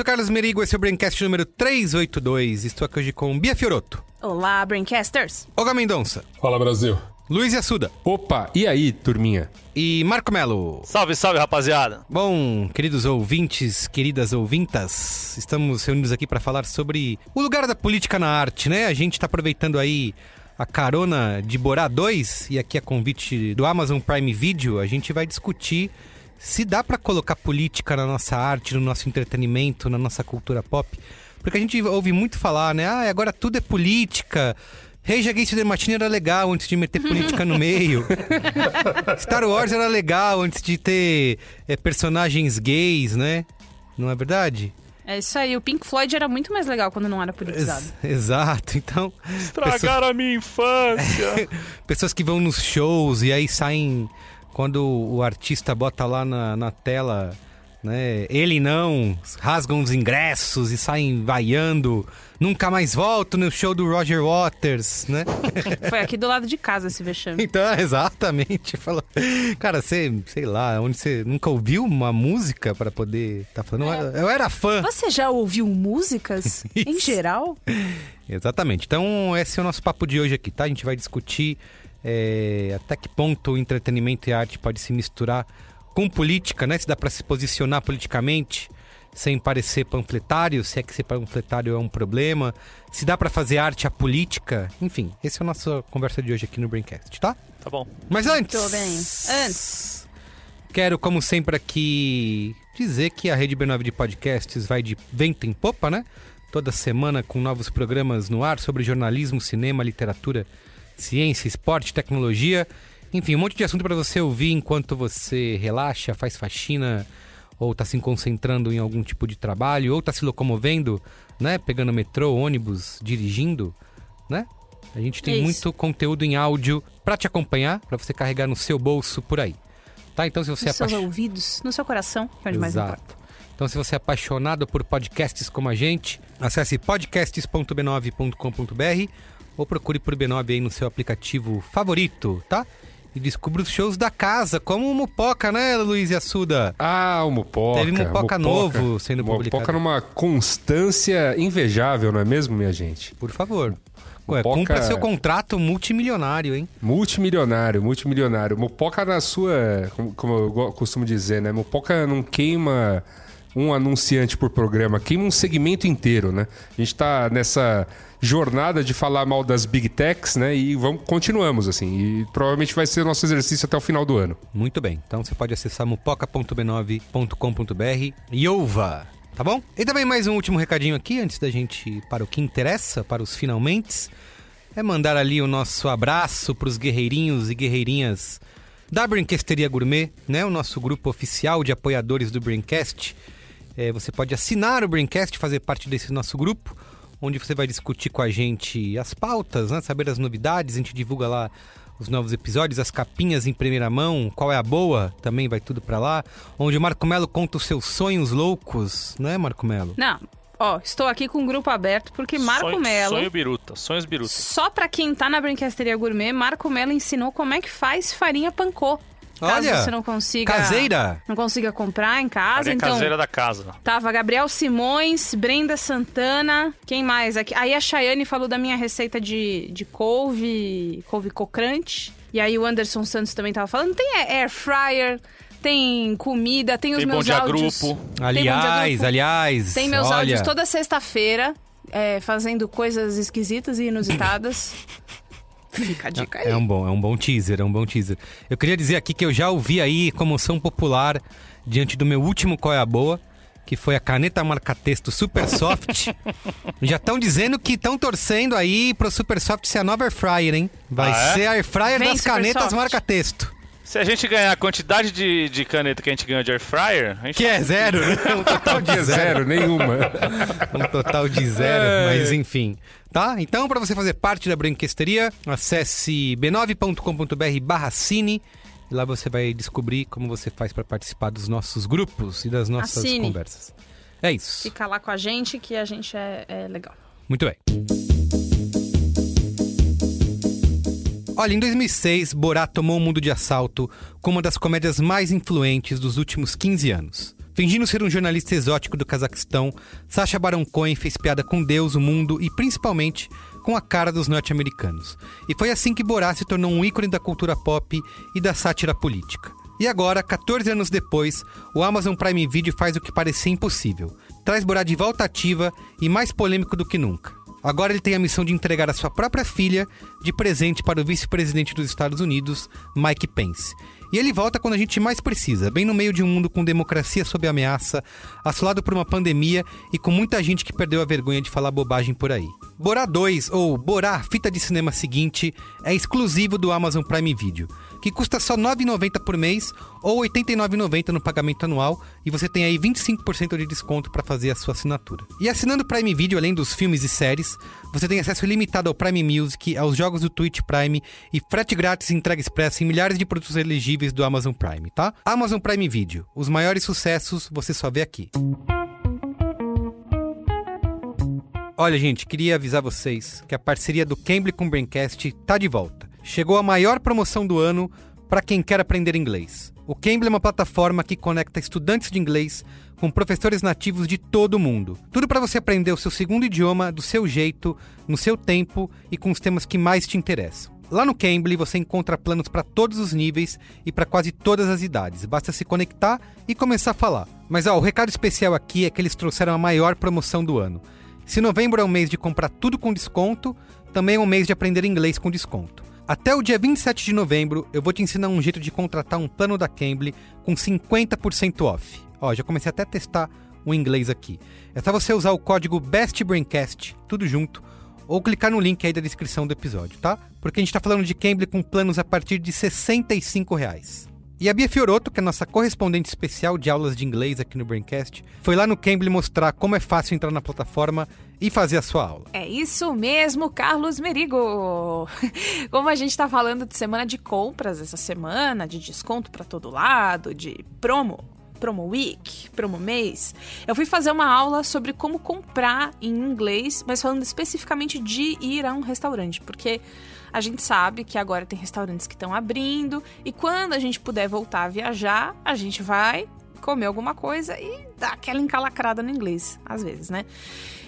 sou o Carlos Merigo, esse é o Braincast número 382. Estou aqui hoje com Bia Fioroto, Olá, Braincasters! Olga Mendonça, Fala Brasil. Luiz Assuda Opa, e aí, turminha? e Marco Melo. Salve, salve, rapaziada. Bom, queridos ouvintes, queridas ouvintas, estamos reunidos aqui para falar sobre o lugar da política na arte, né? A gente está aproveitando aí a carona de Borá 2 e aqui a convite do Amazon Prime Video, a gente vai discutir se dá para colocar política na nossa arte, no nosso entretenimento, na nossa cultura pop. Porque a gente ouve muito falar, né? Ah, agora tudo é política. Against the Machine era legal antes de meter política no meio. Star Wars era legal antes de ter é, personagens gays, né? Não é verdade? É isso aí, o Pink Floyd era muito mais legal quando não era politizado. Ex- exato. Então, Estragaram a minha infância. pessoas que vão nos shows e aí saem quando o artista bota lá na, na tela, né? Ele não, rasgam os ingressos e saem vaiando. Nunca mais volto no show do Roger Waters, né? Foi aqui do lado de casa esse vexame. Então, exatamente. Falou. Cara, você, sei lá, onde você nunca ouviu uma música pra poder tá falando? Eu era fã. Você já ouviu músicas em geral? Exatamente. Então, esse é o nosso papo de hoje aqui, tá? A gente vai discutir é, até que ponto o entretenimento e a arte pode se misturar com política, né? Se dá pra se posicionar politicamente sem parecer panfletário, se é que ser panfletário é um problema, se dá pra fazer arte a política, enfim, essa é a nossa conversa de hoje aqui no Braincast, tá? Tá bom. Mas antes. Tô bem. Antes. Quero, como sempre, aqui dizer que a Rede B9 de podcasts vai de vento em popa, né? Toda semana com novos programas no ar sobre jornalismo, cinema, literatura, ciência, esporte, tecnologia. Enfim, um monte de assunto para você ouvir enquanto você relaxa, faz faxina, ou tá se concentrando em algum tipo de trabalho, ou tá se locomovendo, né? Pegando metrô, ônibus, dirigindo, né? A gente tem Isso. muito conteúdo em áudio para te acompanhar, para você carregar no seu bolso por aí. Tá? Então, se você Nos é seus ouvidos, no seu coração, que é onde mais importa. Então, se você é apaixonado por podcasts como a gente, acesse podcasts.b9.com.br ou procure por B9 aí no seu aplicativo favorito, tá? E descubra os shows da casa, como o Mupoca, né, Luiz e Assuda? Ah, o Mupoca. Teve Mupoca novo sendo publicado. Mupoca numa constância invejável, não é mesmo, minha gente? Por favor. Ué, Mupoca- cumpra seu contrato multimilionário, hein? Multimilionário, multimilionário. Mupoca na sua, como, como eu costumo dizer, né? Mupoca não queima um anunciante por programa, queima um segmento inteiro, né? A gente tá nessa jornada de falar mal das Big Techs, né? E vamos, continuamos, assim. E provavelmente vai ser nosso exercício até o final do ano. Muito bem. Então você pode acessar mupoca.b9.com.br e ouva, tá bom? E também mais um último recadinho aqui, antes da gente ir para o que interessa, para os finalmente. É mandar ali o nosso abraço para os guerreirinhos e guerreirinhas da Brinquesteria Gourmet, né? O nosso grupo oficial de apoiadores do Brincast. É, você pode assinar o Brincast, fazer parte desse nosso grupo, onde você vai discutir com a gente as pautas, né? saber as novidades, a gente divulga lá os novos episódios, as capinhas em primeira mão, qual é a boa, também vai tudo pra lá. Onde o Marco Melo conta os seus sonhos loucos, né, Marco Melo? Não, ó, estou aqui com o grupo aberto porque Marco sonho, Melo, Sonho biruta, sonhos biruta. só pra quem tá na Brinquesteria Gourmet, Marco Melo ensinou como é que faz farinha pancô. Caso Olha, você não consiga... caseira. Não consiga comprar em casa, Farinha então... caseira da casa. Tava Gabriel Simões, Brenda Santana, quem mais aqui? Aí a Chayane falou da minha receita de, de couve, couve cocrante. E aí o Anderson Santos também tava falando. Tem air fryer, tem comida, tem os Tem meus bom dia áudios. grupo. Tem Aliás, grupo. aliás, Tem meus olha, áudios toda sexta-feira, é, fazendo coisas esquisitas e inusitadas. Fica a dica aí. É um bom, é um bom teaser, é um bom teaser. Eu queria dizer aqui que eu já ouvi aí comoção popular diante do meu último Qual é a Boa, que foi a caneta marca-texto Super Soft. já estão dizendo que estão torcendo aí pro Super Soft ser a nova Air Fryer, hein? Vai Ah, é? ser a Air Fryer Vem, das canetas marca-texto. Se a gente ganhar a quantidade de, de caneta que a gente ganhou de air fryer, a gente Que é zero, né? Um total de É zero. zero, nenhuma. Um total de zero, É. mas enfim. Tá? Então, para você fazer parte da Brinquesteria, acesse b9.com.br barra cine. E lá você vai descobrir como você faz para participar dos nossos grupos e das nossas Assine. conversas. É isso. Fica lá com a gente que a gente é, é legal. Muito bem. Olha, em 2006, Borat tomou o mundo de assalto como uma das comédias mais influentes dos últimos 15 anos. Fingindo ser um jornalista exótico do Cazaquistão, Sacha Baron Cohen fez piada com Deus, o mundo e principalmente com a cara dos norte-americanos. E foi assim que Borat se tornou um ícone da cultura pop e da sátira política. E agora, 14 anos depois, o Amazon Prime Video faz o que parecia impossível. Traz Borat de volta ativa e mais polêmico do que nunca. Agora ele tem a missão de entregar a sua própria filha de presente para o vice-presidente dos Estados Unidos, Mike Pence. E ele volta quando a gente mais precisa, bem no meio de um mundo com democracia sob ameaça, assolado por uma pandemia e com muita gente que perdeu a vergonha de falar bobagem por aí. Borá 2, ou Borá Fita de Cinema Seguinte, é exclusivo do Amazon Prime Video, que custa só R$ 9,90 por mês ou R$ 89,90 no pagamento anual, e você tem aí 25% de desconto para fazer a sua assinatura. E assinando o Prime Video, além dos filmes e séries, você tem acesso ilimitado ao Prime Music, aos jogos do Twitch Prime e frete grátis e entrega expressa em milhares de produtos elegíveis do Amazon Prime, tá? Amazon Prime Video, os maiores sucessos você só vê aqui. Olha, gente, queria avisar vocês que a parceria do Cambly com o Braincast tá de volta. Chegou a maior promoção do ano para quem quer aprender inglês. O Cambly é uma plataforma que conecta estudantes de inglês com professores nativos de todo o mundo. Tudo para você aprender o seu segundo idioma do seu jeito, no seu tempo e com os temas que mais te interessam. Lá no Cambly você encontra planos para todos os níveis e para quase todas as idades. Basta se conectar e começar a falar. Mas ó, o recado especial aqui é que eles trouxeram a maior promoção do ano. Se novembro é um mês de comprar tudo com desconto, também é um mês de aprender inglês com desconto. Até o dia 27 de novembro, eu vou te ensinar um jeito de contratar um plano da Cambly com 50% off. Ó, já comecei até a testar o inglês aqui. É só você usar o código BESTBRAINCAST, tudo junto, ou clicar no link aí da descrição do episódio, tá? Porque a gente tá falando de Cambly com planos a partir de 65 reais. E a Bia Fioroto, que é nossa correspondente especial de aulas de inglês aqui no Braincast, foi lá no Cambly mostrar como é fácil entrar na plataforma e fazer a sua aula. É isso mesmo, Carlos Merigo. Como a gente tá falando de semana de compras essa semana, de desconto para todo lado, de promo, promo week, promo mês, eu fui fazer uma aula sobre como comprar em inglês, mas falando especificamente de ir a um restaurante, porque a gente sabe que agora tem restaurantes que estão abrindo e quando a gente puder voltar a viajar, a gente vai comer alguma coisa e dar aquela encalacrada no inglês, às vezes, né?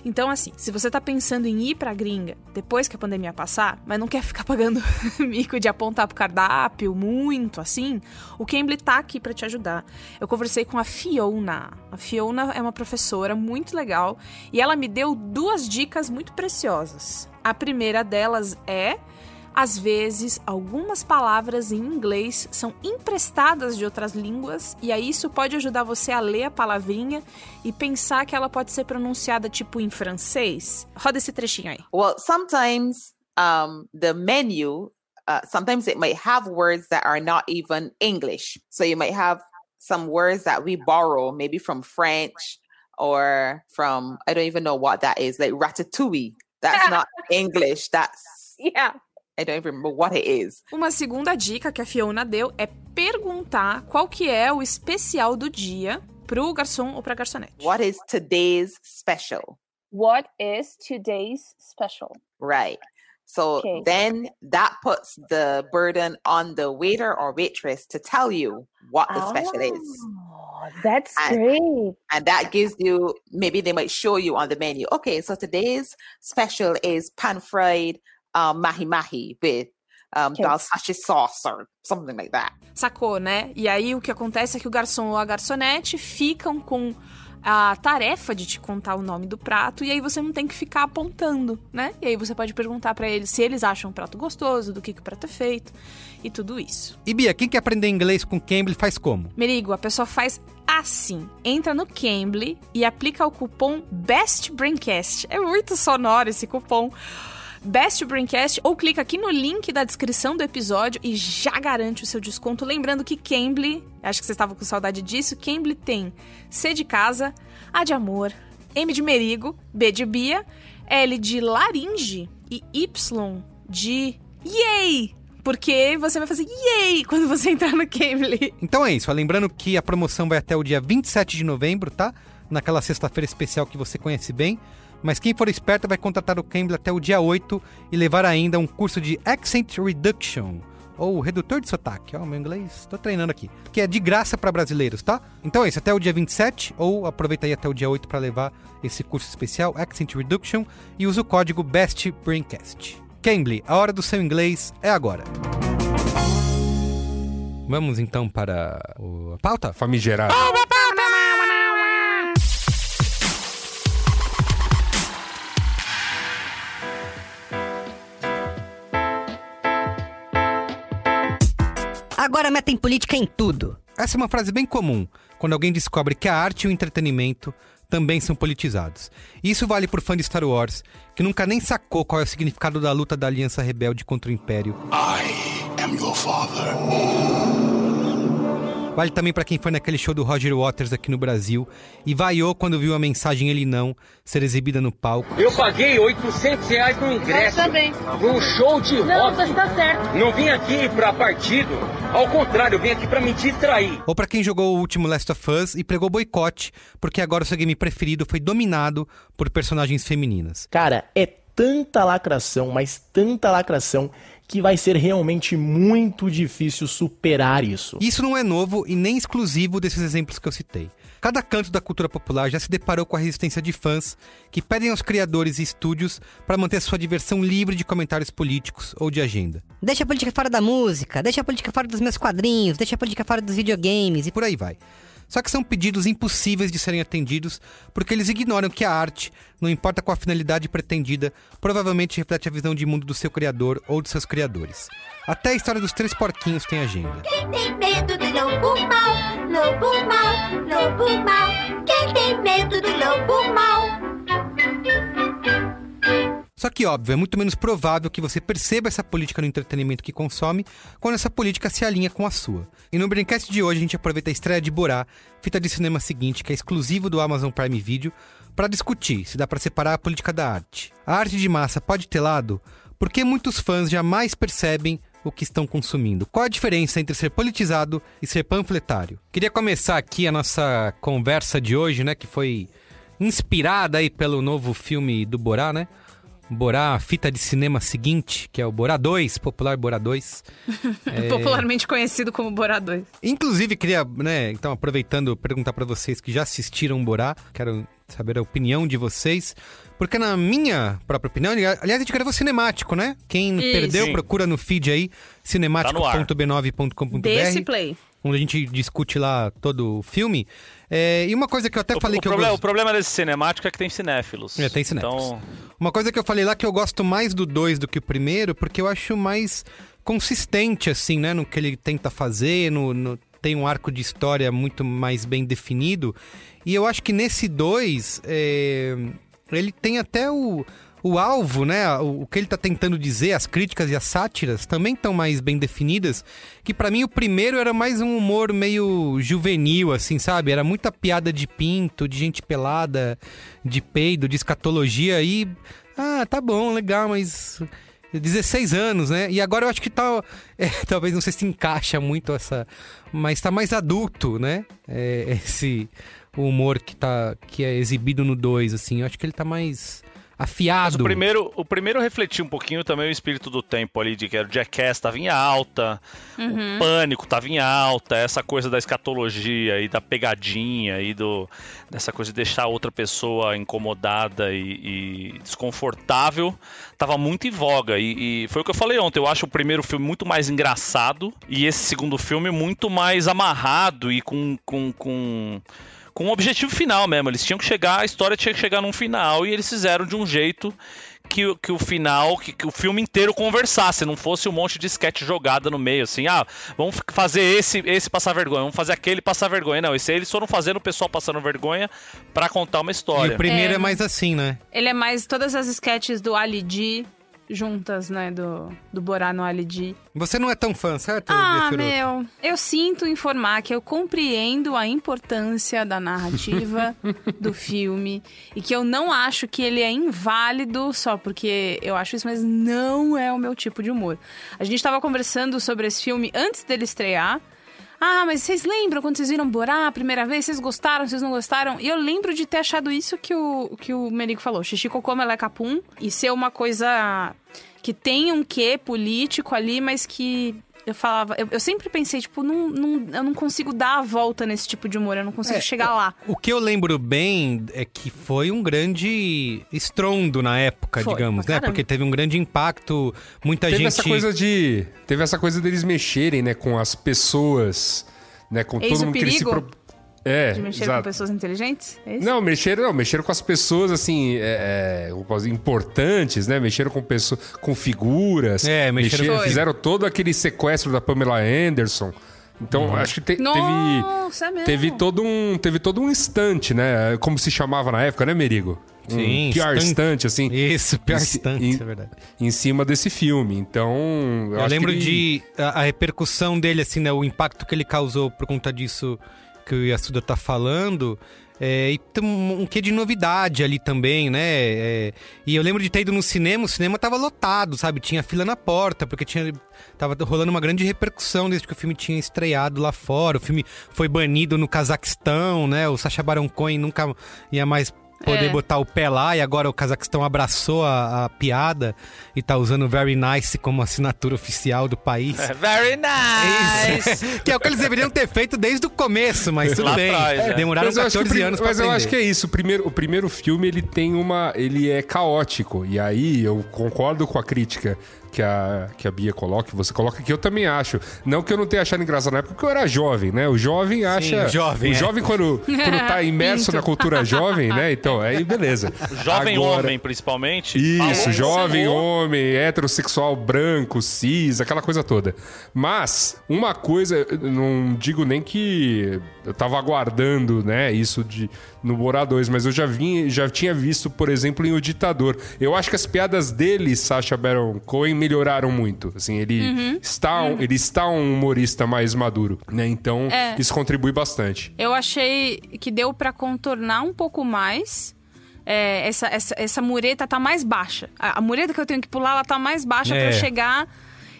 Então, assim, se você tá pensando em ir pra gringa depois que a pandemia passar, mas não quer ficar pagando mico de apontar pro cardápio muito assim, o Cambly tá aqui para te ajudar. Eu conversei com a Fiona. A Fiona é uma professora muito legal e ela me deu duas dicas muito preciosas. A primeira delas é às vezes, algumas palavras em inglês são emprestadas de outras línguas, e aí isso pode ajudar você a ler a palavrinha e pensar que ela pode ser pronunciada tipo em francês. Roda esse trechinho aí. Well, sometimes um, the menu, uh, sometimes it might have words that are not even English. So you might have some words that we borrow, maybe from French or from, I don't even know what that is, like ratatouille. That's not English. That's, Yeah. I don't even remember what it is. Uma segunda dica que a Fiona deu é perguntar qual que é o especial do dia pro garçom ou pra garçonete. What is today's special? What is today's special? Right. So Okay. then that puts the burden on the waiter or waitress to tell you what the special is. Oh, that's And- great. and that gives you maybe they might show you on the menu okay so today's special is pan fried um, mahi mahi with um, Okay. dal sashi sauce or something like that Sacou, né? E aí o que acontece é que o garçom ou a garçonete ficam com a tarefa de te contar o nome do prato e aí você não tem que ficar apontando, né? E aí você pode perguntar pra eles se eles acham o prato gostoso, do que, que o prato é feito e tudo isso. E Bia, quem quer aprender inglês com Cambly faz como? Merigo, a pessoa faz assim: entra no Cambly e aplica o cupom BestBraincast. É muito sonoro esse cupom. Best Braincast ou clica aqui no link da descrição do episódio e já garante o seu desconto. Lembrando que Cambly, acho que vocês estavam com saudade disso, Cambly tem C de casa, A de amor, M de merigo, B de bia, L de laringe e Y de yay! Porque você vai fazer yay quando você entrar no Cambly. Então é isso, lembrando que a promoção vai até o dia 27 de novembro, tá? Naquela sexta-feira especial que você conhece bem. Mas quem for esperto vai contratar o Cambly até o dia 8 e levar ainda um curso de Accent Reduction, ou redutor de sotaque. Ó, meu inglês, tô treinando aqui. Que é de graça para brasileiros, tá? Então é isso, até o dia 27, ou aproveita aí até o dia 8 para levar esse curso especial, Accent Reduction, e usa o código BESTBRAINCAST. Cambly, a hora do seu inglês é agora. Vamos então para o- a pauta? Famigerado. Agora metem política em tudo. Essa é uma frase bem comum quando alguém descobre que a arte e o entretenimento também são politizados. E isso vale por fã de Star Wars, que nunca nem sacou qual é o significado da luta da Aliança Rebelde contra o Império. I am your father. Vale também pra quem foi naquele show do Roger Waters aqui no Brasil e vaiou quando viu a mensagem Ele Não ser exibida no palco. Eu paguei 800 reais no ingresso. também. Pra um show de Não, rock. você tá certo. Não vim aqui pra partido. Ao contrário, eu vim aqui pra me distrair. Ou pra quem jogou o último Last of Us e pregou boicote, porque agora o seu game preferido foi dominado por personagens femininas. Cara, é tanta lacração, mas tanta lacração, que vai ser realmente muito difícil superar isso. Isso não é novo e nem exclusivo desses exemplos que eu citei. Cada canto da cultura popular já se deparou com a resistência de fãs que pedem aos criadores e estúdios para manter sua diversão livre de comentários políticos ou de agenda. Deixa a política fora da música, deixa a política fora dos meus quadrinhos, deixa a política fora dos videogames. E por aí vai. Só que são pedidos impossíveis de serem atendidos porque eles ignoram que a arte, não importa qual a finalidade pretendida, provavelmente reflete a visão de mundo do seu criador ou de seus criadores. Até a história dos três porquinhos tem agenda. Quem tem medo do lobo mal, lobo mal, lobo mal. Quem tem medo do lobo mal? Só que, óbvio, é muito menos provável que você perceba essa política no entretenimento que consome quando essa política se alinha com a sua. E no Braincast de hoje a gente aproveita a estreia de Borá, fita de cinema seguinte, que é exclusivo do Amazon Prime Video, para discutir se dá para separar a política da arte. A arte de massa pode ter lado? Porque muitos fãs jamais percebem o que estão consumindo. Qual a diferença entre ser politizado e ser panfletário? Queria começar aqui a nossa conversa de hoje, né, que foi inspirada aí pelo novo filme do Borá, né? Borá, a fita de cinema seguinte, que é o Borá 2, popular Borá 2. É. Popularmente conhecido como Borá 2. Inclusive, queria, né, então, aproveitando, perguntar pra vocês que já assistiram Borá, quero saber a opinião de vocês, porque na minha própria opinião, aliás, a gente gravou cinemático, né? Quem Isso. perdeu, Sim. procura no feed aí, cinemático.b9.com.br. Desse play. onde a gente discute lá todo o filme. É, e uma coisa que eu até O, falei o que problema, eu o problema desse cinemático é que tem cinéfilos. É, tem cinéfilos. Então, Uma coisa que eu falei lá que eu gosto mais do 2 do que o primeiro, porque eu acho mais consistente, assim, né? No que ele tenta fazer, no, no- tem um arco de história muito mais bem definido. E eu acho que nesse 2, ele tem até o, o alvo, né? O, o que ele tá tentando dizer, as críticas e as sátiras também estão mais bem definidas. Que pra mim o primeiro era mais um humor meio juvenil, assim, sabe? Era muita piada de pinto, de gente pelada, de peido, de escatologia e. Ah, tá bom, legal, mas. 16 anos, né? E agora eu acho que tá. é, talvez não sei se encaixa muito essa. Mas tá mais adulto, né? É, esse humor que, tá, que é exibido no 2, assim. Eu acho que ele tá mais mas afiado. o primeiro, o primeiro refletiu um pouquinho também o espírito do tempo ali, de que era o Jackass tava em alta, Uhum. o Pânico tava em alta, essa coisa da escatologia e da pegadinha e do, dessa coisa de deixar a outra pessoa incomodada e, e desconfortável, tava muito em voga. E, e foi o que eu falei ontem, eu acho o primeiro filme muito mais engraçado e esse segundo filme muito mais amarrado e com. com, com com um objetivo final mesmo. Eles tinham que chegar, a história tinha que chegar num final e eles fizeram de um jeito que, o- que o final, que, que o filme inteiro conversasse, não fosse um monte de sketch jogada no meio, assim, ah, vamos fazer esse, esse passar vergonha, vamos fazer aquele passar vergonha. Não, esse aí eles foram fazendo o pessoal passando vergonha pra contar uma E história. o primeiro é, É. mais assim, né? Ele é mais todas as sketches do Ali G juntas, né, do, do Borá no Ali G. Você não é tão fã, certo? Ah, meu, eu sinto informar que eu compreendo a importância da narrativa do filme e que eu não acho que ele é inválido só porque eu acho isso, mas não é o meu tipo de humor. A gente tava conversando sobre esse filme antes dele estrear. Ah, mas vocês lembram quando vocês viram Borá a primeira vez? Vocês gostaram, vocês não gostaram? E eu lembro de ter achado isso que o, que o Merigo falou. Xixi Cocô Melé Capum. E ser uma coisa que tem um quê político ali, mas que eu falava. Eu, eu sempre pensei, tipo, não, não, eu não consigo dar a volta nesse tipo de humor, eu não consigo É, chegar lá. O que eu lembro bem é que foi um grande estrondo na época, Foi, digamos, né? caramba. Porque teve um grande impacto, muita Teve gente. essa coisa de. Teve essa coisa deles mexerem, né, com as pessoas, né? Com Eis todo o mundo que eles se. Pro... É, de mexer exato. com pessoas inteligentes? É isso? Não, mexeram, não, mexeram com as pessoas, assim, é, é, importantes, né? Mexeram com pessoas, com figuras. É, mexeram com- Fizeram todo aquele sequestro da Pamela Anderson. Então, acho que te- teve, Nossa, é mesmo. teve todo um, teve todo um instante, né? Como se chamava na época, né, Merigo? Um Sim, PR estante. instante, assim. Isso, pior instante, em- é verdade. Em cima desse filme. Então, eu, Eu, acho lembro que ele- de a, a repercussão dele, assim, né? O impacto que ele causou por conta disso que o Yasuda tá falando. É, e tem um quê de novidade ali também, né? É, e eu lembro de ter ido no cinema, o cinema tava lotado, sabe? Tinha fila na porta, porque tinha. Tava rolando uma grande repercussão desde que o filme tinha estreado lá fora. O filme foi banido no Cazaquistão, né? O Sacha Baron Cohen nunca ia mais poder É. botar o pé lá, e agora o Cazaquistão abraçou a, a piada e tá usando Very Nice como assinatura oficial do país. Very nice! Isso. que é o que eles deveriam ter feito desde o começo, mas tudo Lá bem. atrás, é. Demoraram Mas eu acho que o 14 prim- anos pra Mas eu acho que é isso. O primeiro, o primeiro filme, ele tem uma... Ele é caótico. E aí, eu concordo com a crítica que a, que a Bia coloca, que você coloca, que eu também acho. Não que eu não tenha achado engraçado na época, porque eu era jovem, né? O jovem acha... o jovem, O é. jovem, quando, quando tá imerso Pinto. na cultura jovem, né? Então, aí beleza. Jovem Agora- homem, principalmente. Isso, falou- jovem, falou- homem, heterossexual, branco, cis, aquela coisa toda. Mas, uma coisa, não digo nem que eu tava aguardando, né, isso de no Borá 2, mas eu já vim, já tinha visto, por exemplo, em O Ditador. Eu acho que as piadas dele, Sacha Baron Cohen, melhoraram muito. Assim, ele Uhum. está, um- ele está um humorista mais maduro, né? Então, É. isso contribui bastante. Eu achei que deu pra contornar um pouco mais. É, essa, essa, essa mureta tá mais baixa. A, a mureta que eu tenho que pular, ela tá mais baixa pra É. eu chegar.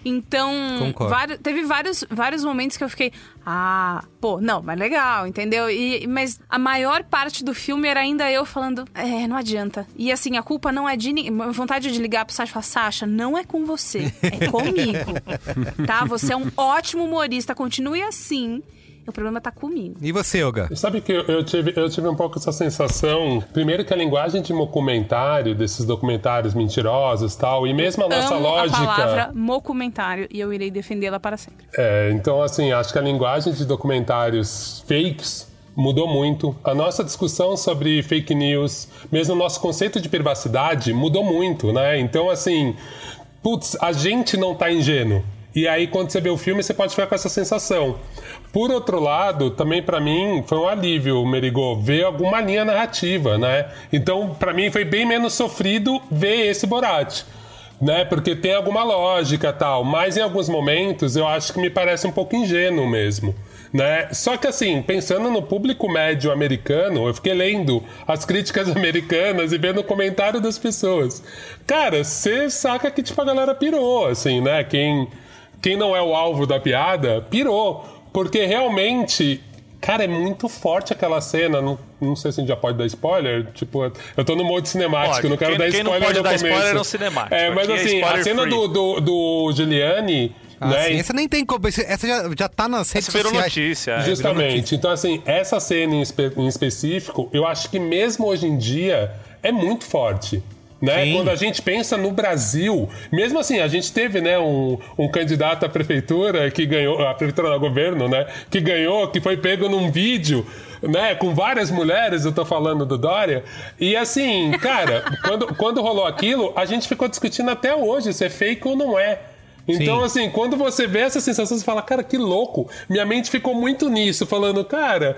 Então, vários- teve vários, vários momentos que eu fiquei, ah, pô, não, mas legal, entendeu? E, mas a maior parte do filme era ainda eu falando, é, não adianta. E assim, a culpa não é de ninguém. Vontade de ligar pro Sasha e falar, Sasha, não é com você, é comigo. tá? Você é um ótimo humorista, continue assim. O problema tá comigo. E você, Olga? Sabe que eu, eu tive, eu tive um pouco essa sensação. Primeiro que a linguagem de documentário, desses documentários mentirosos e tal, e mesmo a nossa Amo lógica. a palavra mocumentário e eu irei defendê-la para sempre. É, então, assim, acho que a linguagem de documentários fakes mudou muito. A nossa discussão sobre fake news, mesmo o nosso conceito de privacidade, mudou muito, né? Então, assim, putz, a gente não tá ingênuo. E aí, quando você vê o filme, você pode ficar com essa sensação. Por outro lado, também pra mim foi um alívio, Merigo, ver alguma linha narrativa, né? Então, pra mim foi bem menos sofrido ver esse Borat né? Porque tem alguma lógica tal, mas em alguns momentos eu acho que me parece um pouco ingênuo mesmo. Né? Só que assim, pensando no público médio americano, eu fiquei lendo as críticas americanas e vendo o comentário das pessoas. Cara, você saca que tipo a galera pirou, assim, né? Quem, quem não é o alvo da piada, pirou. Porque realmente Cara, é muito forte aquela cena. Não, não sei se a gente já pode dar spoiler. Tipo, eu tô no modo cinemático, Pode. não quero Quem- dar quem não spoiler pode no dar começo. spoiler é no cinemático. É, mas Aqui é assim, a spoiler cena free. do, do, do Giuliani. Ah, né, essa nem tem como. Essa já, já tá nas redes Essa virou sociais. notícia. é. Justamente. Então, assim, essa cena em, espe- em específico, eu acho que mesmo hoje em dia é muito forte. Né? Sim. Quando a gente pensa no Brasil, mesmo assim, a gente teve né, um, um candidato à prefeitura que ganhou, a prefeitura do governo, né? Que ganhou, que foi pego num vídeo, né? Com várias mulheres, eu tô falando do Dória. E assim, cara, quando, quando rolou aquilo, a gente ficou discutindo até hoje se é fake ou não é. Então, Sim. assim, quando você vê essa sensação, você fala, cara, que louco. Minha mente ficou muito nisso, falando, cara,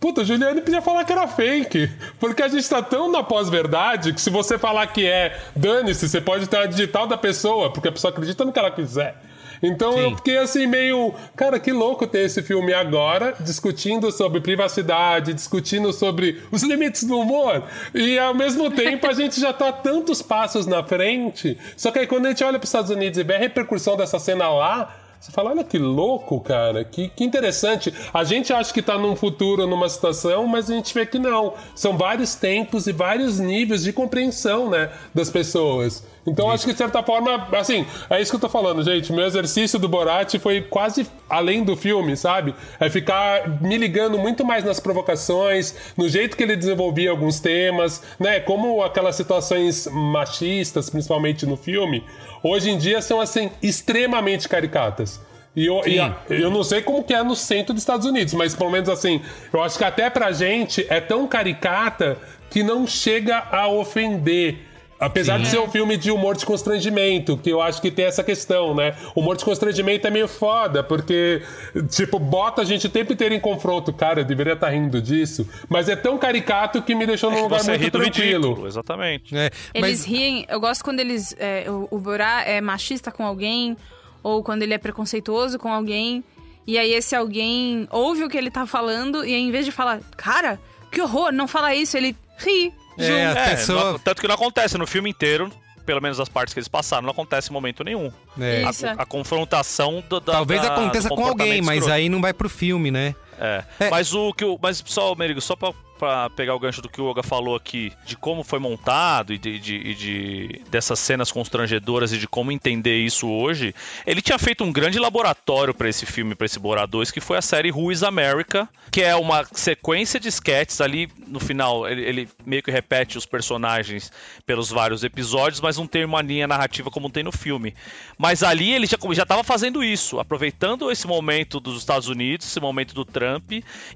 puta, o Juliano podia falar que era fake. Porque a gente tá tão na pós-verdade que se você falar que é, dane-se, você pode ter a digital da pessoa, porque a pessoa acredita no que ela quiser. Então eu fiquei assim meio, cara, que louco ter esse filme agora, discutindo sobre privacidade, discutindo sobre os limites do humor. E ao mesmo tempo a gente já tá tantos passos na frente. Só que aí quando a gente olha para os Estados Unidos e vê a repercussão dessa cena lá, você fala, olha que louco, cara, que, que interessante. A gente acha que tá num futuro, numa situação, mas a gente vê que não. São vários tempos e vários níveis de compreensão, né, das pessoas. Então acho que de certa forma, assim, é isso que eu tô falando, gente. Meu exercício do Borat foi quase além do filme, sabe? É ficar me ligando muito mais nas provocações, no jeito que ele desenvolvia alguns temas, né? Como aquelas situações machistas, principalmente no filme, hoje em dia são assim extremamente caricatas. E eu, e a- eu não sei como que é no centro dos Estados Unidos, mas pelo menos assim, eu acho que até pra gente é tão caricata que não chega a ofender. Apesar de ser um filme de humor de constrangimento, que eu acho que tem essa questão, né? O humor de constrangimento é meio foda, porque, tipo, bota a gente o tempo inteiro em confronto. Cara, eu deveria estar rindo disso. Mas é tão caricato que me deixou num lugar muito tranquilo. ridículo, exatamente. É, Eles riem, eu gosto quando eles. é, o, o Borá é machista com alguém, ou quando ele é preconceituoso com alguém, e aí esse alguém ouve o que ele tá falando, e aí, em vez de falar, cara, que horror, não fala isso, ele ri. É, não- tanto que não acontece no filme inteiro, pelo menos as partes que eles passaram, não acontece em momento nenhum. É. A- Isso. A, confrontação do, da, Talvez da- aconteça do com alguém, comportamento mas escroto. aí não vai pro filme, né? É. Mas o que o. Mas só, Merigo, só pra, pra pegar o gancho do que o Olga falou aqui, de como foi montado e de, de- de- dessas cenas constrangedoras e de como entender isso hoje, ele tinha feito um grande laboratório pra esse filme, pra esse Bora 2, que foi a série Who is America, que é uma sequência de sketches ali no final. Ele, ele meio que repete os personagens pelos vários episódios, mas não tem uma linha narrativa como tem no filme. Mas ali ele já, já tava fazendo isso, aproveitando esse momento dos Estados Unidos, esse momento do Trump,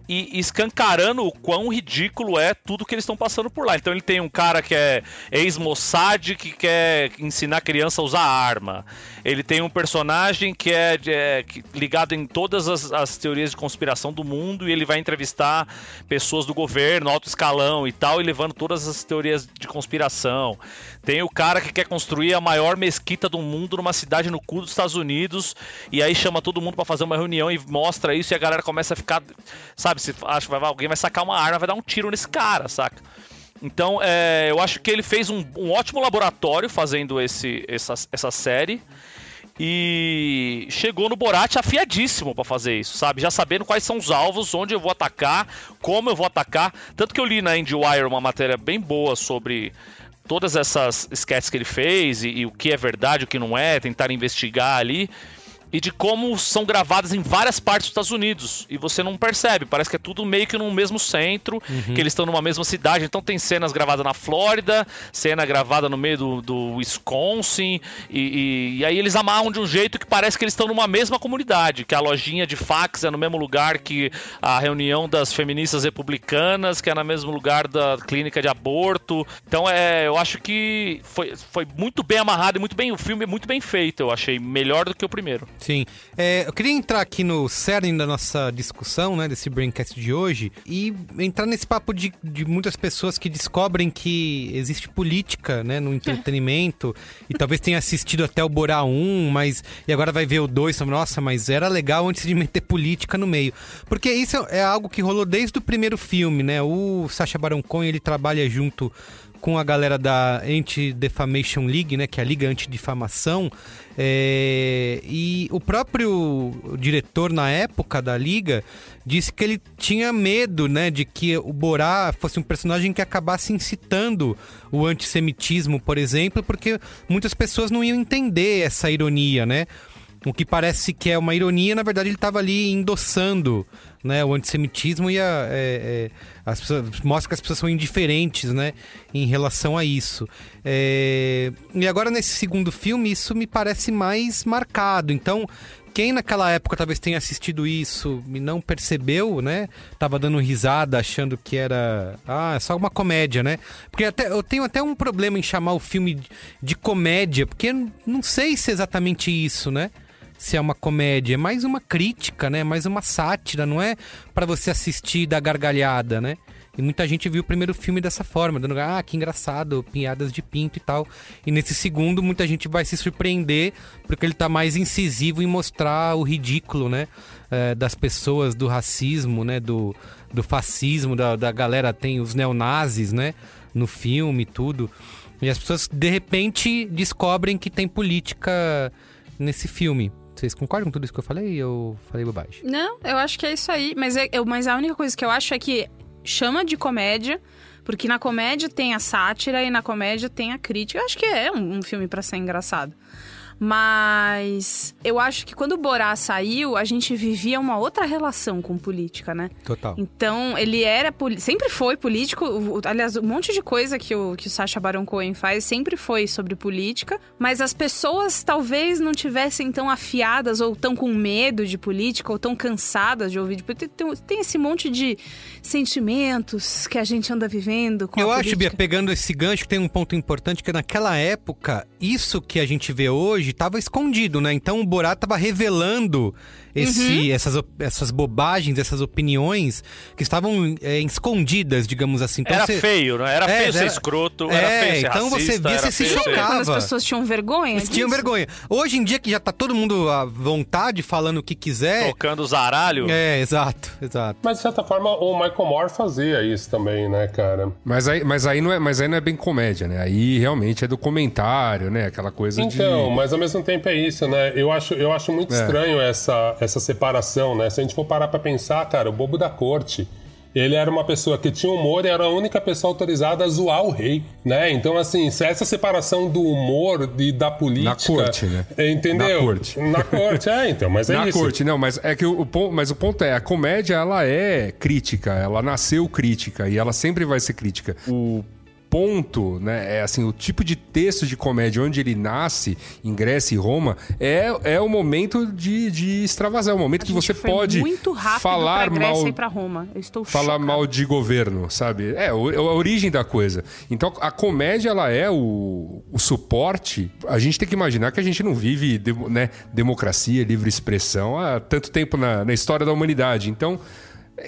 e escancarando o quão ridículo é tudo que eles estão passando por lá. Então ele tem um cara que é ex-Mossad que quer ensinar a criança a usar arma. Ele tem um personagem que é, é, ligado em todas as, as teorias de conspiração do mundo e ele vai entrevistar pessoas do governo, alto escalão e tal, e levando todas as teorias de conspiração. Tem o cara que quer construir a maior mesquita do mundo numa cidade no cu dos Estados Unidos e aí chama todo mundo pra fazer uma reunião e mostra isso e a galera começa a ficar, sabe, se acha vai, alguém vai sacar uma arma, vai dar um tiro nesse cara, saca? Então, é, eu acho que ele fez um, um ótimo laboratório fazendo esse, essa, essa série. E chegou no Borat afiadíssimo pra fazer isso, sabe? Já sabendo quais são os alvos, onde eu vou atacar, como eu vou atacar. Tanto que eu li na IndieWire uma matéria bem boa sobre todas essas sketches que ele fez e, e o que é verdade, o que não é, tentar investigar ali. E de como são gravadas em várias partes dos Estados Unidos. E você não percebe, parece que é tudo meio que no mesmo centro, Uhum. que eles estão numa mesma cidade. Então tem cenas gravadas na Flórida, cena gravada no meio do, do Wisconsin. E, e- e aí eles amarram de um jeito que parece que eles estão numa mesma comunidade. Que a lojinha de fax é no mesmo lugar que a reunião das feministas republicanas, que é no mesmo lugar da clínica de aborto. Então é, eu acho que foi, foi muito bem amarrado e muito bem. O filme é muito bem feito, eu achei. Melhor do que o primeiro. Sim. É, eu queria entrar aqui no cerne da nossa discussão, né, desse Braincast de hoje, e entrar nesse papo de, de muitas pessoas que descobrem que existe política, né, no entretenimento, e talvez tenha assistido até o Borá 1, mas e agora vai ver o 2, então, nossa, mas era legal antes de meter política no meio. Porque isso é algo que rolou desde o primeiro filme, né? O Sacha Baron Cohen, ele trabalha junto com a galera da Anti-Defamation League, né, que é a Liga Antidifamação, é, e o próprio diretor na época da Liga disse que ele tinha medo, né, de que o Borá fosse um personagem que acabasse incitando o antissemitismo, por exemplo, porque muitas pessoas não iam entender essa ironia, né? O que parece que é uma ironia, na verdade ele estava ali endossando né? O antissemitismo e a, é, é, as pessoas, mostra que as pessoas são indiferentes, né? Em relação a isso. É, e agora nesse segundo filme isso me parece mais marcado. Então quem naquela época talvez tenha assistido isso e não percebeu, né? Tava dando risada achando que era ah, é só uma comédia, né? Porque até eu tenho até um problema em chamar o filme de, comédia, porque não sei se é exatamente isso, né? Se é uma comédia, é mais uma crítica, né? Mais uma sátira, não é para você assistir da gargalhada, né? E muita gente viu o primeiro filme dessa forma, dando, ah, que engraçado, pinhadas de pinto e tal. E nesse segundo, muita gente vai se surpreender, porque ele tá mais incisivo em mostrar o ridículo, né? É, das pessoas, do racismo, né? Do, do fascismo, da, da galera, tem os neonazis, né? No filme e tudo. E as pessoas, de repente, descobrem que tem política nesse filme. Vocês concordam com tudo isso que eu falei ou falei bobagem? Não, eu acho que é isso aí. Mas, é, eu, mas a única coisa que eu acho é que chama de comédia, porque na comédia tem a sátira e na comédia tem a crítica. Eu acho que é um, um filme para ser engraçado. Mas eu acho que quando o Borá saiu, a gente vivia uma outra relação com política, né? Total. Então, ele era sempre foi político. Aliás, um monte de coisa que o, que o Sacha Baron Cohen faz sempre foi sobre política. Mas as pessoas talvez não tivessem tão afiadas ou tão com medo de política ou tão cansadas de ouvir de política. Tem, tem esse monte de sentimentos que a gente anda vivendo com Eu acho. Bia, pegando esse gancho, tem um ponto importante que naquela época, isso que a gente vê hoje estava escondido, né? Então o Borat estava revelando esse, essas, op- essas bobagens, essas opiniões que estavam é, escondidas, digamos assim. Então, era você- feio, não é? Era É, feio ser era- escroto, É, era feio ser então você racista, via, era você se chocava. Quando as pessoas tinham vergonha Eles tinham vergonha. Hoje em dia que já tá todo mundo à vontade, falando o que quiser. Tocando zaralho. É, exato, exato. Mas de certa forma o Michael Moore fazia isso também, né, cara? Mas aí, mas, aí não é, mas aí não é bem comédia, né? Aí realmente é documentário, né? Aquela coisa Então, de. mas ao mesmo tempo é isso, né? Eu acho, eu acho muito É. estranho essa, essa separação, né? Se a gente for parar pra pensar, cara, o bobo da corte. Ele era uma pessoa que tinha humor e era a única pessoa autorizada a zoar o rei, né? Então, assim, se essa separação do humor e da política... Na corte, né? Entendeu? Na corte. Na corte, é, então, mas é Na isso. corte, não, mas é que o, o ponto, mas o ponto é, a comédia ela é crítica, ela nasceu crítica e ela sempre vai ser crítica. O ponto, né, é assim, o tipo de texto de comédia onde ele nasce, em Grécia e Roma, é, é o momento de, de extravasar, é o momento que você pode muito rápido falar pra Grécia mal e pra Roma. Eu estou falar chocada. mal de governo, sabe? É, o- a origem da coisa. Então, a comédia, ela é o, o suporte. A gente tem que imaginar que a gente não vive né, democracia, livre expressão há tanto tempo na, na história da humanidade. Então,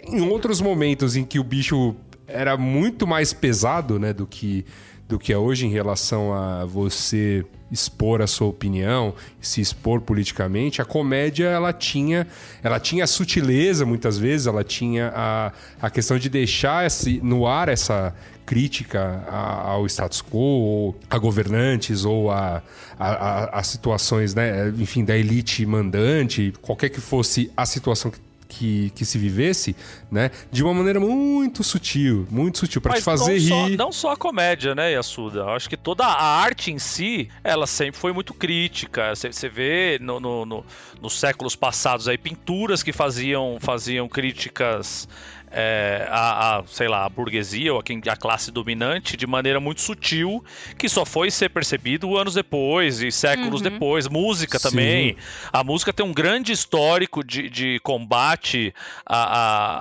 em outros momentos em que o bicho era muito mais pesado, né, do que do que é hoje em relação a você expor a sua opinião, se expor politicamente, a comédia ela tinha, ela tinha a sutileza muitas vezes, ela tinha a, a questão de deixar esse, no ar essa crítica a- ao status quo, ou a governantes, ou a, a, a- situações, né, enfim, da elite mandante, qualquer que fosse a situação que que, que se vivesse, né? De uma maneira muito sutil, muito sutil, para te fazer não Só, rir. não só a comédia, né, Yasuda? Eu acho que toda a arte em si, ela sempre foi muito crítica. Você você vê no, no- no- nos séculos passados aí pinturas que faziam, faziam críticas é, à, à, sei lá, à burguesia ou a, quem- à classe dominante de maneira muito sutil, que só foi ser percebido anos depois e séculos Uhum. depois. Música Sim. também. A música tem um grande histórico de, de combate à,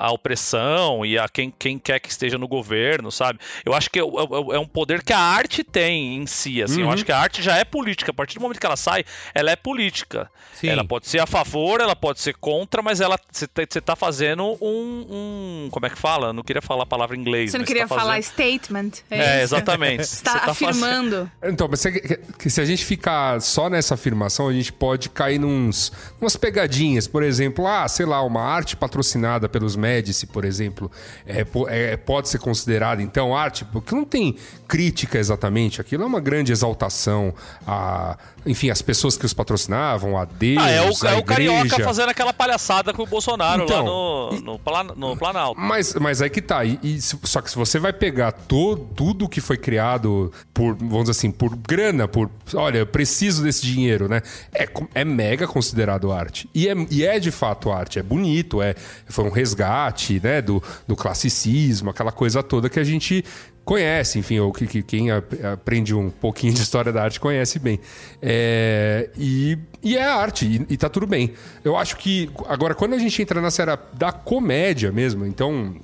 à- à opressão e a quem, quem quer que esteja no governo, sabe? Eu acho que é, é- é um poder que a arte tem em si, assim. Eu Uhum. acho que a arte já é política. A partir do momento que ela sai, ela é política. Sim. Ela pode ser a favor, ela pode ser contra, mas ela você tá, você tá fazendo um, um- Como é que fala? Não queria falar a palavra em inglês. Você não queria tá falar fazendo- statement. É, isso? exatamente. Você tá, Você tá fazendo- afirmando. Então, mas se, se a gente ficar só nessa afirmação, a gente pode cair nos umas pegadinhas. Por exemplo, ah, sei lá, uma arte patrocinada pelos Médici, por exemplo, é, é- pode ser considerada então arte, porque não tem crítica exatamente. Aquilo é uma grande exaltação a, enfim, as pessoas que os patrocinavam, a Deus, Ah, é o, a é o. Carioca fazendo aquela palhaçada com o Bolsonaro Então, lá no, no, no Planalto. Mas, mas é que tá. E, e só que se você vai pegar todo, tudo que foi criado por, vamos dizer assim, por grana, por. Olha, eu preciso desse dinheiro, né? É, é mega considerado arte. E é, e é de fato arte. É bonito, é, foi um resgate, né? Do, do classicismo, aquela coisa toda que a gente conhece, enfim, ou que, que quem aprende um pouquinho de história da arte conhece bem. É, e, e é arte, e, e tá tudo bem. Eu acho que, agora, quando a gente entra na série da comédia mesmo, então,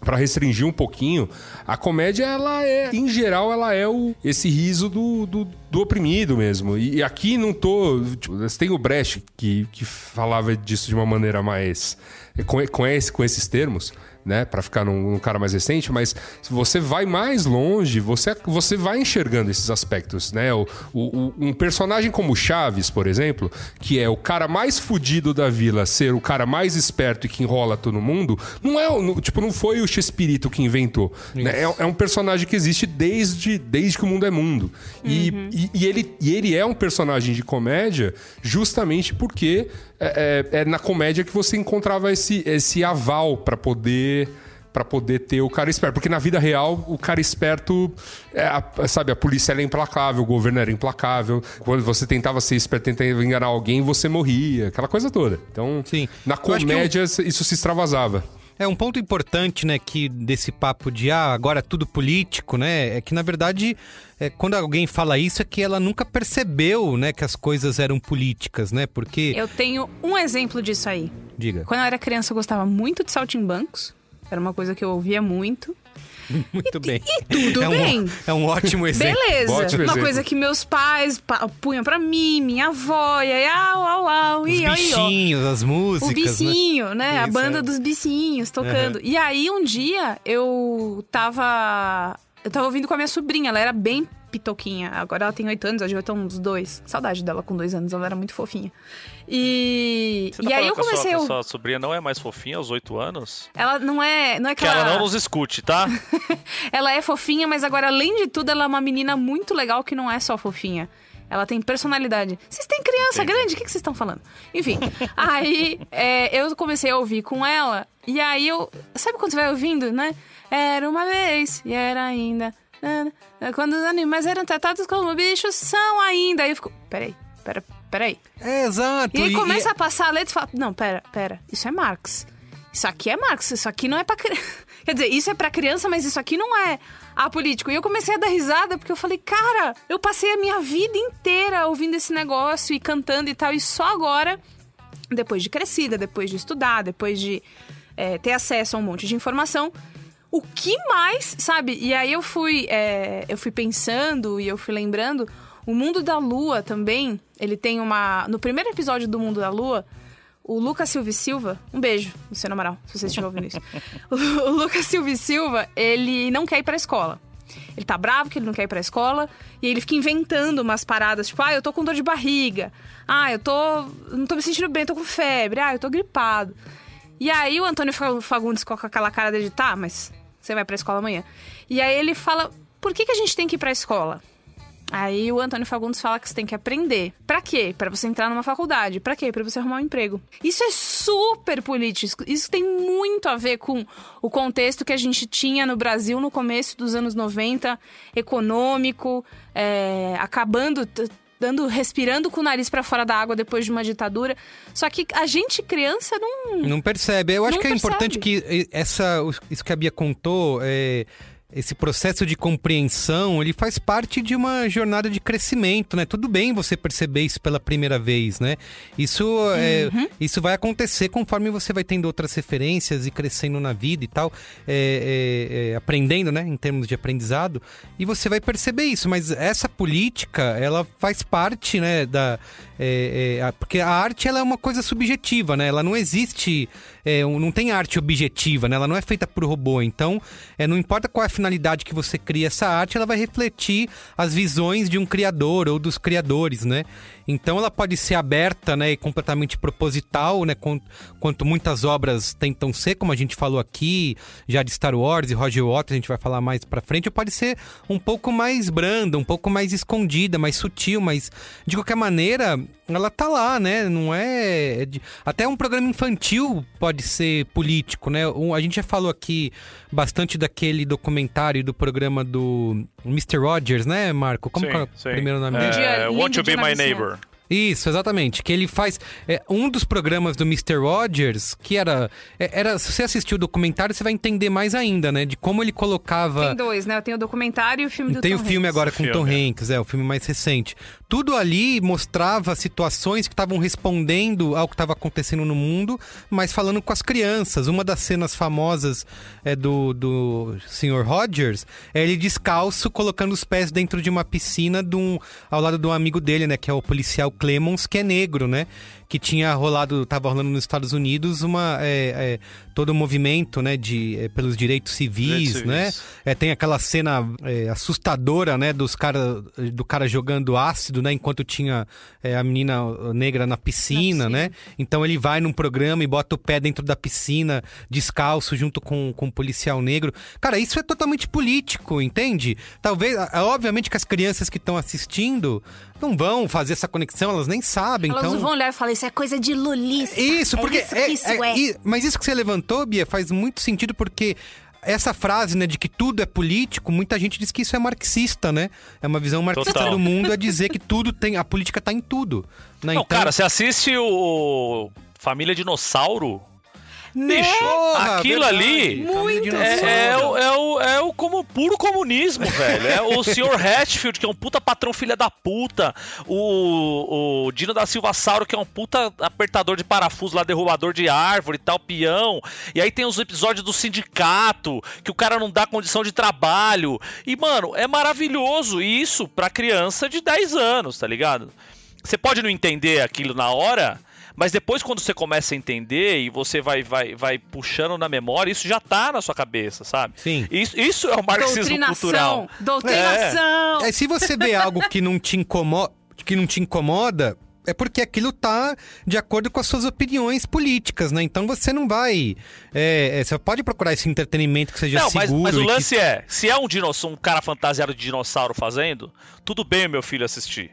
Pra restringir um pouquinho, a comédia, ela é, em geral, ela é o, esse riso do, do, do oprimido mesmo. E, e aqui não tô. Tipo, tem o Brecht que, que falava disso de uma maneira mais. com, com, esse, com esses termos, né? Pra ficar num, num cara mais recente, mas se você vai mais longe, você, você vai enxergando esses aspectos, né? O, o, um personagem como Chaves, por exemplo, que é o cara mais fudido da vila, ser o cara mais esperto e que enrola todo mundo, não é, o- não- tipo, não foi o Chespirito que inventou. né? É, é um personagem que existe desde, desde que o mundo é mundo. E, e, e ele, e ele é um personagem de comédia justamente porque é, é- é na comédia que você encontrava esse, esse aval pra poder para poder ter o cara esperto. Porque na vida real, o cara esperto, é a- sabe, a polícia era implacável, o governo era implacável. Quando você tentava ser esperto, tentava enganar alguém, você morria, aquela coisa toda. Então, na Eu acho que comédia, isso se extravasava. É um ponto importante, né, que desse papo de ah, agora é tudo político, né? É que na verdade, é, quando alguém fala isso, é que ela nunca percebeu, né, que as coisas eram políticas, né? Porque. Eu tenho um exemplo disso aí. Diga. Quando eu era criança, eu gostava muito de saltimbancos. Era uma coisa que eu ouvia muito. Muito bem. Tudo é um, bem. É um ótimo exemplo. Beleza. Ótimo uma exemplo. coisa que meus pais pa- punham pra mim, minha avó, e aí, au, au, au, Os e ó. bichinhos, as músicas. O bicinho, né? A Isso, banda é. dos bicinhos tocando. Uhum. E aí, um dia, eu tava. Eu tava ouvindo com a minha sobrinha, ela era bem pitoquinha. Agora ela tem oito anos, hoje eu tô uns dois. Saudade dela com dois anos, ela era muito fofinha. E, tá e aí eu a sua- comecei que a. a sua sobrinha não é mais fofinha aos 8 anos? Ela não é. Não é que, Que ela não nos escute, tá? Ela é fofinha, mas agora, além de tudo, ela é uma menina muito legal que não é só fofinha. Ela tem personalidade. Vocês têm criança grande? O que que vocês estão falando? Enfim, aí é, eu comecei a ouvir com ela. E aí eu. Sabe quando você vai ouvindo, né? Era uma vez e era ainda. Né, né, Quando os animais eram tratados como bichos, são ainda. Aí eu fico. Peraí, pera, peraí. É, exato. E aí e- começa a passar a letra e fala: Não, pera, pera, isso é Marx. Isso aqui é Marx, isso aqui não é pra criança. Quer dizer, isso é pra criança, mas isso aqui não é apolítico. E eu comecei a dar risada porque eu falei, cara, eu passei a minha vida inteira ouvindo esse negócio e cantando e tal, e só agora, depois de crescida, depois de estudar, depois de é, ter acesso a um monte de informação, o que mais, sabe? E aí eu fui, é, eu fui pensando e eu fui lembrando, o Mundo da Lua também, ele tem uma... No primeiro episódio do Mundo da Lua, o Lucas Silva Silva, um beijo, Luciano Amaral, se vocês estiverem ouvindo isso. O, Lucas Silva Silva, ele não quer ir pra escola. Ele tá bravo que ele não quer ir pra escola e ele fica inventando umas paradas, tipo, ah, eu tô com dor de barriga. Ah, eu tô. não tô me sentindo bem, tô com febre. Ah, eu tô gripado. E aí o Antônio Fa- Fagundes com aquela cara dele, tá, mas você vai pra escola amanhã. E aí ele fala: por que, que a gente tem que ir pra escola? Aí o Antônio Fagundes fala que você tem que aprender. Pra quê? Pra você entrar numa faculdade. Pra quê? Pra você arrumar um emprego. Isso é super político. Isso tem muito a ver com o contexto que a gente tinha no Brasil no começo dos anos 90, econômico, é, acabando dando respirando com o nariz pra fora da água depois de uma ditadura. Só que a gente criança não Não percebe. Eu acho que é percebe. importante que eh, essa, isso que a Bia contou, é, esse processo de compreensão, ele faz parte de uma jornada de crescimento, né? Tudo bem você perceber isso pela primeira vez, né? Isso, é, Uhum. isso vai acontecer conforme você vai tendo outras referências e crescendo na vida e tal, é, é, é, aprendendo, né? Em termos de aprendizado, e você vai perceber isso. Mas essa política, ela faz parte, né? Da, é, é, a- porque a arte ela é uma coisa subjetiva, né? Ela não existe, é, um- não tem arte objetiva, né? Ela não é feita por robô. Então, é, não importa qual é a finalidade que você cria essa arte, ela vai refletir as visões de um criador ou dos criadores, né? Então, ela pode ser aberta, né? E completamente proposital, né? quan- Quanto muitas obras tentam ser, como a gente falou aqui, já de Star Wars e Roger Waters, a gente vai falar mais pra frente, ou pode ser um pouco mais branda, um pouco mais escondida, mais sutil, mas de qualquer maneira, ela tá lá, né? Não é. é de- Até um programa infantil pode ser político, né? Um- a gente já falou aqui bastante daquele documentário do programa do Mr. Rogers, né, Marco? Como Sim, que é o sim. primeiro nome É, dele? Want to be my neighbor. Isso, exatamente. Que ele faz. É, um dos programas do Mr. Rogers, que era, é, era. Se você assistiu o documentário, você vai entender mais ainda, né? De como ele colocava. Tem dois, né? Eu tenho o documentário e o filme do Tem Tom o filme Hanks. agora com Tom Hanks, é o filme mais recente. Tudo ali mostrava situações que estavam respondendo ao que estava acontecendo no mundo, mas falando com as crianças. Uma das cenas famosas é do, do Sr. Rogers é ele descalço colocando os pés dentro de uma piscina de um, ao lado de um amigo dele, né? Que é o policial Clemons, que é negro, né? Que tinha rolado, tava rolando nos Estados Unidos uma é, é, todo o movimento, né? De é, pelos direitos civis, Direitos né? civis. É, tem aquela cena é, assustadora, né, dos cara, do cara jogando ácido, né, enquanto tinha é, a menina negra na piscina, né? Então ele vai num programa e bota o pé dentro da piscina, descalço, junto com, com um policial negro. Cara, isso é totalmente político, entende? Talvez, obviamente que as crianças que estão assistindo não vão fazer essa conexão, elas nem sabem. Elas então... vão olhar e falar, isso é coisa de lulista. Isso, É porque. isso que isso é. e- mas isso que você levantou, Bia, faz muito sentido porque. Essa frase, né, de que tudo é político, muita gente diz que isso é marxista, né? É uma visão marxista Total. do mundo, é dizer que tudo tem. A política tá em tudo. Né? Não, então, cara, você assiste o Família Dinossauro. Bicho, Porra, aquilo verdade. ali Muito. é, é o, é, o, é o como puro comunismo, velho. É o Sr. Hatfield, que é um puta patrão filha da puta. O, o Dino da Silva Sauro, que é um puta apertador de parafuso lá, derrubador de árvore e tal, peão. E aí tem os episódios do sindicato, que o cara não dá condição de trabalho. E, mano, é maravilhoso isso pra criança de 10 anos, tá ligado? Você pode não entender aquilo na hora, mas depois quando você começa a entender e você vai, vai, vai puxando na memória, isso já tá na sua cabeça, sabe? Sim. Isso, isso é o marxismo cultural. Doutrinação! É, se você vê algo que não te incomoda, que não te incomoda, é porque aquilo tá de acordo com as suas opiniões políticas, né? Então você não vai. é, é, você pode procurar esse entretenimento que seja Não, mas, seguro. mas o e que- lance é, se é um dinossauro, um cara fantasiado de dinossauro fazendo, tudo bem meu filho assistir.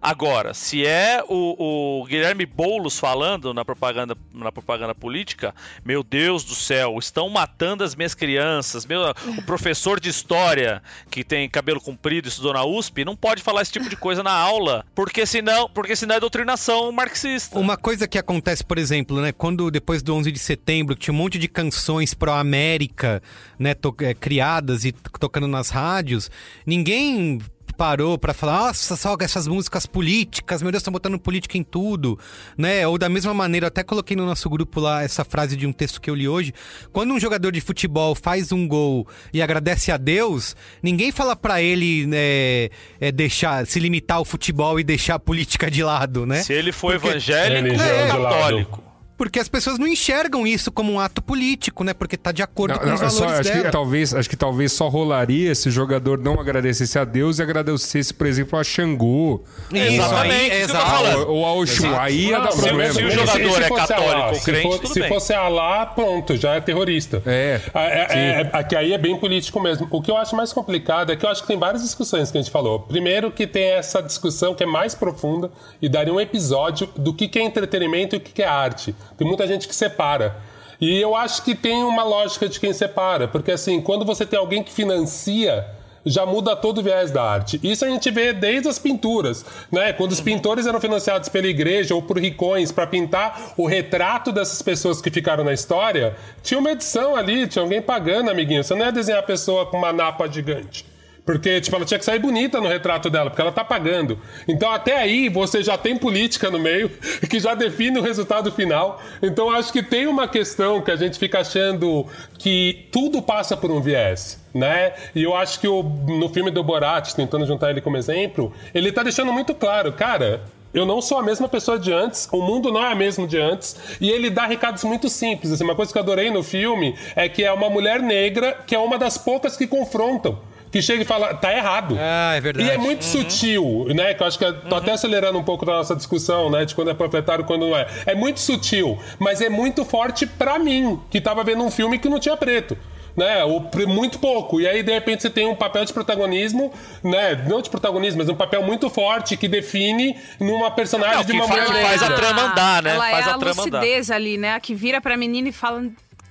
Agora, se é o, o Guilherme Boulos falando na propaganda, na propaganda política, meu Deus do céu, estão matando as minhas crianças. Meu, o professor de história que tem cabelo comprido e estudou na USP não pode falar esse tipo de coisa na aula, porque senão, porque senão é doutrinação marxista. Uma coisa que acontece, por exemplo, né, quando depois do 11 de setembro tinha um monte de canções pró-América, né, é, criadas e tocando nas rádios, ninguém parou pra falar, nossa, só essas músicas políticas, meu Deus, estão botando política em tudo, né? Ou da mesma maneira, eu até coloquei no nosso grupo lá essa frase de um texto que eu li hoje, quando um jogador de futebol faz um gol e agradece a Deus, ninguém fala pra ele né, é, deixar, se limitar ao futebol e deixar a política de lado, né? Se ele for Porque- evangélico, é lado. católico. Porque as pessoas não enxergam isso como um ato político, né? Porque tá de acordo Não, com não, os é só- valores acho, dela. que, talvez, acho que talvez só rolaria se o jogador não agradecesse a Deus e agradecesse, por exemplo, a Xangô. Exatamente, Ou, isso que eu tô a- falando. ou, ou a Oxum. Aí ia dar problema. se o jogador se é fosse católico ou se crente, for- tudo Se bem. fosse Alá, pronto, já é terrorista. É, é, é, é, que aí é bem político mesmo. O que eu acho mais complicado é que eu acho que tem várias discussões que a gente falou. Primeiro que tem essa discussão que é mais profunda e daria um episódio do que que é entretenimento e o que que é arte. Tem muita gente que separa. E eu acho que tem uma lógica de quem separa, porque assim, quando você tem alguém que financia já muda todo o viés da arte. Isso a gente vê desde as pinturas, né? Quando os pintores eram financiados pela igreja ou por ricões para pintar o retrato dessas pessoas que ficaram na história, tinha uma edição ali, tinha alguém pagando, amiguinho. Você não ia desenhar a pessoa com uma napa gigante. Porque, tipo, ela tinha que sair bonita no retrato dela, porque ela tá pagando. Então, até aí, você já tem política no meio, que já define o resultado final. Então, acho que tem uma questão que a gente fica achando que tudo passa por um viés, né? E eu acho que o, no filme do Borat, tentando juntar ele como exemplo, ele tá deixando muito claro, cara, eu não sou a mesma pessoa de antes, o mundo não é o mesmo de antes, e ele dá recados muito simples. Assim, uma coisa que eu adorei no filme é que é uma mulher negra que é uma das poucas que confrontam. Que chega e fala, tá errado. Ah, é verdade. E é muito sutil, né? Que eu acho que eu tô até acelerando um pouco da nossa discussão, né? De quando é panfletário e quando não é. É muito sutil, mas é muito forte pra mim, que tava vendo um filme que não tinha preto. né? Ou pr- muito pouco. E aí, de repente, você tem um papel de protagonismo, né? Não de protagonismo, mas um papel muito forte que define numa personagem Não, de uma faz- mulher faz a negra. trama andar, né? Ela Faz é a a trama andar. lucidez ali, né? A que vira pra menina e fala...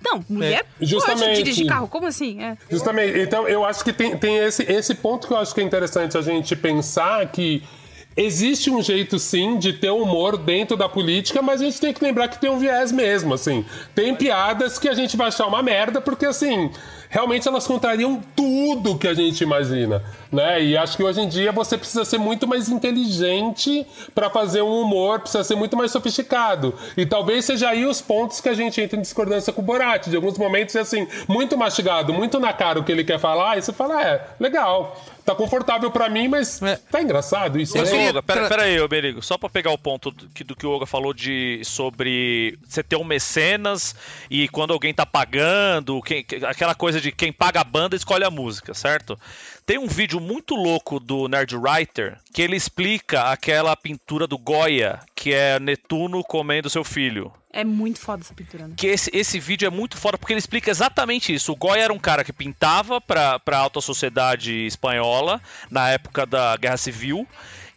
Não, mulher pode Justamente. dirigir carro. Como assim? É. Justamente. Então, eu acho que tem, tem esse, esse ponto que eu acho que é interessante a gente pensar que existe um jeito, sim, de ter humor dentro da política, mas a gente tem que lembrar que tem um viés mesmo, assim. Tem piadas que a gente vai achar uma merda, porque, assim, realmente elas contrariam tudo que a gente imagina, né? E acho que hoje em dia você precisa ser muito mais inteligente para fazer um humor, precisa ser muito mais sofisticado. E talvez seja aí os pontos que a gente entra em discordância com o Borat. De alguns momentos é assim, muito mastigado, muito na cara o que ele quer falar, e você fala, é, legal. Tá confortável pra mim, mas tá engraçado isso. Mas, né? Olga, pera, pera aí, ô Berigo, só pra pegar o ponto do que, do que o Olga falou de sobre você ter um mecenas e quando alguém tá pagando, quem- que- aquela coisa de quem paga a banda escolhe a música, certo? Tem um vídeo muito louco do Nerd Writer que ele explica aquela pintura do Goya, que é Netuno comendo seu filho. É muito foda essa pintura, né? Que esse, esse vídeo é muito foda porque ele explica exatamente isso. O Goya era um cara que pintava pra, pra alta sociedade espanhola na época da Guerra Civil.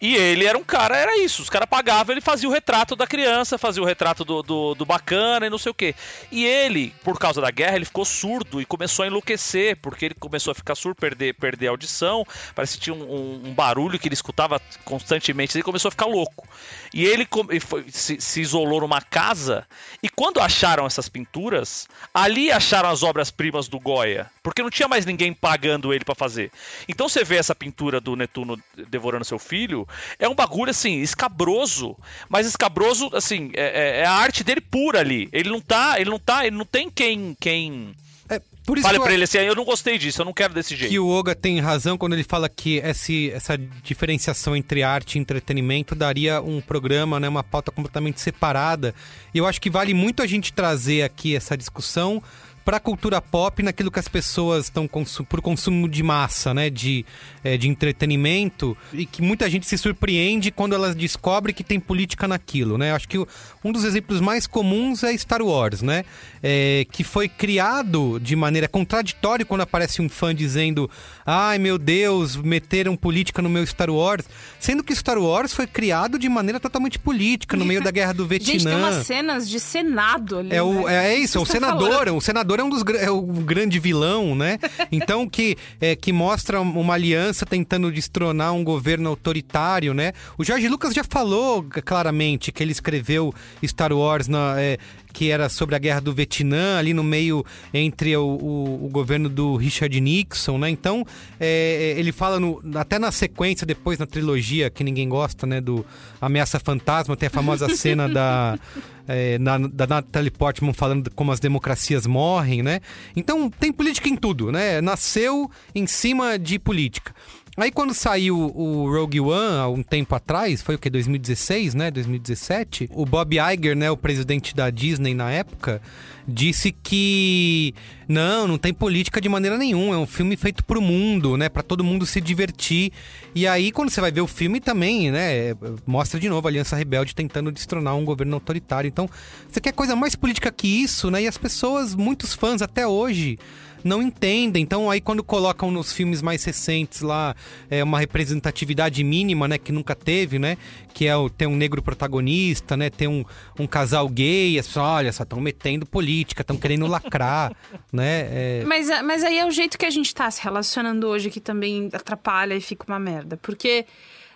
E ele era um cara, era isso. Os caras pagavam, ele fazia o retrato da criança, fazia o retrato do, do, do bacana e não sei o quê. E ele, por causa da guerra, ele ficou surdo e começou a enlouquecer, porque ele começou a ficar surdo, perder, perder a audição. Parece que tinha um, um- um barulho que ele escutava constantemente. Ele começou a ficar louco. E ele foi- se, se isolou numa casa. E quando acharam essas pinturas, ali acharam as obras-primas do Goya. Porque não tinha mais ninguém pagando ele pra fazer. Então você vê essa pintura do Netuno devorando seu filho, é um bagulho assim, escabroso. Mas escabroso, assim, é, é- é a arte dele pura ali. Ele não tá, ele não tá, ele não tem quem. quem... por Fale que eu pra a- ele assim, "Ah, eu não gostei disso, eu não quero desse jeito. que o Oga tem razão quando ele fala que esse, essa diferenciação entre arte e entretenimento daria um programa, né, uma pauta completamente separada. E eu acho que vale muito a gente trazer aqui essa discussão para a cultura pop naquilo que as pessoas estão consu por consumo de massa, né, de, eh, de entretenimento e que muita gente se surpreende quando elas descobre que tem política naquilo, né? Acho que o- um dos exemplos mais comuns é Star Wars, né? É, que foi criado de maneira contraditória quando aparece um fã dizendo: "Ai, meu Deus, meteram política no meu Star Wars", sendo que Star Wars foi criado de maneira totalmente política no meio da Guerra do Vietnã. Gente, tem umas cenas de Senado ali. É, o, né? é isso, é o senador. falando. O senador é um dos é o grande vilão, né? Então que, é, que mostra uma aliança tentando destronar um governo autoritário, né? O Jorge Lucas já falou claramente que ele escreveu Star Wars na. é, que era sobre a guerra do Vietnã, ali no meio entre o, o- o governo do Richard Nixon, né? Então, é, ele fala no- até na sequência, depois na trilogia, que ninguém gosta, né? Do Ameaça Fantasma, tem a famosa cena da, é, na- da Natalie Portman falando como as democracias morrem, né? Então, tem política em tudo, né? Nasceu em cima de política. Aí quando saiu o Rogue One há um tempo atrás, foi o que 2016, né? 2017, o Bob Iger, né, o presidente da Disney na época, disse que não, não tem política de maneira nenhuma, é um filme feito pro mundo, né, Pra todo mundo se divertir. E aí quando você vai ver o filme também, né, mostra de novo a Aliança Rebelde tentando destronar um governo autoritário. Então, você quer coisa mais política que isso, né? E as pessoas, muitos fãs até hoje, não entendem. Então, aí quando colocam nos filmes mais recentes lá é, uma representatividade mínima, né, que nunca teve, né, que é o, ter um negro protagonista, né, ter um, um casal gay, as pessoas, olha, só estão metendo política, estão querendo lacrar, né? é- Mas, mas aí é o jeito que a gente tá se relacionando hoje que também atrapalha e fica uma merda. Porque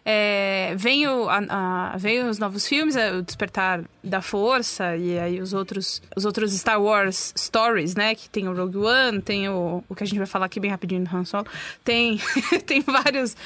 é, vem, a, a- os novos filmes, é, o Despertar da Força e aí os outros, os outros Star Wars Stories, né? Que tem o Rogue One, tem o, o que a gente vai falar aqui bem rapidinho do Han Solo. Tem, tem vários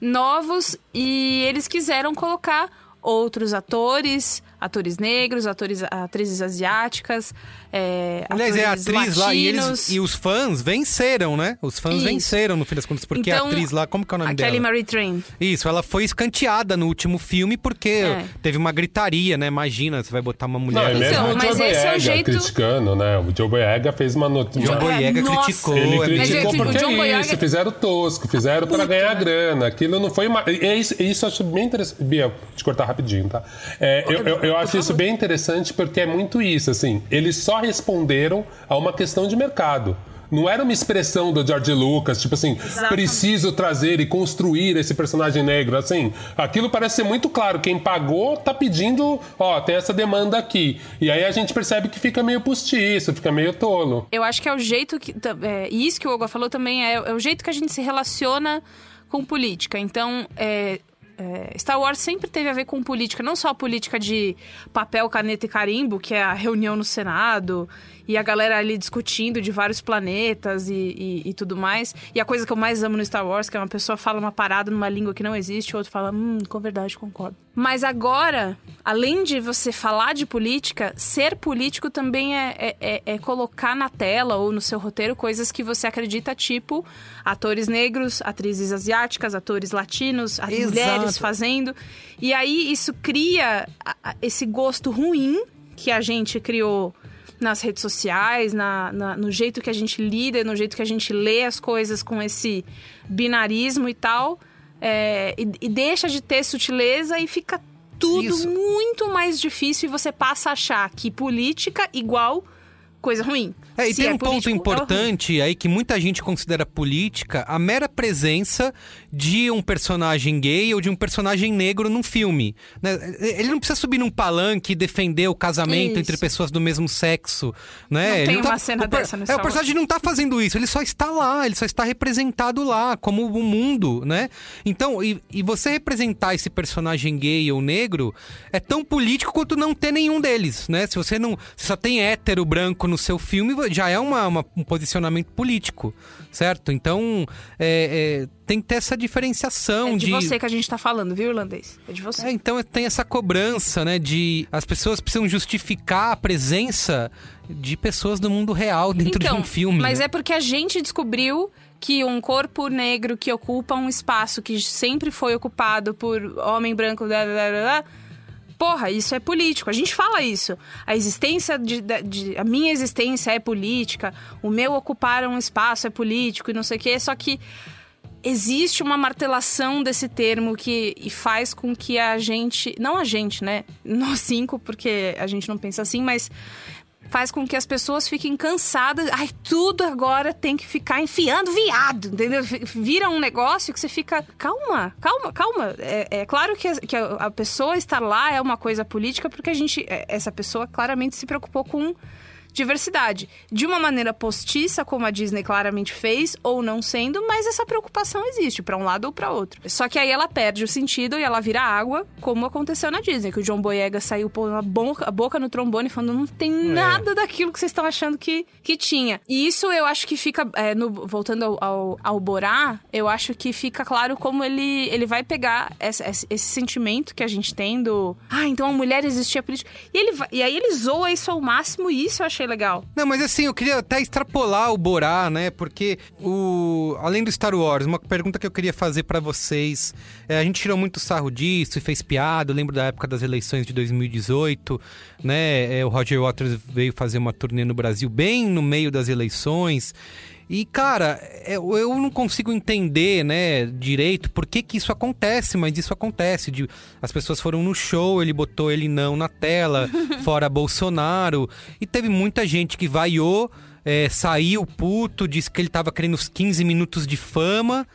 novos e eles quiseram colocar outros atores, atores negros, atores, atrizes asiáticas, é, Aliás, é atriz lá e, eles, latinos. e os fãs venceram, né? Os fãs Isso. venceram no fim das contas, porque Então, a atriz lá, como que é o nome a dela? Kelly Marie Tran. Isso, ela foi escanteada no último filme porque É. teve uma gritaria, né? Imagina, você vai botar uma Não, mulher. e mesmo Então, o mas esse é o Boyega jeito- criticando, né? O Joe Boyega fez uma notícia. John Boyega Nossa. criticou. Ele é Mas criticou é que o porque John é Boyega- isso, fizeram tosco, fizeram para ganhar grana. Aquilo não foi uma. É isso, isso eu acho bem interessante. Bia, te cortar rapidinho, tá? É, eu, eu, eu acho isso bem interessante porque é muito isso, assim. Eles só responderam a uma questão de mercado. Não era uma expressão do George Lucas, tipo assim, Exatamente. preciso trazer e construir esse personagem negro. Assim, aquilo parece ser muito claro. Quem pagou tá pedindo, ó, tem essa demanda aqui. E aí a gente percebe que fica meio postiço, fica meio tolo. Eu acho que é o jeito que. É, isso que o Olga falou também é, é o jeito que a gente se relaciona com política. Então, é, é, Star Wars sempre teve a ver com política, não só a política de papel, caneta e carimbo, que é a reunião no Senado, e a galera ali discutindo de vários planetas e, e- e tudo mais. E a coisa que eu mais amo no Star Wars, que é uma pessoa fala uma parada numa língua que não existe, o outro fala, hum, com verdade, concordo. Mas agora, além de você falar de política, ser político também é, é- é- é colocar na tela ou no seu roteiro coisas que você acredita, tipo atores negros, atrizes asiáticas, atores latinos, as mulheres fazendo. E aí isso cria esse gosto ruim que a gente criou nas redes sociais, na, na- no jeito que a gente lida, no jeito que a gente lê as coisas com esse binarismo e tal. é, e, e deixa de ter sutileza e fica tudo Isso. muito mais difícil e você passa a achar que política igual coisa ruim. É, e Se tem um político, ponto é importante aí que muita gente considera política a mera presença de um personagem gay ou de um personagem negro num filme. né? Ele não precisa subir num palanque e defender o casamento Isso. entre pessoas do mesmo sexo. Né? Não Ele tem tá- uma cena o dessa no É, Star o personagem não tá fazendo isso, ele só está lá, ele só está representado lá, como o mundo, né? Então, e, e você representar esse personagem gay ou negro é tão político quanto não ter nenhum deles, né? Se você não. Se só tem hétero branco no seu filme, já é uma, uma- um posicionamento político, certo? Então, é, é, tem que ter essa diferenciação É de você que a gente tá falando, viu, irlandês? É de você. é, então tem essa cobrança, né? De as pessoas precisam justificar a presença de pessoas do mundo real dentro de um filme. Mas né? é porque a gente descobriu que um corpo negro que ocupa um espaço que sempre foi ocupado por homem branco, blá, blá, blá, blá, porra, isso é político. A gente fala isso. A existência de, de- a minha existência é política, o meu ocupar um espaço é político e não sei o quê, só que existe uma martelação desse termo que faz com que a gente, não a gente, né? Nós cinco, porque a gente não pensa assim, mas faz com que as pessoas fiquem cansadas. Ai, tudo agora tem que ficar enfiando viado, entendeu? Vira um negócio que você fica, calma, calma, calma. É, é claro que, a, que a- pessoa estar lá é uma coisa política, porque a gente, é, essa pessoa claramente se preocupou com diversidade. De uma maneira postiça, como a Disney claramente fez, ou não sendo, mas essa preocupação existe, pra um lado ou pra outro. Só que aí ela perde o sentido e ela vira água, como aconteceu na Disney, que o John Boyega saiu pondo a boca, no trombone falando não tem nada daquilo que vocês estão achando que, que tinha. E isso eu acho que fica, é, no- voltando ao, ao, ao Borá, eu acho que fica claro como ele, ele vai pegar esse, esse- esse sentimento que a gente tem do ah, então a mulher existia política. E, ele e aí ele zoa isso ao máximo e isso eu achei legal. Não, mas assim, eu queria até extrapolar o Borá, né? Porque o além do Star Wars, uma pergunta que eu queria fazer pra vocês, é, a gente tirou muito sarro disso e fez piada, eu lembro da época das eleições de 2018, né? é, o Roger Waters veio fazer uma turnê no Brasil bem no meio das eleições. E, cara, é, eu eu não consigo entender, né, direito por que que isso acontece, mas isso acontece. De, as pessoas foram no show, ele botou ele não na tela, fora Bolsonaro. E teve muita gente que vaiou, é, saiu puto, disse que ele tava querendo os 15 minutos de fama.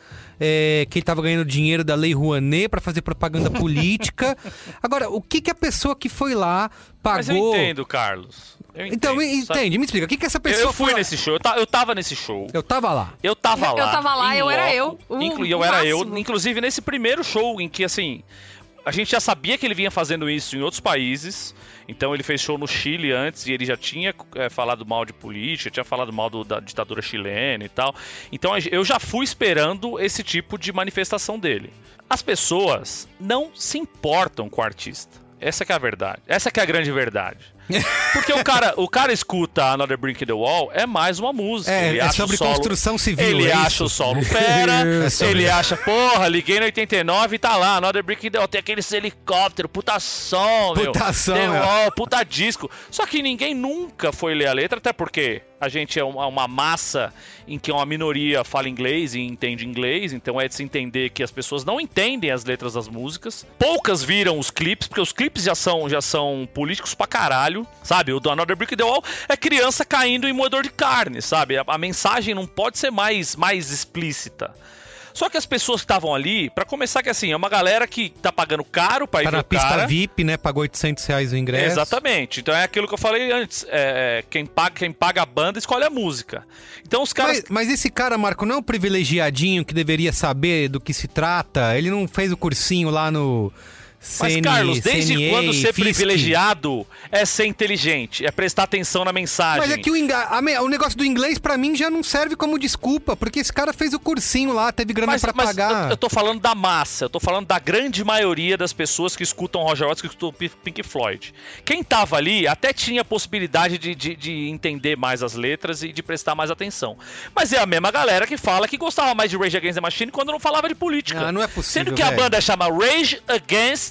é, que ele tava ganhando dinheiro da Lei Rouanet pra fazer propaganda política. Agora, o que que a pessoa que foi lá pagou... Mas eu entendo, Carlos. Eu Então, entende, me explica. O que que essa Eu- pessoa Eu fui foi nesse show, eu, ta- eu tava nesse show. Eu tava lá. Eu tava Eu lá. tava lá, eu era loco. eu, o Inclu- eu era máximo. eu. Inclusive nesse primeiro show em que, assim, a gente já sabia que ele vinha fazendo isso em outros países. Então ele fez show no Chile antes e ele já tinha é, falado mal de política, tinha falado mal do- da ditadura chilena e tal. Então eu já fui esperando esse tipo de manifestação dele. As pessoas não se importam com o artista. Essa que é a verdade. Essa que é a grande verdade. Porque o cara, o cara escuta Another Brick in the Wall, é mais uma música. É, ele é acha sobre solo, construção civil, Ele é acha isso? o solo fera, É ele acha, porra, liguei no 89 e tá lá, Another Brick in the Wall, tem aquele helicóptero, puta som, meu. Puta som, The é. Wall, puta disco. Só que ninguém nunca foi ler a letra, até porque a gente é uma, uma massa em que uma minoria fala inglês e entende inglês, então é de se entender que as pessoas não entendem as letras das músicas. Poucas viram os clipes, porque os clipes já são, já são políticos pra caralho. Sabe? O do Another Brick the Wall é criança caindo em moedor de carne, sabe? A, a mensagem não pode ser mais, mais explícita. Só que as pessoas que estavam ali, pra começar que assim, é uma galera que tá pagando caro pra ir Tá na pista cara. VIP, né? Pagou 800 reais o ingresso. Exatamente. Então é aquilo que eu falei antes. É, quem, paga, quem paga a banda escolhe a música. Então os caras. Mas, mas esse cara, Marco, não é um privilegiadinho que deveria saber do que se trata? Ele não fez o cursinho lá no. Mas, CN, Carlos, desde CNA, quando ser privilegiado é ser inteligente, é prestar atenção na mensagem. Mas é que o, inga- o negócio do inglês, pra mim, já não serve como desculpa, porque esse cara fez o cursinho lá, teve grana Mas, pra mas pagar. eu, eu tô falando da massa, eu tô falando da grande maioria das pessoas que escutam Roger Waters, que escutam Pink Floyd. Quem tava ali até tinha a possibilidade de, de, de entender mais as letras e de prestar mais atenção. Mas é a mesma galera que fala que gostava mais de Rage Against the Machine quando não falava de política. Ah, não é possível, Sendo que a banda chama Rage Against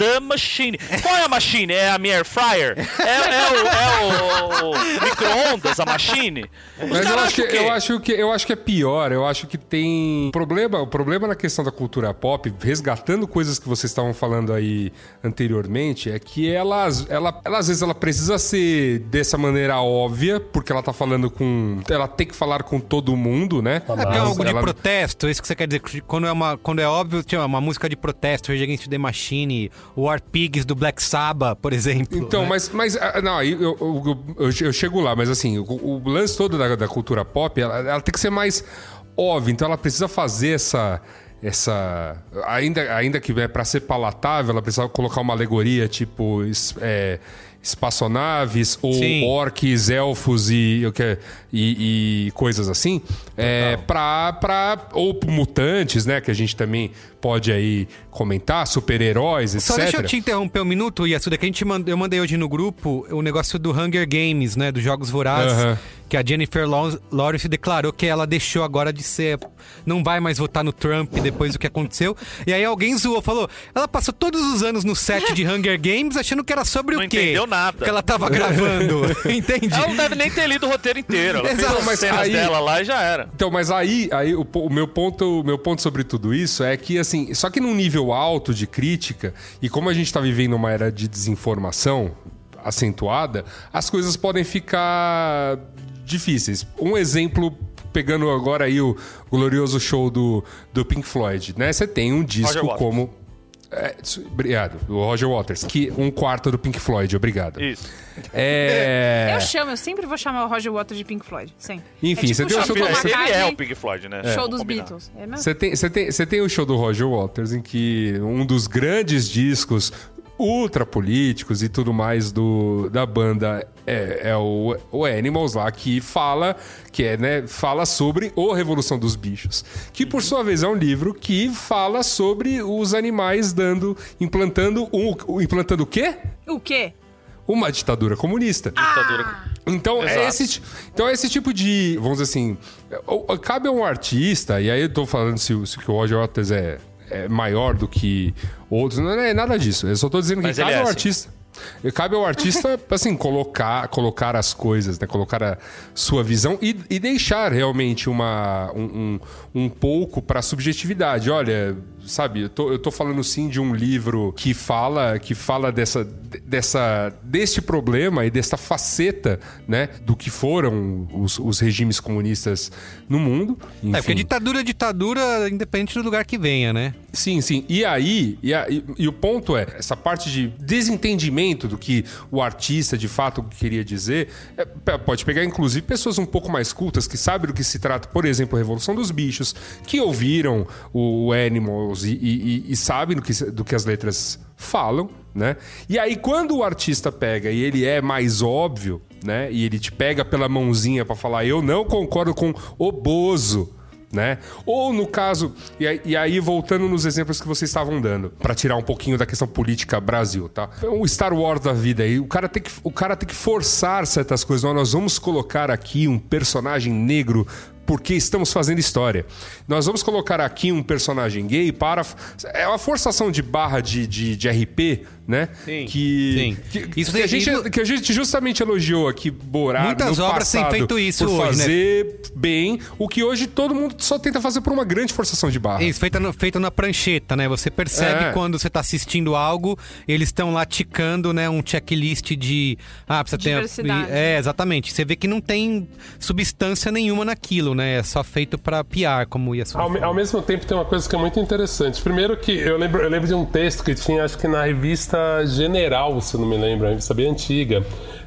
the Machine. Qual é a Machine? É a minha Air Fryer? É, é o, é o- o micro-ondas, a Machine? Os Mas eu acho, que, eu, acho que, eu acho que é pior. Eu acho que tem. Problema, o problema na questão da cultura pop, resgatando coisas que vocês estavam falando aí anteriormente, é que ela, ela, ela às vezes ela precisa ser dessa maneira óbvia, porque ela tá falando com. Ela tem que falar com todo mundo, né? É porque é algo de Ela- protesto, é isso que você quer dizer. Quando é, uma, quando é óbvio, tinha uma música de protesto, Rage Against the Machine, War Pigs do Black Sabbath, por exemplo. Então, né? mas, mas ah, não, aí eu, eu, eu, eu chego lá, mas assim, o, o lance todo da, da cultura pop, ela, ela tem que ser mais óbvia, então ela precisa fazer essa. Essa. Ainda, ainda que é para ser palatável, ela precisa colocar uma alegoria tipo. é, espaçonaves ou Sim. orques, elfos e, o que- e, e coisas assim. É, pra, pra, ou mutantes, né? Que a gente também pode aí comentar, super-heróis, etc. Só deixa eu te interromper um minuto, Yasuda, que a gente mand... eu mandei hoje no grupo o negócio do Hunger Games, né? Dos Jogos Vorazes. Aham. Que a Jennifer Law- Lawrence declarou que ela deixou agora de ser. Não vai mais votar no Trump depois do que aconteceu. E aí alguém zoou, falou. Ela passou todos os anos no set de Hunger Games achando que era sobre Não o quê? entendeu nada. Que ela tava gravando. Entendi. Ela não deve nem ter lido o roteiro inteiro. Ela fez Exato, as mas cenas aí- dela lá e já era. Então, mas aí, aí o, o meu ponto, o meu ponto sobre tudo isso é que assim, só que num nível alto de crítica e como a gente tá vivendo uma era de desinformação acentuada, as coisas podem ficar difíceis. Um exemplo pegando agora aí o glorioso show do, do Pink Floyd, né? Você tem um disco como é, obrigado, o Roger Waters, que um quarto do Pink Floyd, obrigado. Isso. É, Eu chamo, eu sempre vou chamar o Roger Waters de Pink Floyd. Sempre. Enfim, é você tipo tem o show do- você- Ele é o Pink Floyd, né? Show dos combinar. Beatles. É mesmo? Você tem, você, tem, você tem o show do Roger Waters, em que um dos grandes discos ultra políticos e tudo mais do, da banda é, é o, o Animals lá, que fala que é, né, fala sobre o Revolução dos Bichos. Que por sua vez é um livro que fala sobre os animais dando. implantando um. Implantando o quê? O quê? Uma ditadura comunista. Ditadura. Então é, esse, então é esse tipo de. Vamos dizer assim. Cabe a um artista, e aí eu tô falando se, o- se que o Roger Waters é, é maior do que outros. Não é nada disso. Eu só tô dizendo que Mas cabe ele é ao assim. artista. Cabe ao artista, assim, colocar, colocar as coisas, né? Colocar a sua visão e, e deixar realmente uma, um, um, um pouco pra subjetividade. Olha, sabe, eu tô, eu tô falando sim de um livro que fala, que fala dessa, dessa, deste problema e desta faceta, né? Do que foram os, os regimes comunistas no mundo. É, porque Enfim. ditadura é ditadura, independente do lugar que venha, né? Sim, sim. E aí, e, a- e- e o ponto é, essa parte de desentendimento do que o artista de fato queria dizer, é, pode pegar inclusive pessoas um pouco mais cultas que sabem do que se trata, por exemplo, a Revolução dos Bichos, que ouviram o, o Animals e, e- e- sabem do que, do que as letras falam, né? E aí, quando o artista pega e ele é mais óbvio, né? E ele te pega pela mãozinha pra falar, eu não concordo com o Bozo, né? Ou no caso, e aí, voltando nos exemplos que vocês estavam dando, pra tirar um pouquinho da questão política Brasil, tá? O Star Wars da vida aí, o cara tem que, o cara tem que forçar certas coisas. Nós vamos colocar aqui um personagem negro porque estamos fazendo história. Nós vamos colocar aqui um personagem gay para. É uma forçação de barra de, de, de RP, né? Sim. Que, Sim. que, Isso que a gente, que a gente justamente elogiou aqui Borado Muitas no obras têm passado feito isso por hoje, né? fazer bem o que hoje todo mundo só tenta fazer por uma grande forçação de barra. Isso, feito, no- feito na prancheta, né? Você percebe É. quando você tá assistindo algo, eles estão lá ticando, né? Um checklist de. Ah, precisa ter. Diversidade. É, exatamente. Você vê que não tem substância nenhuma naquilo, né? É só feito pra piar, como ia Ao, ao mesmo tempo tem uma coisa que é muito interessante. Primeiro que eu lembro, eu lembro de um texto que tinha, acho que na revista General, se não me lembro, uma revista bem antiga.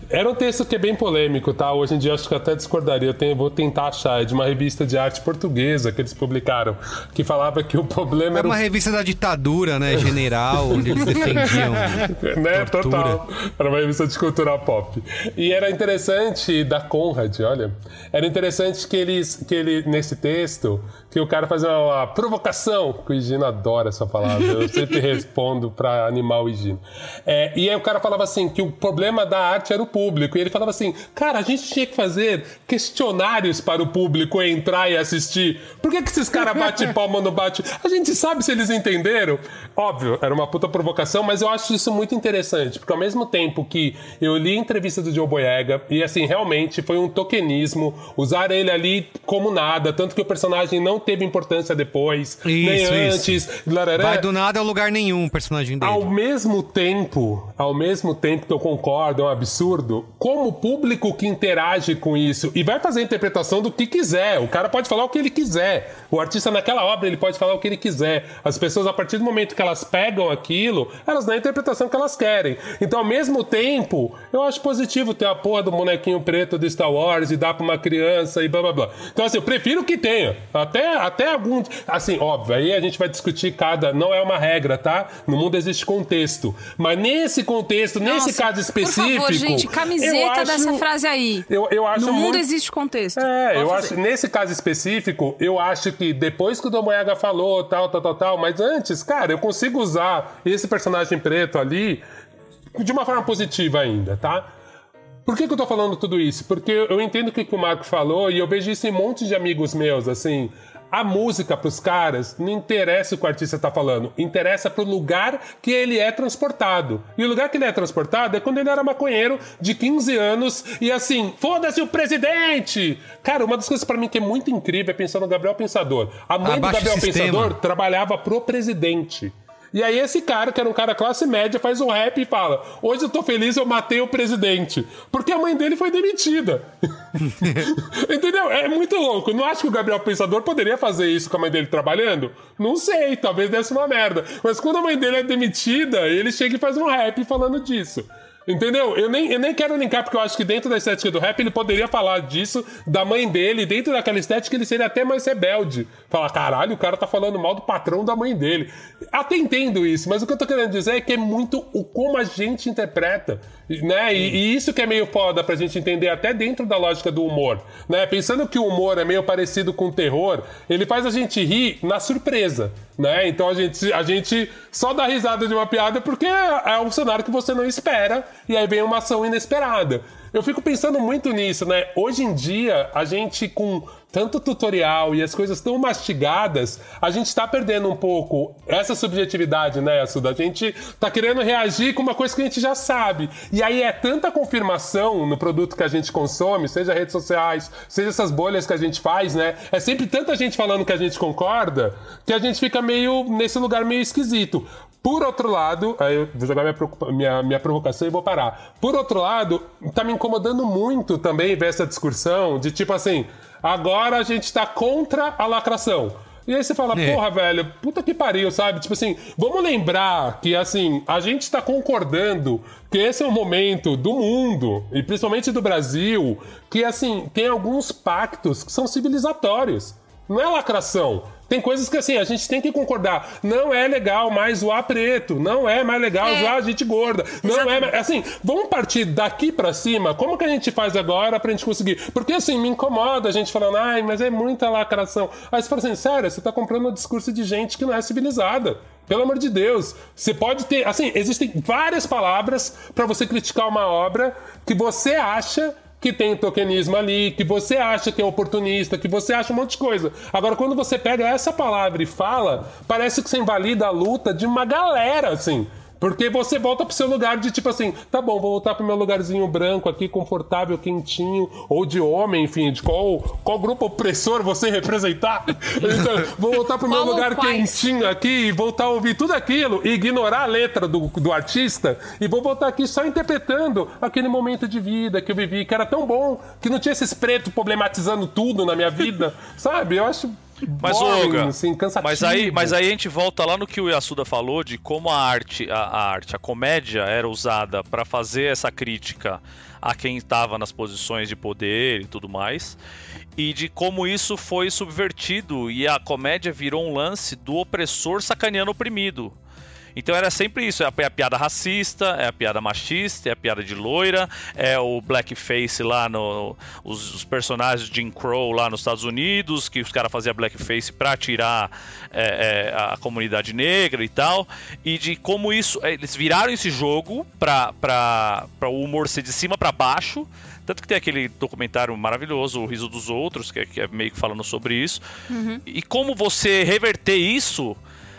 Era um texto que é bem polêmico, tá? Hoje em dia acho que eu até discordaria. Eu tenho- vou tentar achar. É de uma revista de arte portuguesa que eles publicaram, que falava que o problema É era o uma revista da ditadura, né? General, onde eles defendiam. né? tortura. Total. Era uma revista de cultura pop. E era interessante da Conrad, olha. Era interessante que eles, que ele nesse texto, que o cara fazia uma, uma provocação, que o Higino adora essa palavra. Eu sempre respondo pra animar o Higino. É, e aí o cara falava assim que o problema da arte era o público. E ele falava assim, cara, a gente tinha que fazer questionários para o público entrar e assistir. Por que, que esses caras batem palma no bate? A gente sabe se eles entenderam. Óbvio, era uma puta provocação, mas eu acho isso muito interessante, porque ao mesmo tempo que eu li a entrevista do Joe Boyega, e assim, realmente foi um tokenismo, usar ele ali como nada, tanto que o personagem não teve importância depois, nem Isso, isso. antes. larará. Vai do nada a lugar nenhum o personagem dele. Ao mesmo tempo, ao mesmo tempo que eu concordo, é um absurdo, como o público que interage com isso e vai fazer a interpretação do que quiser. O cara pode falar o que ele quiser. O artista naquela obra, ele pode falar o que ele quiser. As pessoas, a partir do momento que elas pegam aquilo, elas dão a interpretação que elas querem. Então, ao mesmo tempo, eu acho positivo ter a porra do bonequinho preto do Star Wars e dar pra uma criança e blá blá blá. Então, assim, eu prefiro que tenha. Até, até algum. Assim, óbvio, aí a gente vai discutir cada. Não é uma regra, tá? No mundo existe contexto. Mas nesse contexto, nesse Nossa, caso específico. Favor, gente, camiseta acho- dessa frase aí. Eu, eu acho no mundo muito... existe contexto. É, Pode eu fazer. acho, nesse caso específico, eu acho que depois que o Domoyaga falou, tal, tal, tal, tal, mas antes, cara, eu consigo usar esse personagem preto ali de uma forma positiva ainda, tá? Por que, que eu tô falando tudo isso? Porque eu entendo o que, que o Marco falou e eu vejo isso em um monte de amigos meus, assim. A música pros caras não interessa o que o artista tá falando, interessa pro lugar que ele é transportado. E o lugar que ele é transportado é quando ele era maconheiro de 15 anos e assim, foda-se o presidente! Cara, uma das coisas pra mim que é muito incrível é pensar no Gabriel Pensador. A mãe Abaixa do Gabriel o. Pensador trabalhava pro presidente. E aí esse cara, que era um cara classe média, faz um rap e fala: Hoje eu tô feliz, eu matei o presidente. Porque a mãe dele foi demitida. Entendeu? É muito louco. Não acho que o Gabriel Pensador poderia fazer isso com a mãe dele trabalhando? Não sei, talvez desse uma merda. Mas quando a mãe dele é demitida, ele chega e faz um rap falando disso. Entendeu? Eu nem, eu nem quero linkar, porque eu acho que dentro da estética do rap ele poderia falar disso, da mãe dele, dentro daquela estética ele seria até mais rebelde. Falar, caralho, o cara tá falando mal do patrão da mãe dele. Até entendo isso, mas o que eu tô querendo dizer é que é muito o como a gente interpreta, né? E, e isso que é meio foda pra gente entender até dentro da lógica do humor, né? Pensando que o humor é meio parecido com o terror, ele faz a gente rir na surpresa, né? Então a gente, a gente só dá risada de uma piada porque é, é um cenário que você não espera e aí vem uma ação inesperada. Eu fico pensando muito nisso, né? Hoje em dia, a gente com tanto tutorial e as coisas tão mastigadas, a gente tá perdendo um pouco essa subjetividade, né, Suda? A gente tá querendo reagir com uma coisa que a gente já sabe. E aí é tanta confirmação no produto que a gente consome, seja redes sociais, seja essas bolhas que a gente faz, né? É sempre tanta gente falando que a gente concorda, que a gente fica meio nesse lugar meio esquisito. Por outro lado, aí eu vou jogar minha, minha, minha provocação e vou parar. Por outro lado, tá me incomodando muito também ver essa discussão de tipo assim, agora a gente tá contra a lacração. E aí você fala, É. porra, velho, puta que pariu, sabe? Tipo assim, vamos lembrar que, assim, a gente tá concordando que esse é um momento do mundo, e principalmente do Brasil, que, assim, tem alguns pactos que são civilizatórios. Não é lacração. Tem coisas que, assim, a gente tem que concordar. Não é legal mais zoar preto. Não é mais legal É. zoar gente gorda. Não é mais... Assim, vamos partir daqui pra cima. Como que a gente faz agora pra gente conseguir? Porque, assim, me incomoda a gente falando, ai, mas é muita lacração. Aí você fala assim, sério, você tá comprando um discurso de gente que não é civilizada. Pelo amor de Deus. Você pode ter... Assim, existem várias palavras pra você criticar uma obra que você acha que tem tokenismo ali, que você acha que é oportunista, que você acha um monte de coisa. Agora, quando você pega essa palavra e fala, parece que você invalida a luta de uma galera, assim. Porque você volta pro seu lugar de tipo assim, tá bom, vou voltar pro meu lugarzinho branco aqui, confortável, quentinho, ou de homem, enfim, de qual, qual grupo opressor você representar. Então, vou voltar pro meu lugar quentinho aqui e voltar a ouvir tudo aquilo e ignorar a letra do, do artista e vou voltar aqui só interpretando aquele momento de vida que eu vivi, que era tão bom, que não tinha esses pretos problematizando tudo na minha vida, sabe? Eu acho. Mas, boring, Olga, assim, mas aí, mas aí a gente volta lá no que o Yasuda falou de como a arte, a, a arte, a comédia era usada para fazer essa crítica a quem estava nas posições de poder e tudo mais, e de como isso foi subvertido e a comédia virou um lance do opressor sacaneando o oprimido. Então era sempre isso, é a, é a piada racista, é a piada machista, é a piada de loira, é o blackface lá no os, os personagens de Jim Crow lá nos Estados Unidos, que os caras faziam blackface pra tirar é, é, a comunidade negra e tal, e de como isso é, eles viraram esse jogo pra, pra, pra o humor ser de cima pra baixo. Tanto que tem aquele documentário maravilhoso, O Riso dos Outros, que é, que é meio que falando sobre isso. E como você reverter isso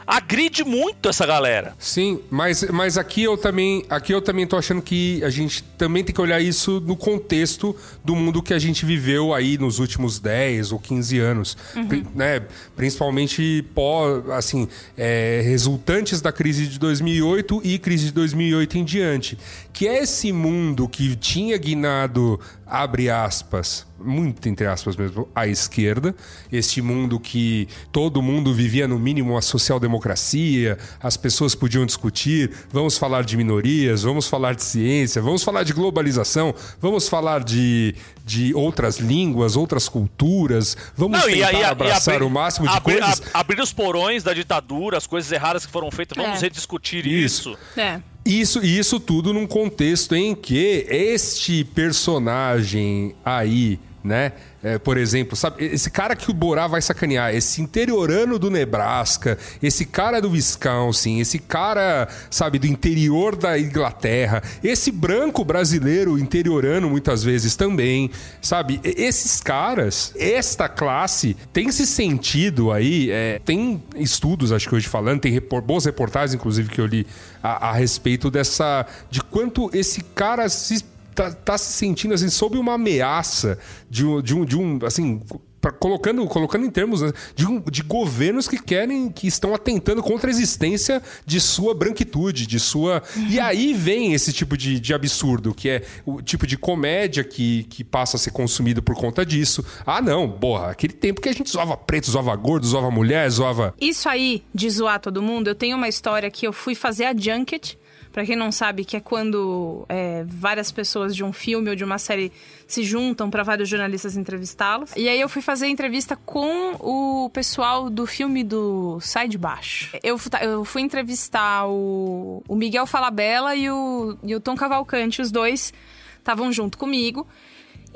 agride muito essa galera. Sim, mas, mas aqui eu também aqui eu também tô achando que a gente também tem que olhar isso no contexto do mundo que a gente viveu aí nos últimos 10 ou 15 anos, Uhum. Pri- né? Principalmente pó, assim, é, resultantes da crise de 2008 e crise de 2008 em diante, que é esse mundo que tinha guinado abre aspas, muito entre aspas mesmo, à esquerda, este mundo que todo mundo vivia no mínimo uma social-democracia, as pessoas podiam discutir, vamos falar de minorias, vamos falar de ciência, vamos falar de globalização, vamos falar de, de outras línguas, outras culturas, vamos Não, e tentar e abraçar abrir- o máximo de abrir, coisas. a- abrir os porões da ditadura, as coisas erradas que foram feitas, vamos É. rediscutir isso. É. Isso, e isso tudo num contexto em que este personagem aí, né? É, por exemplo, sabe? Esse cara que o Borá vai sacanear, esse interiorano do Nebraska, esse cara do Wisconsin, esse cara, sabe, do interior da Inglaterra, esse branco brasileiro interiorano muitas vezes também, sabe? Esses caras, esta classe, tem se sentido aí, é, tem estudos, acho que hoje falando, tem repor- boas reportagens, inclusive, que eu li a, a respeito dessa. de quanto esse cara se tá, tá se sentindo assim sob uma ameaça de um, de um, de um assim pra- colocando colocando em termos né, de, de governos que querem que estão atentando contra a existência de sua branquitude de sua e aí vem esse tipo de, de absurdo que é o tipo de comédia que, que passa a ser consumido por conta disso ah não porra aquele tempo que a gente zoava preto zoava gordo zoava mulher zoava Isso aí de zoar todo mundo, eu tenho uma história que eu fui fazer a junket. Pra quem não sabe, que é quando é, várias pessoas de um filme ou de uma série se juntam pra vários jornalistas entrevistá-los. E aí eu fui fazer entrevista com o pessoal do filme do Sai de Baixo. Eu, eu fui entrevistar o, o Miguel Falabella e o, e o Tom Cavalcante, os dois estavam junto comigo.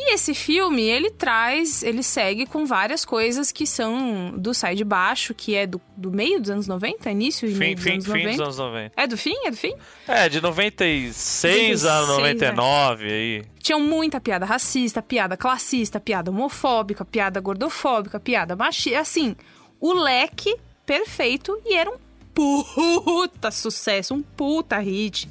E esse filme, ele traz, ele segue com várias coisas que são do Sai de Baixo, que é do, do meio dos anos 90, início e Fim, meio dos fim, anos fim 90. dos anos 90. É do fim? É do fim? É, de 96 a 96, 99 aí. Tinham muita piada racista, piada classista, piada homofóbica, piada gordofóbica, piada machista. Assim, o leque perfeito e era um puta sucesso, um puta hit.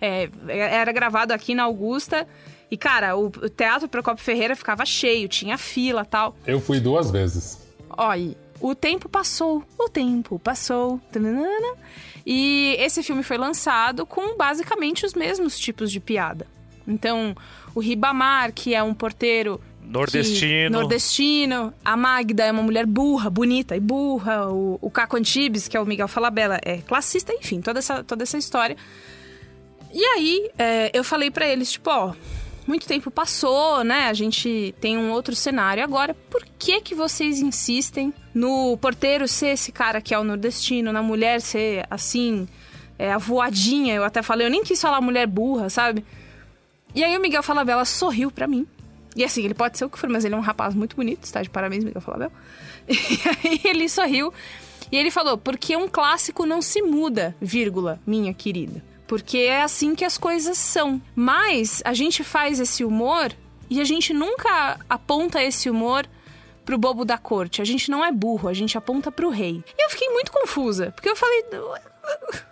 É, era gravado aqui na Augusta. E, cara, o, o Teatro Procopio Ferreira ficava cheio, tinha fila tal. Eu fui duas vezes. Olha, o tempo passou, o tempo passou. e esse filme foi lançado com basicamente os mesmos tipos de piada. Então, o Ribamar, que é um porteiro. que- Nordestino. nordestino. A Magda é uma mulher burra, bonita e burra. O, o Caco Antibes, que é o Miguel Falabella, é classista, enfim, toda essa, toda essa história. E aí, é, eu falei pra eles, tipo, ó, muito tempo passou, né? A gente tem um outro cenário agora. Por que que vocês insistem no porteiro ser esse cara que é o nordestino, na mulher ser assim, é, a voadinha? Eu até falei, eu nem quis falar mulher burra, sabe? E aí o Miguel Falabella sorriu pra mim. E assim, ele pode ser o que for, mas ele é um rapaz muito bonito, está de parabéns, Miguel Falabella. E aí ele sorriu e ele falou: porque um clássico não se muda, vírgula, minha querida. Porque é assim que as coisas são. Mas a gente faz esse humor e a gente nunca aponta esse humor pro bobo da corte. A gente não é burro, a gente aponta pro rei. E eu fiquei muito confusa, porque eu falei.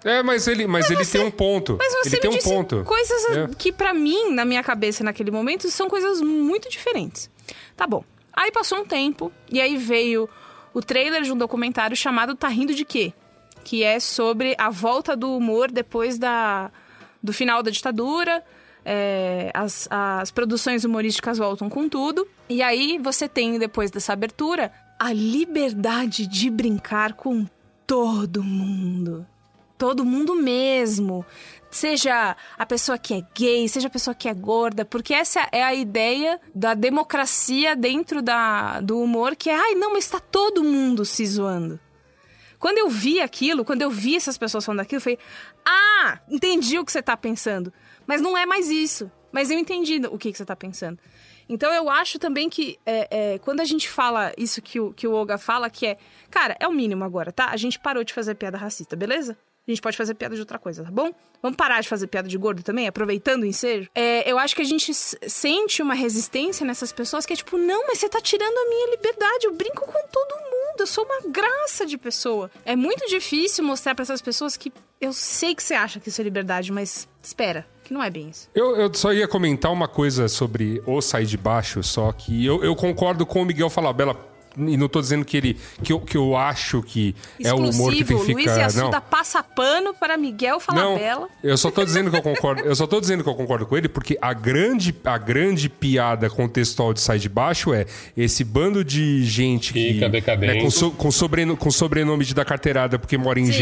É, mas ele, mas ele tem um ponto. Mas você ele tem um disse ponto. coisas É. que pra mim, na minha cabeça naquele momento, são coisas muito diferentes. Tá bom. Aí passou um tempo e aí veio o trailer de um documentário chamado Tá Rindo de Quê? Que é sobre a volta do humor depois da, do final da ditadura. É, as, as produções humorísticas voltam com tudo. E aí você tem, depois dessa abertura, a liberdade de brincar com todo mundo todo mundo mesmo. Seja a pessoa que é gay, seja a pessoa que é gorda, porque essa é a ideia da democracia dentro da, do humor, que é, ai, não, mas tá todo mundo se zoando. Quando eu vi aquilo, quando eu vi essas pessoas falando aquilo, eu falei, ah, entendi o que você tá pensando. Mas não é mais isso. Mas eu entendi o que, que você tá pensando. Então eu acho também que é, é, quando a gente fala isso que o, que o Olga fala, que é, cara, é o mínimo agora, tá? A gente parou de fazer piada racista, beleza? A gente pode fazer piada de outra coisa, tá bom? Vamos parar de fazer piada de gordo também, aproveitando o ensejo? É, eu acho que a gente sente uma resistência nessas pessoas que é tipo, não, mas você tá tirando a minha liberdade, eu brinco com todo mundo, eu sou uma graça de pessoa. É muito difícil mostrar pra essas pessoas que eu sei que você acha que isso é liberdade, mas espera, que não é bem isso. Eu, eu só ia comentar uma coisa sobre o sair de baixo, só que eu, eu concordo com o Miguel Falabella. E não tô dizendo que ele. que eu, que eu acho que é o humor que tem que Luiz ficar. e Não. Assuda passa pano para Miguel Falabella. Não, eu só tô dizendo que eu concordo. Eu só tô dizendo que eu concordo com ele porque a grande, a grande piada contextual de sai de baixo é esse bando de gente que Fica decadente. né, com, so- com, sobreno- com sobrenome de da carteirada porque mora em Sim,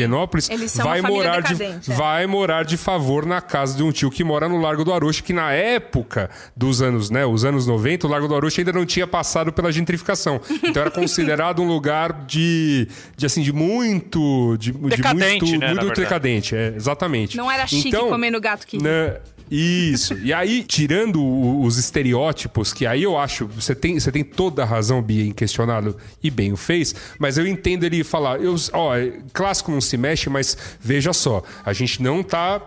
são vai morar de é. vai morar de favor na casa de um tio que mora no Largo do Arocho que na época dos anos, né, os anos 90, o Largo do Arocho ainda não tinha passado pela gentrificação. Então era considerado um lugar de, de assim de muito de, de Decadente, muito né, muito decadente, é, exatamente. Não era chique Então, comendo gato que né, isso. E aí, tirando o- os estereótipos, que aí eu acho, você tem, você tem toda a razão, Bia, em questioná-lo, e bem o fez, mas eu entendo ele falar, eu, ó, é, clássico não se mexe, mas veja só, a gente não tá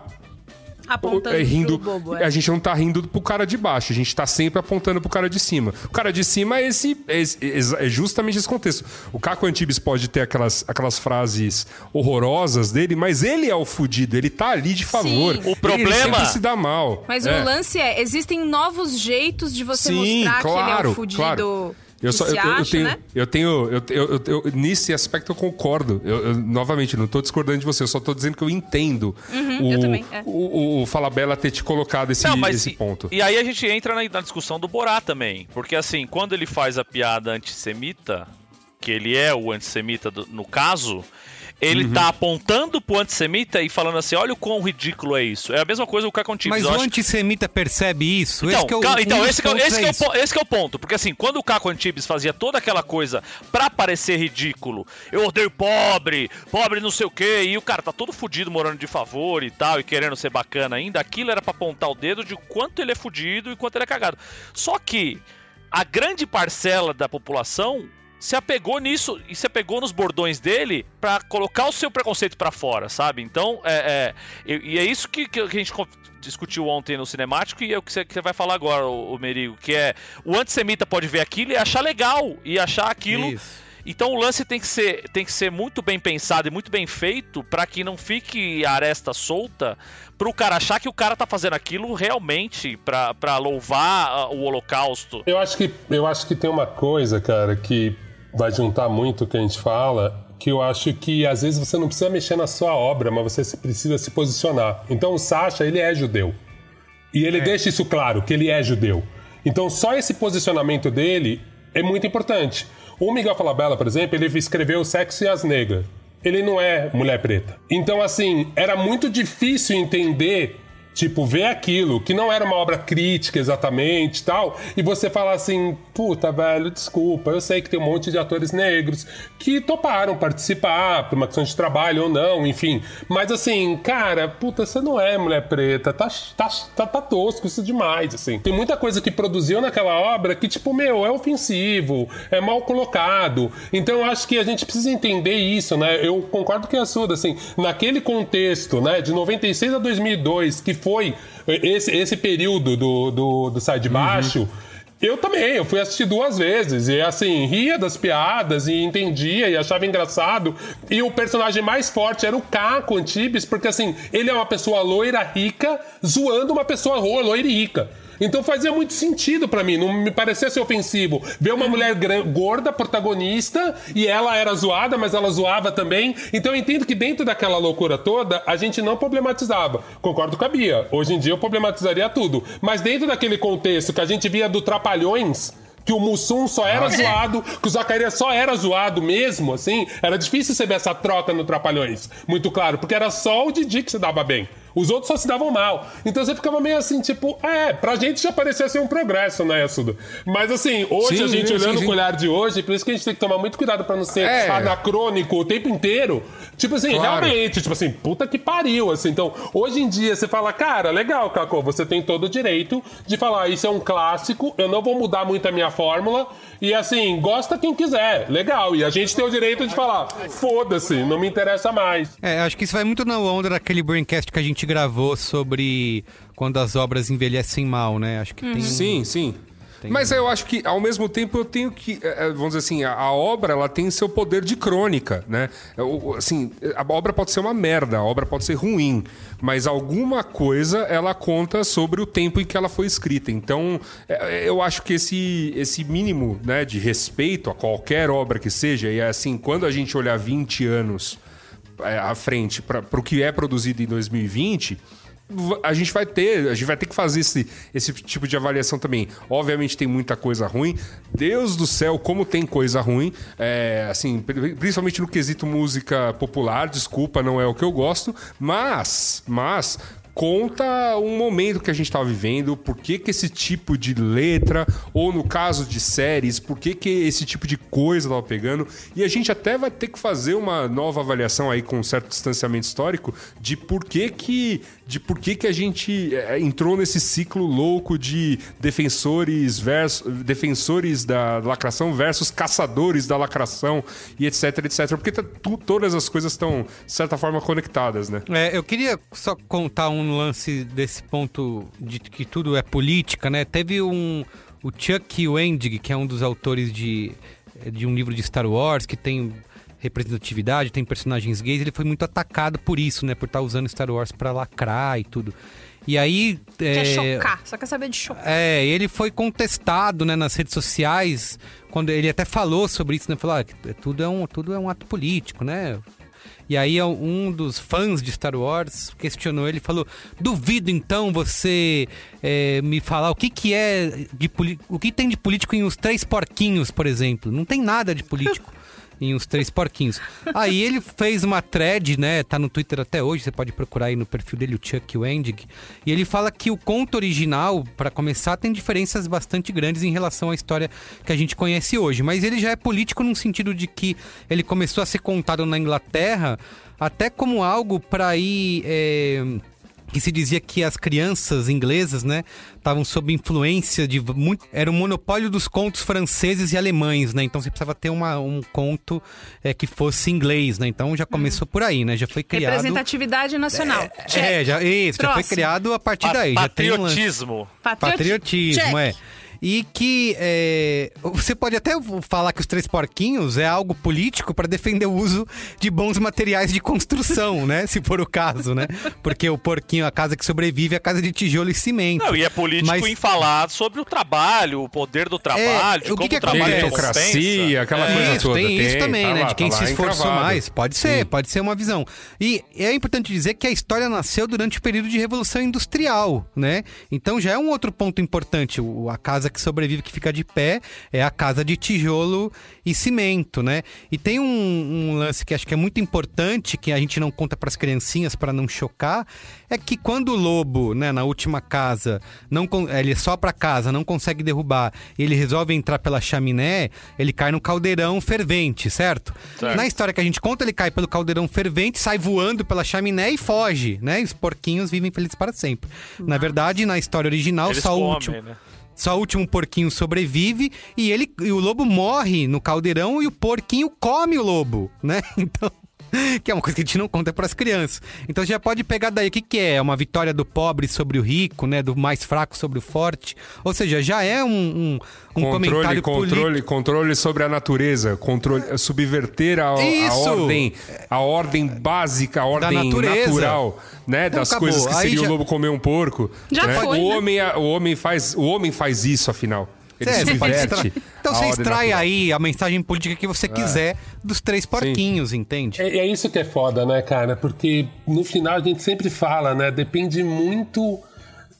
apontando é, rindo, bobo. é. a gente não tá rindo pro cara de baixo, a gente tá sempre apontando pro cara de cima. O cara de cima é esse é, esse- é justamente esse contexto. O Caco Antibes pode ter aquelas, aquelas frases horrorosas dele, mas ele é o fudido, ele tá ali de favor. Sim. O Ele problema- sempre se dá mal. Mas É. o lance é, existem novos jeitos de você Sim, mostrar que ele é claro, um fudido claro. Eu, que só, se eu, eu acha, tenho, né? eu tenho, eu, eu- eu- eu- nesse aspecto eu concordo. Eu, eu, novamente, não tô discordando de você, eu só tô dizendo que eu entendo Uhum, o, eu também, é. o, o, o Falabella ter te colocado esse, Não, mas esse e- ponto. E aí a gente entra na, na discussão do Borá também. Porque assim, quando ele faz a piada antissemita, que ele é o antissemita do- no caso, ele Uhum. tá apontando pro antissemita e falando assim: olha o quão ridículo é isso. É a mesma coisa o Caco Tibbs. Mas o acho- antissemita percebe isso? Então, esse que é o, um então esse, que é, que é esse que é o ponto. Porque assim, quando o Caco Antibes fazia toda aquela coisa pra parecer ridículo, eu odeio pobre, pobre não sei o quê, e o cara tá todo fudido morando de favor e tal, e querendo ser bacana ainda, aquilo era pra apontar o dedo de quanto ele é fudido e quanto ele é cagado. Só que a grande parcela da população se apegou nisso e se apegou nos bordões dele pra colocar o seu preconceito pra fora, sabe? Então, é, é- e, é isso que, que a gente discutiu ontem no cinemático e é o que você, vai falar agora, o, o Merigo, que é o antissemita pode ver aquilo e achar legal e achar aquilo. Isso. Então o lance tem que ser, tem que ser muito bem pensado e muito bem feito pra que não fique a aresta solta pro cara achar que o cara tá fazendo aquilo realmente pra, pra louvar ah, o holocausto. Eu acho que eu acho que tem uma coisa, cara, que vai juntar muito o que a gente fala, que eu acho que às vezes você não precisa mexer na sua obra, mas você precisa se posicionar. Então o Sasha, ele é judeu. E ele deixa isso claro, que ele é judeu. Então só esse posicionamento dele é muito importante. O Miguel Falabella, por exemplo, ele escreveu Sexo e as Negras. Ele não é mulher preta. Então, assim, era muito difícil entender Tipo, ver aquilo, que não era uma obra crítica exatamente tal, e você falar assim, puta, velho, desculpa, eu sei que tem um monte de atores negros que toparam participar por uma questão de trabalho ou não, enfim. Mas assim, cara, puta, você não é mulher preta, tá, tá, tá, tá tosco isso demais, assim. Tem muita coisa que produziu naquela obra que, tipo, meu, é ofensivo, é mal colocado. Então eu acho que a gente precisa entender isso, né? Eu concordo com a Suda, assim, naquele contexto, né, de 96 a 2002, que foi esse, esse período do, do, do Sai de Baixo, Eu também, eu fui assistir duas vezes. E assim, ria das piadas e entendia e achava engraçado. E o personagem mais forte era o Caco Antibes, porque assim, ele é uma pessoa loira rica zoando uma pessoa loira e rica. Então fazia muito sentido pra mim, não me parecia ser ofensivo. Ver uma mulher gorda, protagonista, e ela era zoada, mas ela zoava também. Então eu entendo que dentro daquela loucura toda, a gente não problematizava. Concordo com a Bia. Hoje em dia eu problematizaria tudo. Mas dentro daquele contexto que a gente via do Trapalhões. Que o Mussum só era zoado, que o Zacarias só era zoado mesmo, assim. Era difícil você ver essa troca no Trapalhões. Muito claro, porque era só o Didi que se dava bem. Os outros só se davam mal. Então você ficava meio assim, tipo, é, pra gente já parecia ser um progresso, né, Assuda? Mas assim, hoje Sim, a gente sim, olhando sim, o olhar de hoje, por isso que a gente tem que tomar muito cuidado pra não ser É. anacrônico o tempo inteiro. Tipo assim, Claro. realmente, tipo assim, puta que pariu, assim. Então, hoje em dia você fala, cara, legal, Cacô, você tem todo o direito de falar, isso é um clássico, eu não vou mudar muito a minha fórmula. E assim, gosta quem quiser, legal. E a gente tem o direito de falar, foda-se, não me interessa mais. É, acho que isso vai muito na onda daquele braincast que a gente gravou sobre quando as obras envelhecem mal, né? Acho que tem. Sim, sim. Mas eu acho que, ao mesmo tempo, eu tenho que. eh, eh, Vamos dizer assim, a, a obra ela tem seu poder de crônica, né? É, Assim, a obra pode ser uma merda, a obra pode ser ruim, mas alguma coisa ela conta sobre o tempo em que ela foi escrita. Então, eh, eu acho que esse, esse mínimo né, de respeito a qualquer obra que seja, e assim, quando a gente olhar 20 anos é, à frente para o que é produzido em 2020 v- a gente vai ter a gente vai ter que fazer esse, esse tipo de avaliação também. Obviamente tem muita coisa ruim. Deus do céu como tem coisa ruim é, assim pri- principalmente no quesito música popular desculpa não é o que eu gosto mas mas conta um momento que a gente estava vivendo, por que, que esse tipo de letra, ou no caso de séries, por que, que esse tipo de coisa estava pegando. E a gente até vai ter que fazer uma nova avaliação aí com um certo distanciamento histórico de por que que, de por que, que a gente é, entrou nesse ciclo louco de defensores versus, defensores da lacração versus caçadores da lacração e etc, etc. Porque tá tu- todas as coisas estão, de certa forma, conectadas, né? É, eu queria só contar um lance desse ponto de que tudo é política, né? Teve um. O Chuck Wendig, que é um dos autores de, de um livro de Star Wars, que tem representatividade, tem personagens gays, ele foi muito atacado por isso, né? Por estar usando Star Wars pra lacrar e tudo. E aí. Quer é, chocar, só quer saber de chocar. é, ele foi contestado, né, nas redes sociais, quando ele até falou sobre isso, né, falou, ah, que tudo é um, tudo é um ato político, né? E aí um dos fãs de Star Wars questionou ele, e falou, duvido então você é, me falar o que que é de o que tem de político em os três porquinhos, por exemplo? Não tem nada de político. Em os três porquinhos. Aí ele fez uma thread, né? Tá no Twitter até hoje, você pode procurar aí no perfil dele, o Chuck Wendig. E ele fala que o conto original, para começar, tem diferenças bastante grandes em relação à história que a gente conhece hoje. Mas ele já é político num sentido de que ele começou a ser contado na Inglaterra até como algo para ir. é, que se dizia que as crianças inglesas, né, estavam sob influência de muito, era o monopólio dos contos franceses e alemães, né? Então você precisava ter uma, um conto é, que fosse inglês, né? Então já começou por aí, né? Já foi criado Representatividade nacional. Check. É, já, isso, já foi Próximo. criado a partir Pa- daí. Já tem um Patriotismo. Patrioti- Patriotismo, Check. é. E que é, você pode até falar que os três porquinhos é algo político para defender o uso de bons materiais de construção, né? Se for o caso, né? Porque o porquinho, a casa que sobrevive é a casa de tijolo e cimento. Não, e é político Mas- em falar sobre o trabalho, o poder do trabalho, de É, o que como que o trabalho acontece? Meritocracia, aquela coisa isso, toda. tem isso Tem, também, tá né? lá, de quem tá se esforçou mais. Pode ser, Sim. pode ser uma visão. E é importante dizer que a história nasceu durante o período de Revolução Industrial, né? Então já é um outro ponto importante. O- a casa que sobrevive, que fica de pé, é a casa de tijolo e cimento, né? E tem um, um lance que acho que é muito importante, que a gente não conta para as criancinhas para não chocar, é que quando o lobo, né, na última casa, não ele só para casa, não consegue derrubar, e ele resolve entrar pela chaminé, ele cai no caldeirão fervente, certo? Certo. Na história que a gente conta, ele cai pelo caldeirão fervente, sai voando pela chaminé e foge, né? E os porquinhos vivem felizes para sempre. Na verdade, na história original, Eles só o comem, último né? Só o último porquinho sobrevive e ele e o lobo morre no caldeirão e o porquinho come o lobo, né? Então que é uma coisa que a gente não conta para as crianças. Então já pode pegar daí o que, que é? É uma vitória do pobre sobre o rico, né? Do mais fraco sobre o forte. Ou seja, já é um, um, um controle, comentário controle, político. controle sobre a natureza, controle, subverter a, a Isso! ordem, a ordem básica, a ordem natureza. natural, né, Então das acabou. coisas que seria já- o lobo comer um porco. Já né? foi, o né? homem, o homem faz, o homem faz isso afinal. Ele É, você pode extra- Então você extrai natural. aí a mensagem política que você quiser dos três porquinhos, entende? É, é isso que é foda, né, cara? Porque no final a gente sempre fala, né? Depende muito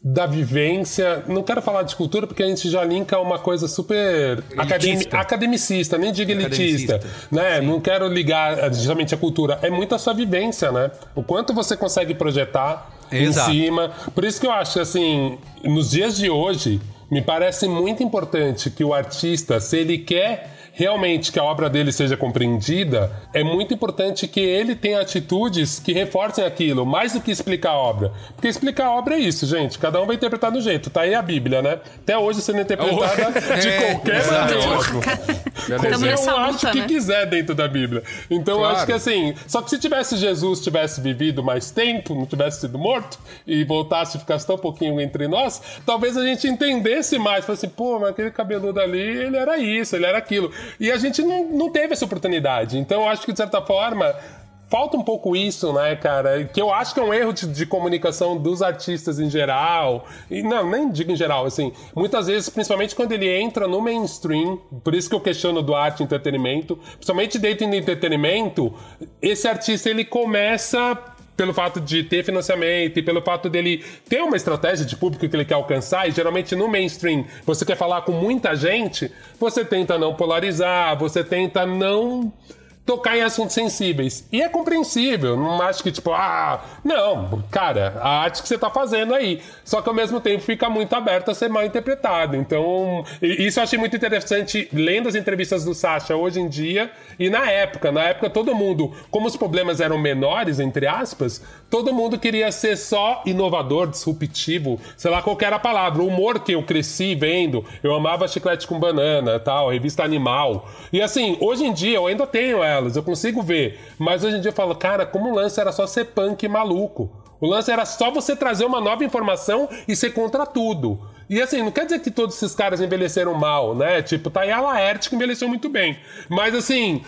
da vivência. Não quero falar de cultura porque a gente já linka uma coisa super academi- academicista, nem diga elitista, né? Não quero ligar eh, justamente a cultura. É muito a sua vivência, né? O quanto você consegue projetar Exato. em cima. Por isso que eu acho assim, nos dias de hoje, me parece muito importante que o artista, se ele quer realmente que a obra dele seja compreendida, é muito importante que ele tenha atitudes que reforcem aquilo, mais do que explicar a obra. Porque explicar a obra é isso, gente. Cada um vai interpretar do jeito. Tá aí a Bíblia, né? Até hoje sendo interpretada de É, qualquer exato. maneira. Tamo Cada nessa um acha luta, o que né? quiser dentro da Bíblia. Então eu Claro. acho que assim, só que se tivesse Jesus tivesse vivido mais tempo, não tivesse sido morto e voltasse e ficasse tão pouquinho entre nós, talvez a gente entendesse mais. Falasse assim, pô, mas aquele cabeludo ali, ele era isso, ele era aquilo. E a gente não, não teve essa oportunidade. Então eu acho que de certa forma. Falta um pouco isso, né, cara? Que eu acho que é um erro de, de comunicação dos artistas em geral. E não, nem digo em geral, assim. Muitas vezes, principalmente quando ele entra no mainstream, por isso que eu questiono do arte e entretenimento, principalmente dentro do entretenimento, esse artista ele começa pelo fato de ter financiamento e pelo fato dele ter uma estratégia de público que ele quer alcançar, e geralmente no mainstream você quer falar com muita gente, você tenta não polarizar, você tenta não tocar em assuntos sensíveis. E é compreensível, não acho que tipo, ah, não, cara, a arte que você tá fazendo aí. Só que ao mesmo tempo fica muito aberto a ser mal interpretado. Então, isso eu achei muito interessante lendo as entrevistas do Sasha hoje em dia e na época. Na época todo mundo, como os problemas eram menores, entre aspas, todo mundo queria ser só inovador, disruptivo, sei lá qual era a palavra. O humor que eu cresci vendo, eu amava chiclete com banana, tal, revista Animal. E assim, hoje em dia eu ainda tenho elas, eu consigo ver. Mas hoje em dia eu falo, cara, como o lance era só ser punk maluco. O lance era só você trazer uma nova informação e ser contra tudo. E assim, não quer dizer que todos esses caras envelheceram mal, né? Tipo, tá aí a Laerte que envelheceu muito bem. Mas assim,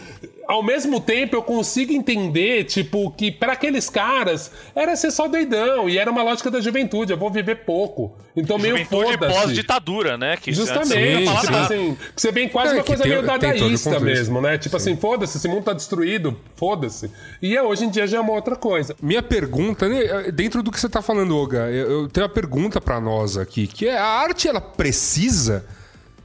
ao mesmo tempo eu consigo entender, tipo, que para aqueles caras era ser só doidão. E era uma lógica da juventude, eu vou viver pouco. Então meio Juventude foda-se. pós-ditadura, né? Que Justamente, falar tipo assim, que você vem quase É, uma coisa tem- meio dadaísta mesmo, né? Tipo assim, foda-se, esse mundo tá destruído, foda-se. E é, hoje em dia já é uma outra coisa. Minha pergunta, né, dentro do que você tá falando, Olga, eu, eu tenho uma pergunta pra nós aqui, que é arte ela precisa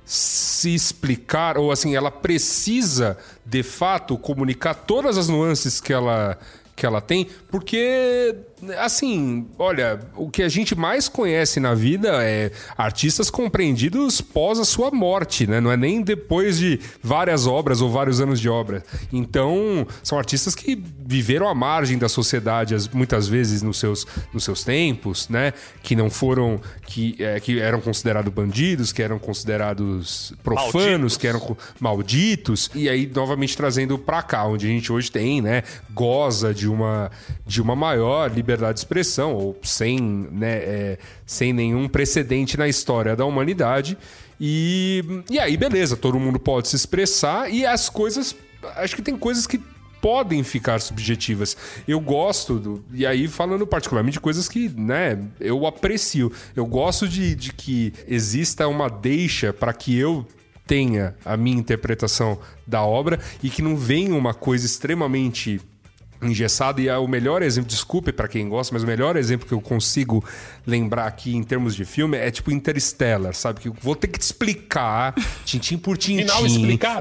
se explicar ou assim, ela precisa de fato comunicar todas as nuances que ela que ela tem, porque assim, olha, o que a gente mais conhece na vida é artistas compreendidos pós a sua morte, né? Não é nem depois de várias obras ou vários anos de obra. Então, são artistas que viveram à margem da sociedade as- muitas vezes nos seus, nos seus tempos, né? Que não foram que, é, que eram considerados bandidos, que eram considerados profanos, Malditos. que eram malditos. E aí novamente trazendo pra cá, onde a gente hoje tem, né, goza de uma de uma maior liberdade de expressão ou sem, né, é, sem nenhum precedente na história da humanidade. E, e aí, beleza, todo mundo pode se expressar e as coisas. Acho que tem coisas que podem ficar subjetivas. Eu gosto, do, e aí falando particularmente de coisas que, né, eu aprecio. Eu gosto de, de que exista uma deixa para que eu tenha a minha interpretação da obra e que não venha uma coisa extremamente engessado e é o melhor exemplo, desculpe para quem gosta, mas o melhor exemplo que eu consigo lembrar aqui em termos de filme é tipo Interstellar, sabe? Que eu vou ter que te explicar, tintim por tintim,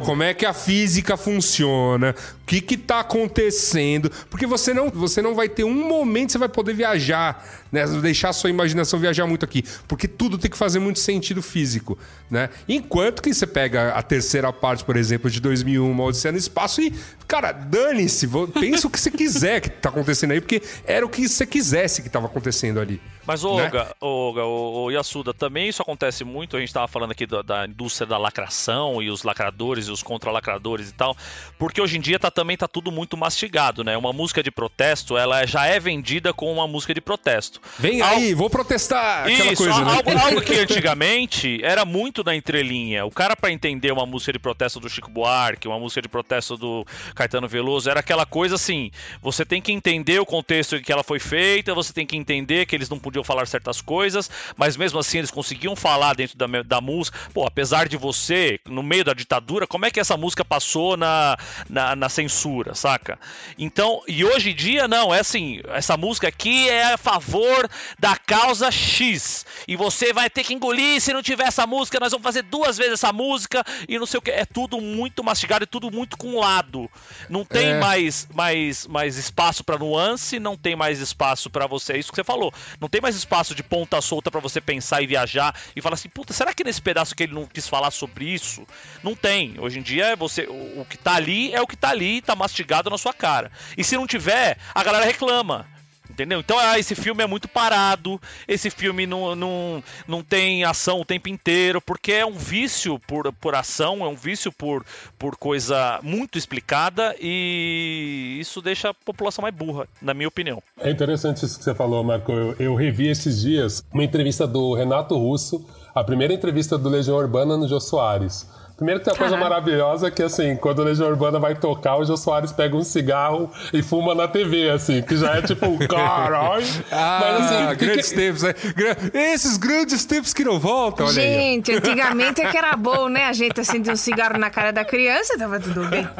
como é que a física funciona, o que que tá acontecendo, porque você não, você não vai ter um momento que você vai poder viajar, né? Deixar a sua imaginação viajar muito aqui, porque tudo tem que fazer muito sentido físico, né? Enquanto que você pega a terceira parte, por exemplo, de 2001, uma Odisseia no Espaço e, cara, dane-se, pensa o que você quiser que tá acontecendo aí, porque era o que você quisesse que tava acontecendo ali. Mas, Né? Olga, Olga, o, o Yasuda, também isso acontece muito. A gente estava falando aqui da, da indústria da lacração e os lacradores e os contra-lacradores e tal. Porque hoje em dia tá, também tá tudo muito mastigado, né? Uma música de protesto, ela já é vendida como uma música de protesto. Vem aí, vou protestar! Isso, coisa, né? algo, algo que antigamente era muito na entrelinha. O cara, pra entender uma música de protesto do Chico Buarque, uma música de protesto do Caetano Veloso, era aquela coisa assim: você tem que entender o contexto em que ela foi feita, você tem que entender que eles não podiam falar certas coisas, mas mesmo assim eles conseguiam falar dentro da, da música. Pô, apesar de você, no meio da ditadura, como é que essa música passou na, na, na censura, saca? Então, e hoje em dia, não, é assim: essa música aqui é a favor da causa X. E você vai ter que engolir se não tiver essa música, nós vamos fazer duas vezes essa música e não sei o que. É tudo muito mastigado e tudo muito com lado. Não tem É. mais, mais, mais espaço pra nuance, não tem mais espaço pra você. É isso que você falou. Não tem mais espaço de ponta solta pra você pensar e viajar e falar assim, puta, será que nesse pedaço que ele não quis falar sobre isso? Não tem. Hoje em dia você, o, o que tá ali é o que tá ali, tá mastigado na sua cara. E se não tiver, a galera reclama. Entendeu? Então, ah, esse filme é muito parado, esse filme não, não, não tem ação o tempo inteiro, porque é um vício por, por ação, é um vício por, por coisa muito explicada e isso deixa a população mais burra, na minha opinião. É interessante isso que você falou, Marco. Eu, eu revi esses dias uma entrevista do Renato Russo, a primeira entrevista do Legião Urbana no Jô Soares. Primeiro que tem a coisa maravilhosa que, assim, quando o Legião Urbana vai tocar, o Jô Soares pega um cigarro e fuma na TV, assim, que já é tipo, caralho. Ah, Mas, assim, que- grandes tempos, né? Esses grandes tempos que não voltam, olha aí. Gente, antigamente é que era bom, né? A gente acendia um cigarro na cara da criança, tava tudo bem.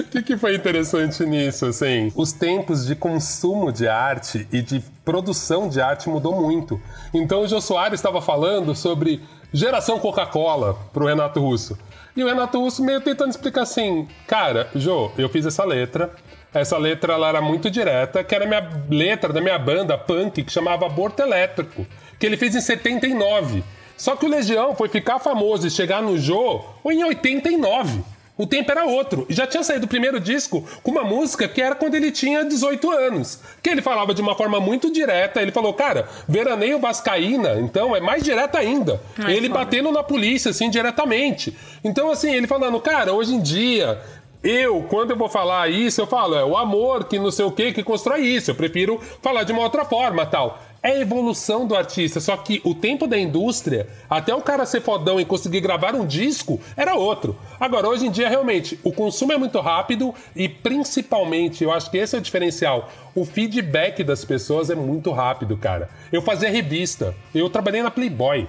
O que, que foi interessante nisso, assim? Os tempos de consumo de arte e de produção de arte mudou muito. Então o Jô Soares estava falando sobre geração Coca-Cola pro Renato Russo. E o Renato Russo meio tentando explicar assim, cara, Jô, eu fiz essa letra. Essa letra ela era muito direta, que era a minha letra da minha banda punk, que chamava Aborto Elétrico, que ele fez em 79. Só que o Legião foi ficar famoso e chegar no Jô em 89. O tempo era outro. E já tinha saído o primeiro disco com uma música que era quando ele tinha 18 anos. Que ele falava de uma forma muito direta. Ele falou, cara, veraneio Vascaína, então é mais direta ainda. Ai, ele foda. batendo na polícia, assim, diretamente. Então, assim, ele falando, cara, hoje em dia. Eu, quando eu vou falar isso, eu falo, é o amor que não sei o que que constrói isso. Eu prefiro falar de uma outra forma tal. É evolução do artista, só que o tempo da indústria, até o cara ser fodão e conseguir gravar um disco, era outro. Agora, hoje em dia, realmente, o consumo é muito rápido e, principalmente, eu acho que esse é o diferencial. O feedback das pessoas é muito rápido, cara. Eu fazia revista, eu trabalhei na Playboy.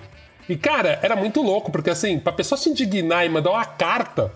E, cara, era muito louco, porque assim, pra pessoa se indignar e mandar uma carta.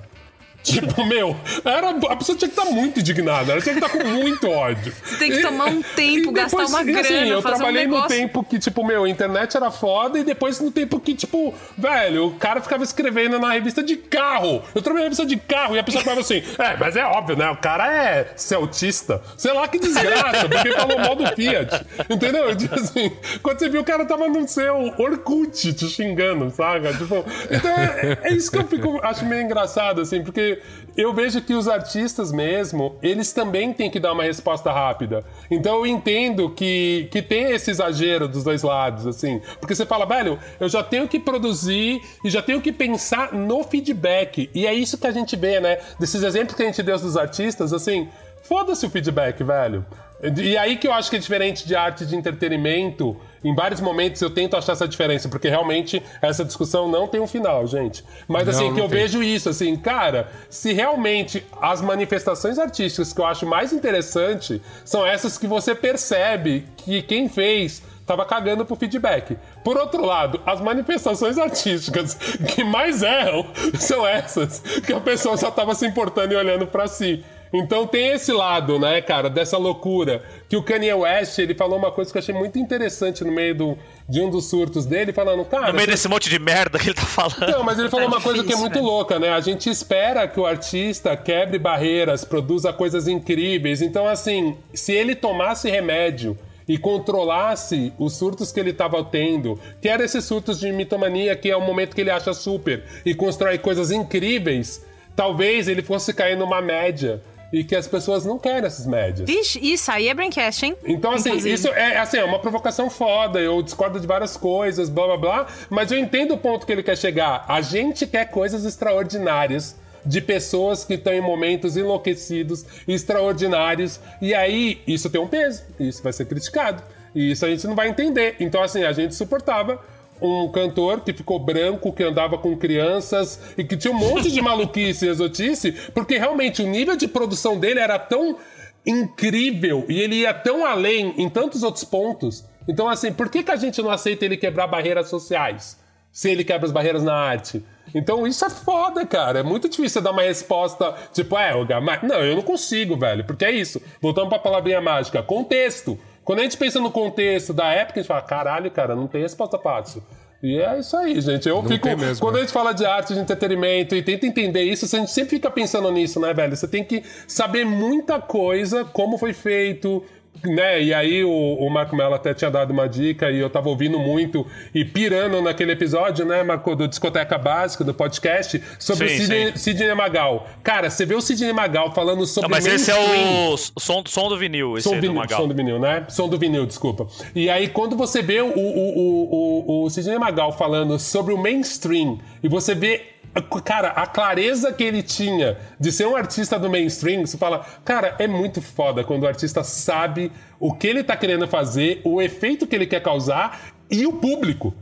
Tipo, meu, era, a pessoa tinha que estar muito indignada, ela tinha que estar com muito ódio. Você tem que tomar um tempo, E gastar depois- uma assim, grana, eu fazer um trabalhei no tempo que, tipo, meu, a internet era foda e depois no tempo que, tipo, velho, o cara ficava escrevendo na revista de carro. Eu trabalhei na revista de carro e a pessoa falava assim, é, mas é óbvio, né? O cara é celtista. Sei lá que desgraça, porque falou mal do Fiat. Entendeu? Assim, quando você viu o cara tava no seu Orkut te xingando, saca? Tipo, então é, é isso que eu fico, acho meio engraçado, assim, porque eu vejo que os artistas mesmo, eles também têm que dar uma resposta rápida. Então eu entendo que, que tem esse exagero dos dois lados, assim. Porque você fala, velho, eu já tenho que produzir e já tenho que pensar no feedback. E é isso que a gente vê, né? Desses exemplos que a gente deu dos artistas, assim, foda-se o feedback, velho. E aí que eu acho que é diferente de arte de entretenimento. Em vários momentos eu tento achar essa diferença, porque realmente essa discussão não tem um final, gente. Mas Não, assim, não que eu tem. vejo isso, assim, cara, se realmente as manifestações artísticas que eu acho mais interessante são essas que você percebe que quem fez tava cagando pro feedback. Por outro lado, as manifestações artísticas que mais erram são essas que a pessoa só tava se importando e olhando pra si. Então tem esse lado, né, cara, dessa loucura. Que o Kanye West, ele falou uma coisa que eu achei muito interessante no meio do, de um dos surtos dele, falando, cara. No meio você- desse monte de merda que ele tá falando. não, mas ele falou Tá uma coisa que é difícil, muito velho. louca, né? A gente espera que o artista quebre barreiras, produza coisas incríveis. Então, assim, se ele tomasse remédio e controlasse os surtos que ele estava tendo, que eram esses surtos de mitomania, que é o momento que ele acha super e constrói coisas incríveis, talvez ele fosse cair numa média. E que as pessoas não querem essas médias. Vixe, isso aí é braincast, hein? Então, assim, Inclusive. isso é, assim, é uma provocação foda. Eu discordo de várias coisas, blá blá blá. Mas eu entendo o ponto que ele quer chegar. A gente quer coisas extraordinárias de pessoas que estão em momentos enlouquecidos, extraordinários. E aí, isso tem um peso. Isso vai ser criticado. E isso a gente não vai entender. Então, assim, a gente suportava um cantor que ficou branco, que andava com crianças e que tinha um monte de maluquice e exotice, porque realmente o nível de produção dele era tão incrível e ele ia tão além em tantos outros pontos. Então, assim, por que, que a gente não aceita ele quebrar barreiras sociais? Se ele quebra as barreiras na arte. Então, isso é foda, cara. É muito difícil dar uma resposta, tipo, é, o Gama... Não, eu não consigo, velho. Porque é isso. Voltando pra palavrinha mágica. Contexto. Quando a gente pensa no contexto da época, a gente fala, caralho, cara, não tem resposta fácil. E é isso aí, gente. Eu Não fico. mesmo, quando né? a gente fala de arte, de entretenimento e tenta entender isso, a gente sempre fica pensando nisso, né, velho? Você tem que saber muita coisa, como foi feito. Né? E aí o, o Marco Mello até tinha dado uma dica e eu tava ouvindo muito e pirando naquele episódio, né, Marco, do Discoteca Básica, do podcast, sobre Sim, o Sidney. Sidney Magal. Cara, você vê o Sidney Magal falando sobre Não, mas esse é mainstream. o som, som do vinil, esse Som, do vinil, Magal. som do vinil, né? Som do vinil, desculpa. E aí, quando você vê o, o, o, o, o Sidney Magal falando sobre o mainstream, e você vê, cara, a clareza que ele tinha de ser um artista do mainstream, você fala, cara, é muito foda quando o artista sabe o que ele tá querendo fazer, o efeito que ele quer causar e o público.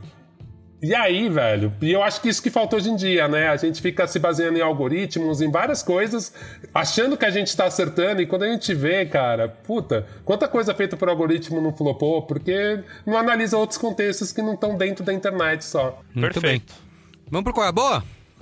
E aí, velho, e eu acho que isso que falta hoje em dia, né? A gente fica se baseando em algoritmos, em várias coisas, achando que a gente tá acertando, e quando a gente vê, cara, puta, quanta coisa feita por algoritmo não flopou, porque não analisa outros contextos que não estão dentro da internet só. Muito bem. Vamos pro qual é a boa?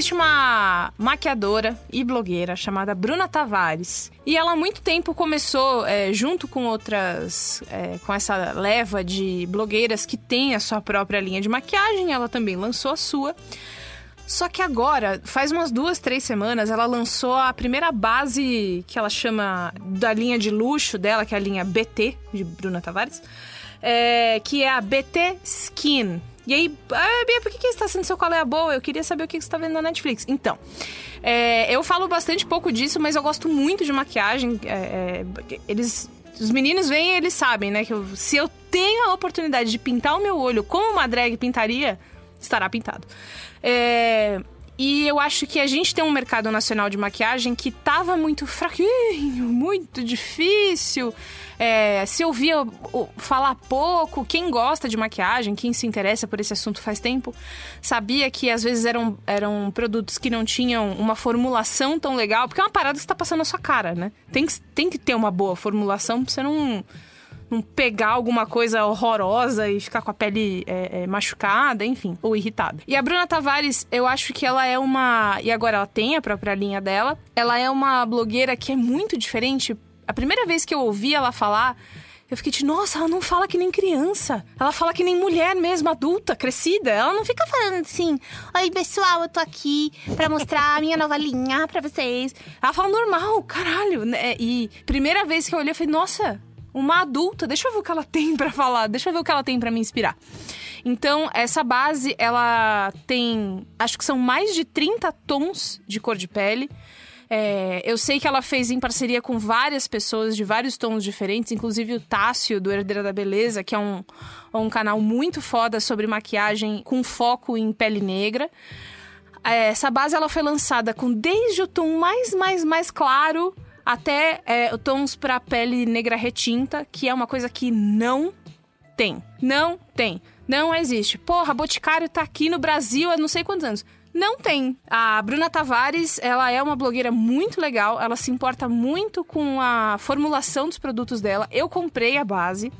Existe uma maquiadora e blogueira chamada Bruna Tavares. E ela há muito tempo começou, é, junto com outras. é, com essa leva de blogueiras que tem a sua própria linha de maquiagem, ela também lançou a sua. Só que agora, faz umas duas, três semanas, ela lançou a primeira base que ela chama da linha de luxo dela, que é a linha BT, de Bruna Tavares, é, que é a BT Skin. E aí, ah, Bia, por que, que está sendo seu qual é a boa? Eu queria saber o que que você está vendo na Netflix. Então, é, eu falo bastante pouco disso, mas eu gosto muito de maquiagem. é, é, eles. Os meninos vêm eles sabem, né? Que eu- se eu tenho a oportunidade de pintar o meu olho como uma drag pintaria, estará pintado. É, e eu acho que a gente tem um mercado nacional de maquiagem que tava muito fraquinho, muito difícil. É, se ouvia falar pouco, quem gosta de maquiagem, quem se interessa por esse assunto faz tempo, sabia que às vezes eram, eram produtos que não tinham uma formulação tão legal, porque é uma parada que você tá passando na sua cara, né? Tem que, tem que ter uma boa formulação pra você não não pegar alguma coisa horrorosa e ficar com a pele é, é, machucada, enfim, ou irritada. E a Bruna Tavares, eu acho que ela é uma. E agora ela tem a própria linha dela. Ela é uma blogueira que é muito diferente. A primeira vez que eu ouvi ela falar. Eu fiquei de, nossa, ela não fala que nem criança. Ela fala que nem mulher mesmo, adulta, crescida. Ela não fica falando assim, oi pessoal, eu tô aqui pra mostrar a minha nova linha pra vocês. Ela fala normal, caralho. né? E primeira vez que eu olhei, eu falei, nossa, uma adulta, deixa eu ver o que ela tem pra falar, deixa eu ver o que ela tem pra me inspirar. Então, essa base, ela tem, acho que são mais de 30 tons de cor de pele. É, eu sei que ela fez em parceria com várias pessoas de vários tons diferentes, inclusive o Tássio, do Herdeira da Beleza, que é um, um canal muito foda sobre maquiagem com foco em pele negra. É, Essa base ela foi lançada com desde o tom mais, mais, mais claro até é, tons para pele negra retinta, que é uma coisa que não tem. Não tem. Não existe. Porra, Boticário tá aqui no Brasil há não sei quantos anos. Não tem. A Bruna Tavares, ela é uma blogueira muito legal. Ela se importa muito com a formulação dos produtos dela. Eu comprei a base.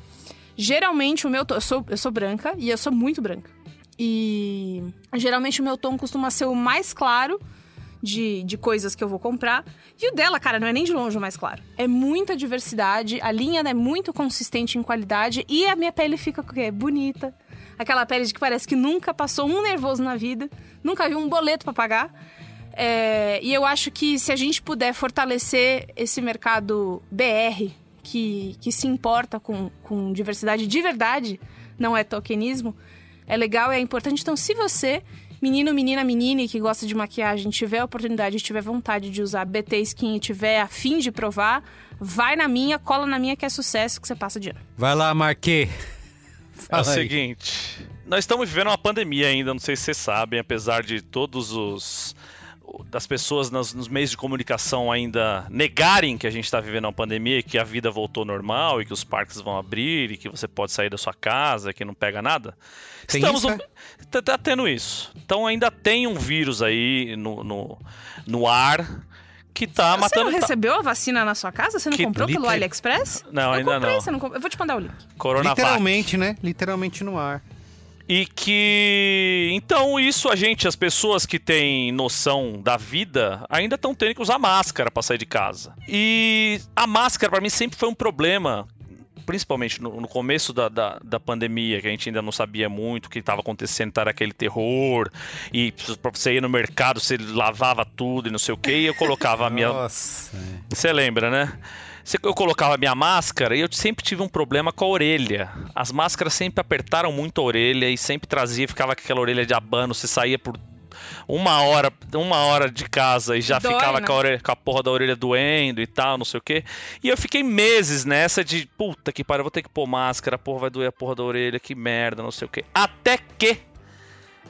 Geralmente o meu. Eu sou, eu sou branca e eu sou muito branca. E geralmente o meu tom costuma ser o mais claro de, de coisas que eu vou comprar. E o dela, cara, não é nem de longe o mais claro. É muita diversidade, a linha é muito consistente em qualidade e a minha pele fica o quê? bonita. Aquela pele de que parece que nunca passou um nervoso na vida, nunca viu um boleto pra pagar. É, e eu acho que se a gente puder fortalecer esse mercado BR, que, que se importa com, com diversidade de verdade, não é tokenismo, é legal é importante. Então, se você, menino, menina, menine, que gosta de maquiagem, tiver a oportunidade, tiver vontade de usar BT Skin e tiver afim de provar, vai na minha, cola na minha que é sucesso que você passa de ano. Vai lá, Marquê. É o seguinte, nós estamos vivendo uma pandemia ainda, não sei se vocês sabem, apesar de todos os das pessoas nas- nos meios de comunicação ainda negarem que a gente está vivendo uma pandemia, e que a vida voltou normal e que os parques vão abrir e que você pode sair da sua casa, que não pega nada. Tem Estamos isso, é? tá, tá tendo isso. Então ainda tem um vírus aí no, no, no ar que tá Você matando. não tá- recebeu a vacina na sua casa? Você não Que comprou pelo AliExpress? Não, eu ainda comprei, não. Você não comprou. Eu vou te mandar o link. Coronavac. Literalmente, né? Literalmente no ar. E que. Então, isso a gente, as pessoas que têm noção da vida, ainda estão tendo que usar máscara para sair de casa. E a máscara, para mim, sempre foi um problema. Principalmente no, no começo da, da, da pandemia, que a gente ainda não sabia muito o que estava acontecendo, tá, era aquele terror. E pra você ir no mercado, você lavava tudo e não sei o que, e eu colocava a minha. Nossa. Você lembra, né? Eu colocava a minha máscara e eu sempre tive um problema com a orelha. As máscaras sempre apertaram muito a orelha e sempre trazia, ficava com aquela orelha de abano. Você saía por uma hora, uma hora de casa e já Dói, ficava né? com, a orelha- com a porra da orelha doendo e tal, não sei o quê. E eu fiquei meses nessa de puta que pariu, vou ter que pôr máscara, porra, vai doer a porra da orelha, que merda, não sei o quê. Até que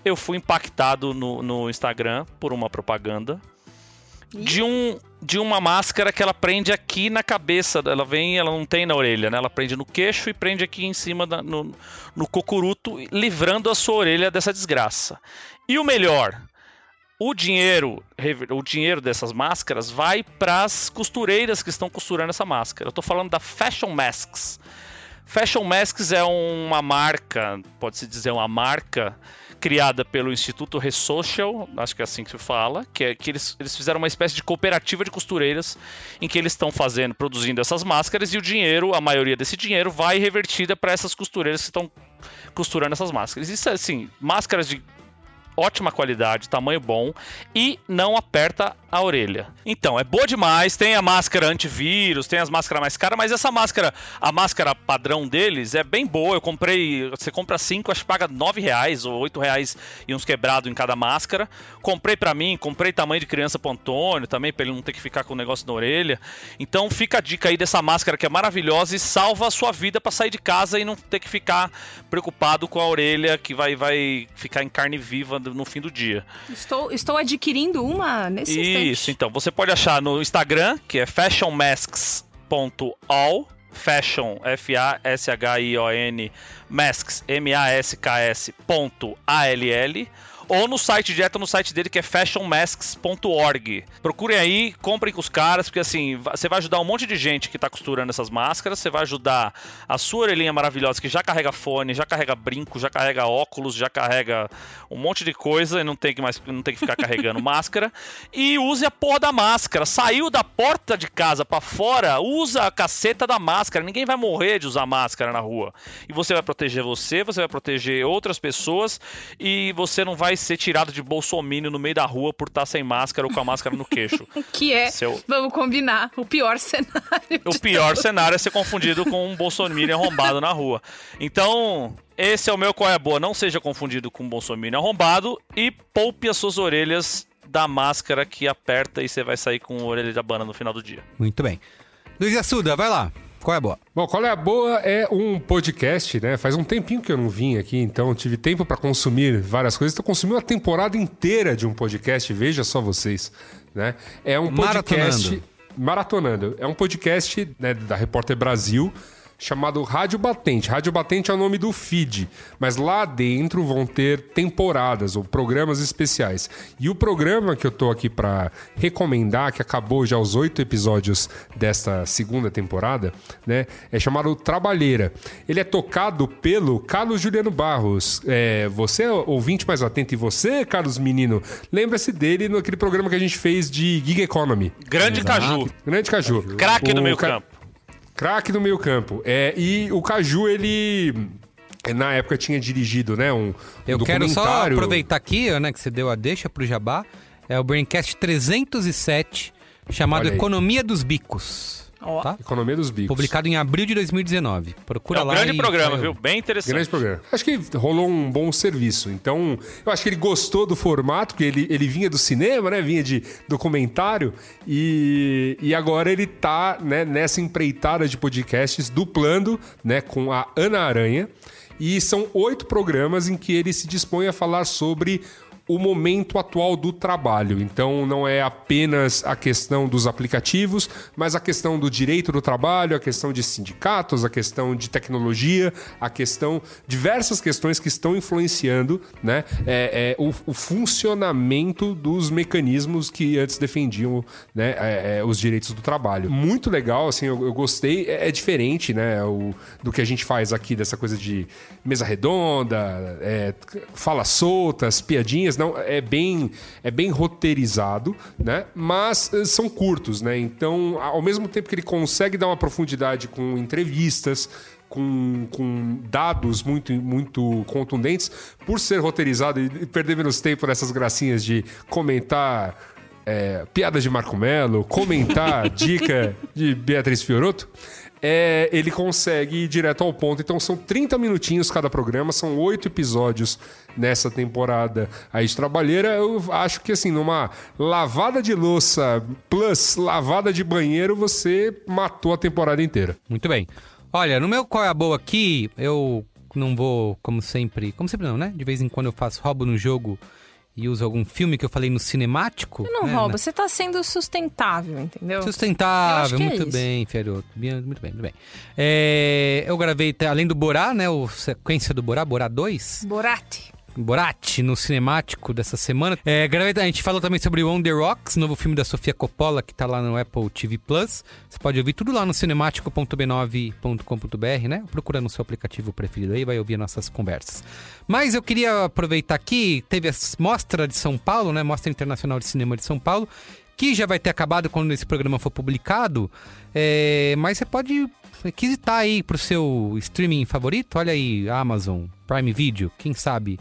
eu fui impactado no, no Instagram por uma propaganda de um de uma máscara que ela prende aqui na cabeça, ela vem, ela não tem na orelha, né? Ela prende no queixo e prende aqui em cima da- no, no cocuruto, livrando a sua orelha dessa desgraça. E o melhor, o dinheiro, o dinheiro dessas máscaras vai para as costureiras que estão costurando essa máscara. Eu tô falando da Fashion Masks. Fashion Masks é uma marca, pode-se dizer uma marca criada pelo Instituto Resocial, acho que é assim que se fala, que é que eles, eles fizeram uma espécie de cooperativa de costureiras em que eles estão fazendo, produzindo essas máscaras e o dinheiro, a maioria desse dinheiro vai revertida para essas costureiras que estão costurando essas máscaras. Isso é assim, máscaras de ótima qualidade, tamanho bom e não aperta a orelha. Então, é boa demais, tem a máscara antivírus, tem as máscaras mais caras, mas essa máscara, a máscara padrão deles é bem boa. Eu comprei, você compra cinco, acho que paga nove reais ou oito reais e uns quebrados em cada máscara. Comprei pra mim, comprei tamanho de criança pro Antônio também, pra ele não ter que ficar com o negócio na orelha. Então fica a dica aí dessa máscara que é maravilhosa e salva a sua vida pra sair de casa e não ter que ficar preocupado com a orelha que vai, vai ficar em carne viva no fim do dia. Estou, estou adquirindo uma nesse instante. Isso, então. Você pode achar no Instagram, que é fashionmasks.all. Fashion, F-A-S-H-I-O-N, masks, M-A-S-K-S, ponto A-L-L. Ou no site, direto no site dele, que é fashionmasks.org. Procurem aí, comprem com os caras, porque assim, você vai ajudar um monte de gente que tá costurando essas máscaras, você vai ajudar a sua orelhinha maravilhosa, que já carrega fone, já carrega brinco, já carrega óculos, já carrega um monte de coisa e não tem que mais não tem que ficar carregando máscara. E use a porra da máscara. Saiu da porta de casa pra fora, usa a caceta da máscara. Ninguém vai morrer de usar máscara na rua. E você vai proteger você, você vai proteger outras pessoas e você não vai ser tirado de bolsomínio no meio da rua por estar sem máscara ou com a máscara no queixo. Que é, Seu- vamos combinar, o pior cenário. O pior cenário é ser confundido com um bolsominion arrombado na rua. Então, esse é o meu qual é a boa. Não seja confundido com um bolsominion arrombado e poupe as suas orelhas da máscara que aperta e você vai sair com a orelha de abana no final do dia. Muito bem. Luiz Assuda, vai lá. Qual é a boa? Bom, qual é a boa é um podcast, né? Faz um tempinho que eu não vim aqui, então tive tempo para consumir várias coisas. Então consumi uma temporada inteira de um podcast, veja só vocês, né? É um podcast maratonando. É um podcast né, da Repórter Brasil chamado Rádio Batente. Rádio Batente é o nome do feed, mas lá dentro vão ter temporadas ou programas especiais. E o programa que eu tô aqui para recomendar, que acabou já os oito episódios desta segunda temporada, né, é chamado Trabalheira. Ele é tocado pelo Carlos Juliano Barros. É, você ouvinte mais atento e você, Carlos Menino, lembra-se dele naquele programa que a gente fez de Gig Economy. Grande Caju. Grande Caju. Craque do O meio ca- campo. Craque do meio campo. É, e o Caju, ele... Na época tinha dirigido, né, um, um Eu quero só aproveitar aqui, né, que você deu a deixa pro Jabá. É o Braincast 307, chamado. Economia dos Bicos. Tá? Economia dos Bicos. Publicado em abril de 2019. Procura É um lá. grande e programa, viu? Bem interessante. Grande programa. Acho que rolou um bom serviço. Então, eu acho que ele gostou do formato, porque ele, ele vinha do cinema, né? Vinha de documentário. E, e agora ele tá né, nessa empreitada de podcasts, duplando né, com a Ana Aranha. E são oito programas em que ele se dispõe a falar sobre o momento atual do trabalho. Então, não é apenas a questão dos aplicativos, mas a questão do direito do trabalho, a questão de sindicatos, a questão de tecnologia, a questão diversas questões que estão influenciando, né, é, é, o, o funcionamento dos mecanismos que antes defendiam, né, é, é, os direitos do trabalho. Muito legal, assim, eu, eu gostei. É, é diferente, né, o, do que a gente faz aqui dessa coisa de mesa redonda, é, fala soltas, piadinhas. Não, é bem, é bem roteirizado, né? Mas eh, são curtos, né? Então, ao mesmo tempo que ele consegue dar uma profundidade com entrevistas, com, com dados muito, muito contundentes, por ser roteirizado e perder menos tempo nessas gracinhas de comentar é, piadas de Marco Melo, comentar dica de Beatriz Fioroto, é, ele consegue ir direto ao ponto. Então são 30 minutinhos cada programa, são oito episódios nessa temporada aí de trabalheira. Eu acho que assim, numa lavada de louça plus lavada de banheiro, você matou a temporada inteira. Muito bem. Olha, no meu Qual é a Boa aqui, eu não vou, como sempre... Como sempre não, né? De vez em quando eu faço roubo no jogo e uso algum filme que eu falei no cinemático. Não né, rouba, você tá sendo sustentável, entendeu? Eu Sustentável, é muito isso. bem. Bien- Muito bem, muito bem. É, eu gravei, tá, além do Borá, né? O sequência do Borá, Borá 2. Borat. Borat no cinemático dessa semana. É, a gente falou também sobre On The Rocks, novo filme da Sofia Coppola, que tá lá no Apple TV Plus. Você pode ouvir tudo lá no cinemático.b9.com.br, né? Procura no seu aplicativo preferido aí, vai ouvir nossas conversas. Mas eu queria aproveitar aqui, teve a Mostra de São Paulo, né? Mostra Internacional de Cinema de São Paulo, que já vai ter acabado quando esse programa for publicado. É, mas você pode requisitar aí pro seu streaming favorito. Olha aí, Amazon, Prime Video, quem sabe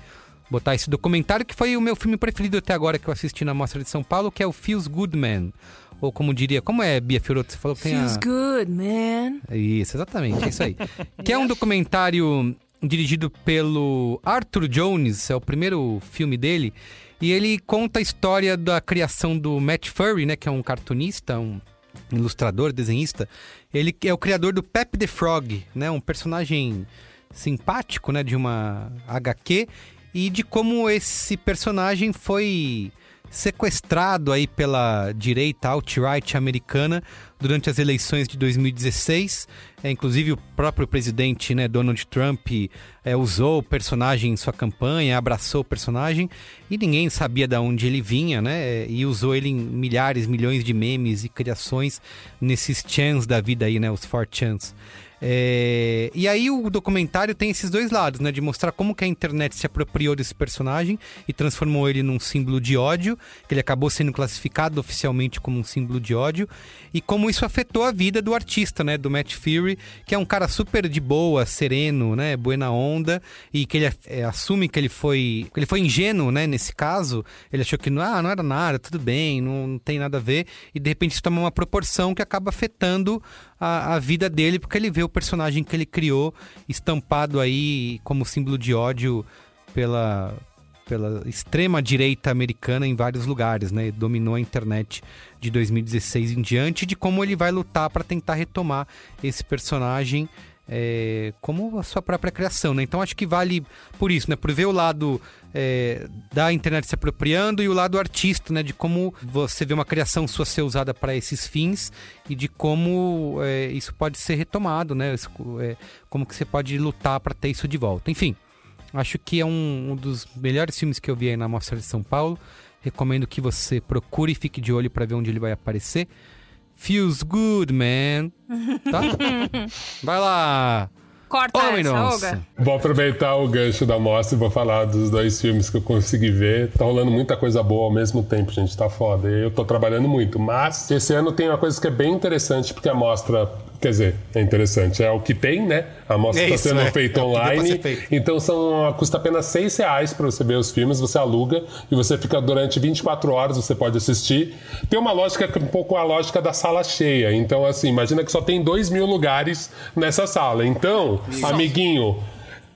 botar esse documentário que foi o meu filme preferido até agora que eu assisti na Mostra de São Paulo, que é o Feels Good Man. Ou como diria, como é, Bia Fiorotto? Você falou que tem Feels a... good, man. Isso, exatamente, é isso aí. que é um documentário dirigido pelo Arthur Jones, é o primeiro filme dele, e ele conta a história da criação do Matt Furry, né, que é um cartunista, um ilustrador, desenhista. Ele é o criador do Pep the Frog, né, um personagem simpático, né, de uma HQ e de como esse personagem foi sequestrado aí pela direita alt-right americana durante as eleições de 2016. É, inclusive o próprio presidente, né, Donald Trump, é, usou o personagem em sua campanha, abraçou o personagem e ninguém sabia de onde ele vinha, né? E usou ele em milhares, milhões de memes e criações nesses chans da vida aí, né? Os 4chans. É, E aí o documentário tem esses dois lados, né? De mostrar como que a internet se apropriou desse personagem e transformou ele num símbolo de ódio, que ele acabou sendo classificado oficialmente como um símbolo de ódio, e como isso afetou a vida do artista, né? Do Matt Fury, que é um cara super de boa, sereno, né? Buena onda, e que ele é, assume que ele foi. que ele foi ingênuo, né? Nesse caso, ele achou que ah, não era nada, tudo bem, não, não tem nada a ver, e de repente isso toma uma proporção que acaba afetando a, a vida dele, porque ele vê o personagem que ele criou estampado aí como símbolo de ódio pela, pela extrema direita americana em vários lugares, né? Dominou a internet de 2016 em diante, de como ele vai lutar para tentar retomar esse personagem é, como a sua própria criação, né? Então acho que vale por isso, né? Por ver o lado é, da internet se apropriando e o lado artista, né? De como você vê uma criação sua ser usada para esses fins e de como é, isso pode ser retomado, né? Isso, é, como que você pode lutar para ter isso de volta. Enfim, acho que é um, um dos melhores filmes que eu vi aí na Mostra de São Paulo. Recomendo que você procure e fique de olho para ver onde ele vai aparecer. Feels good, man. Tá? Vai lá. Corta Ô, essa. Vou aproveitar o gancho da mostra e vou falar dos dois filmes que eu consegui ver. Tá rolando muita coisa boa ao mesmo tempo, gente. Tá foda. Eu tô trabalhando muito. Mas esse ano tem uma coisa que é bem interessante, porque a mostra Quer dizer, é interessante. É o que tem, né? A mostra É está isso, sendo é. feita É pra online. feito. Então são, custa apenas 6 reais para você ver os filmes, você aluga e você fica durante 24 horas, você pode assistir. Tem uma lógica é um pouco a lógica da sala cheia. Então, assim, imagina que só tem 2 mil lugares nessa sala. Então, amiguinho,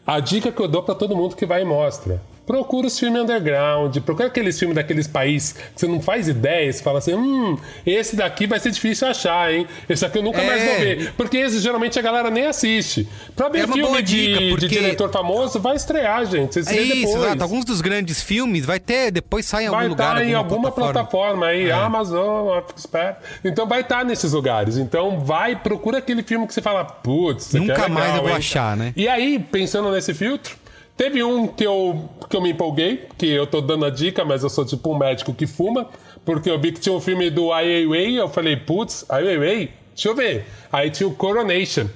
a dica que eu dou para todo mundo que vai e mostra. Procura os filmes underground, procura aqueles filmes daqueles países que você não faz ideia, você fala assim, hum, esse daqui vai ser difícil achar, hein? Esse aqui eu nunca É. mais vou ver. Porque esse geralmente a galera nem assiste. Pra ver É uma filme de, dica, de porque- diretor famoso, vai estrear, gente. Vocês É vê isso, depois. exato. Alguns dos grandes filmes vai ter, depois sai em algum Vai lugar. estar em alguma plataforma, aí, É. Amazon, Expert. Então vai estar nesses lugares. Então vai, procura aquele filme que você fala, putz, aqui Nunca é legal, mais eu vou hein? achar, né? E aí, pensando nesse filtro, teve um que eu, que eu me empolguei, que eu tô dando a dica, mas eu sou tipo um médico que fuma, porque eu vi que tinha um filme do Ai Weiwei, eu falei, putz, Ai Weiwei, deixa eu ver. Aí tinha o Coronation.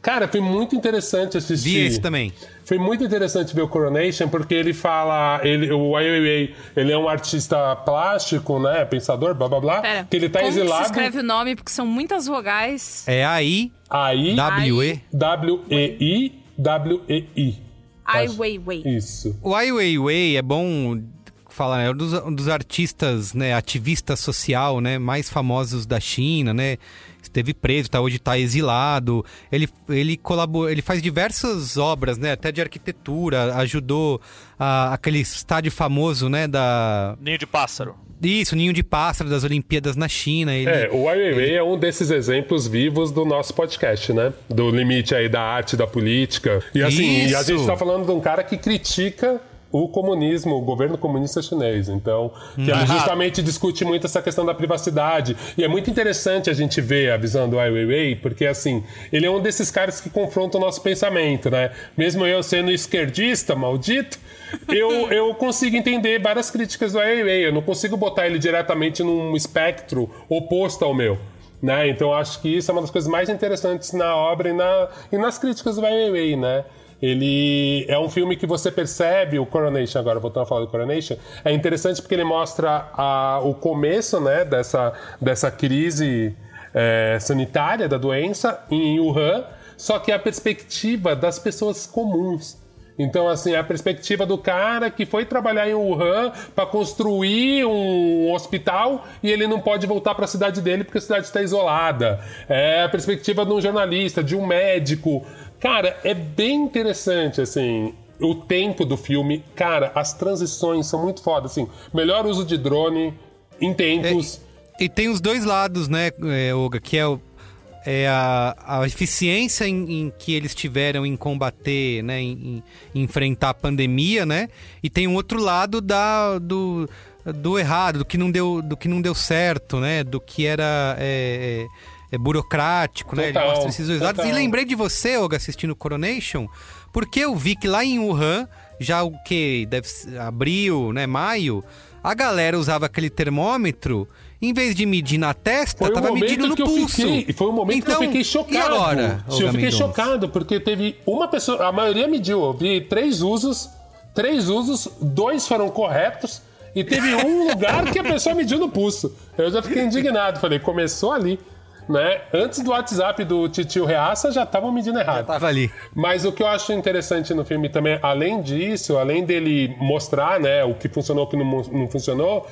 Cara, foi muito interessante assistir. Vi esse também. Foi muito interessante ver o Coronation, porque ele fala, ele, o Ai Weiwei, ele é um artista plástico, né, pensador, blá blá blá, Pera, que ele tá como que exilado. se escreve o nome? Porque são muitas vogais. É aí. Aí, W-E. W-E-I, W-E-I. Ai Weiwei. Isso. O Ai Weiwei é bom falar, né? É um dos, um dos artistas, né, ativista social, né, mais famosos da China, né? Esteve preso, tá, hoje está exilado. Ele, ele colabora, ele faz diversas obras, né, até de arquitetura, ajudou a, aquele estádio famoso, né, da Ninho de pássaro. Isso, Ninho de Pássaro das Olimpíadas na China. Ele, É, o Ai Weiwei é um desses exemplos vivos do nosso podcast, né? Do limite aí da arte, da política. E assim, e a gente tá falando de um cara que critica o comunismo, o governo comunista chinês. Então, que ele Uhum. justamente discute muito essa questão da privacidade. E é muito interessante a gente ver a visão do Ai Weiwei, porque assim, ele é um desses caras que confronta o nosso pensamento, né? Mesmo eu sendo esquerdista, maldito, eu, eu consigo entender várias críticas do Ai Weiwei. Eu não consigo botar ele diretamente num espectro oposto ao meu. Né? Então acho que isso é uma das coisas mais interessantes na obra e, na, e nas críticas do Ai Weiwei, né? Ele é um filme que você percebe, o Coronation, agora voltando a falar do Coronation, é interessante porque ele mostra a, o começo né, dessa, dessa crise é, sanitária da doença em Wuhan, só que a perspectiva das pessoas comuns. Então, assim, a perspectiva do cara que foi trabalhar em Wuhan para construir um hospital e ele não pode voltar para a cidade dele porque a cidade está isolada. É a perspectiva de um jornalista, de um médico. Cara, é bem interessante, assim. O tempo do filme, cara, as transições são muito foda, assim. Melhor uso de drone em tempos. E tem os dois lados, né, é, Olga, que é, o- é a, a eficiência em, em que eles tiveram em combater, né, em, em enfrentar a pandemia, né? E tem um outro lado da, do, do errado, do que não deu, do que não deu certo, né? Do que era é, é, é burocrático, né? Ele Total, mostra esses dois lados. E total. lembrei de você, Olga, assistindo Coronation, porque eu vi que lá em Wuhan, já o que deve ser abril, né, maio, a galera usava aquele termômetro, em vez de medir na testa, Foi tava medindo no pulso. fiquei, foi o momento então, que eu fiquei chocado. E agora? eu fiquei Mendonça? chocado porque teve uma pessoa, a maioria mediu, eu vi três usos, três usos, dois foram corretos e teve um lugar que a pessoa mediu no pulso. Eu já fiquei indignado, falei, começou ali. Né? Antes do WhatsApp do Titio Reaça já estavam medindo errado. Tava ali. Mas o que eu acho interessante no filme também, além disso, além dele mostrar né, o que funcionou e o que não, não funcionou,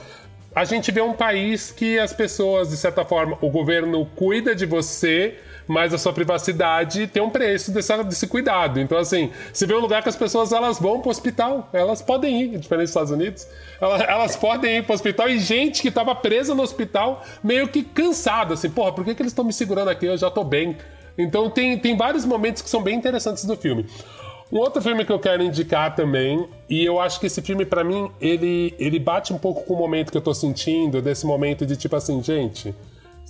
a gente vê um país que as pessoas, de certa forma, o governo cuida de você, mas a sua privacidade tem um preço dessa- desse cuidado. Então, assim, você vê um lugar que as pessoas elas vão para o hospital, elas podem ir, diferente dos Estados Unidos, elas, elas podem ir para o hospital e gente que estava presa no hospital meio que cansada, assim, porra, por que, que eles estão me segurando aqui? Eu já tô bem. Então tem, tem vários momentos que são bem interessantes do filme. Um outro filme que eu quero indicar também, e eu acho que esse filme, pra mim, ele, ele bate um pouco com o momento que eu tô sentindo, desse momento de tipo assim, gente,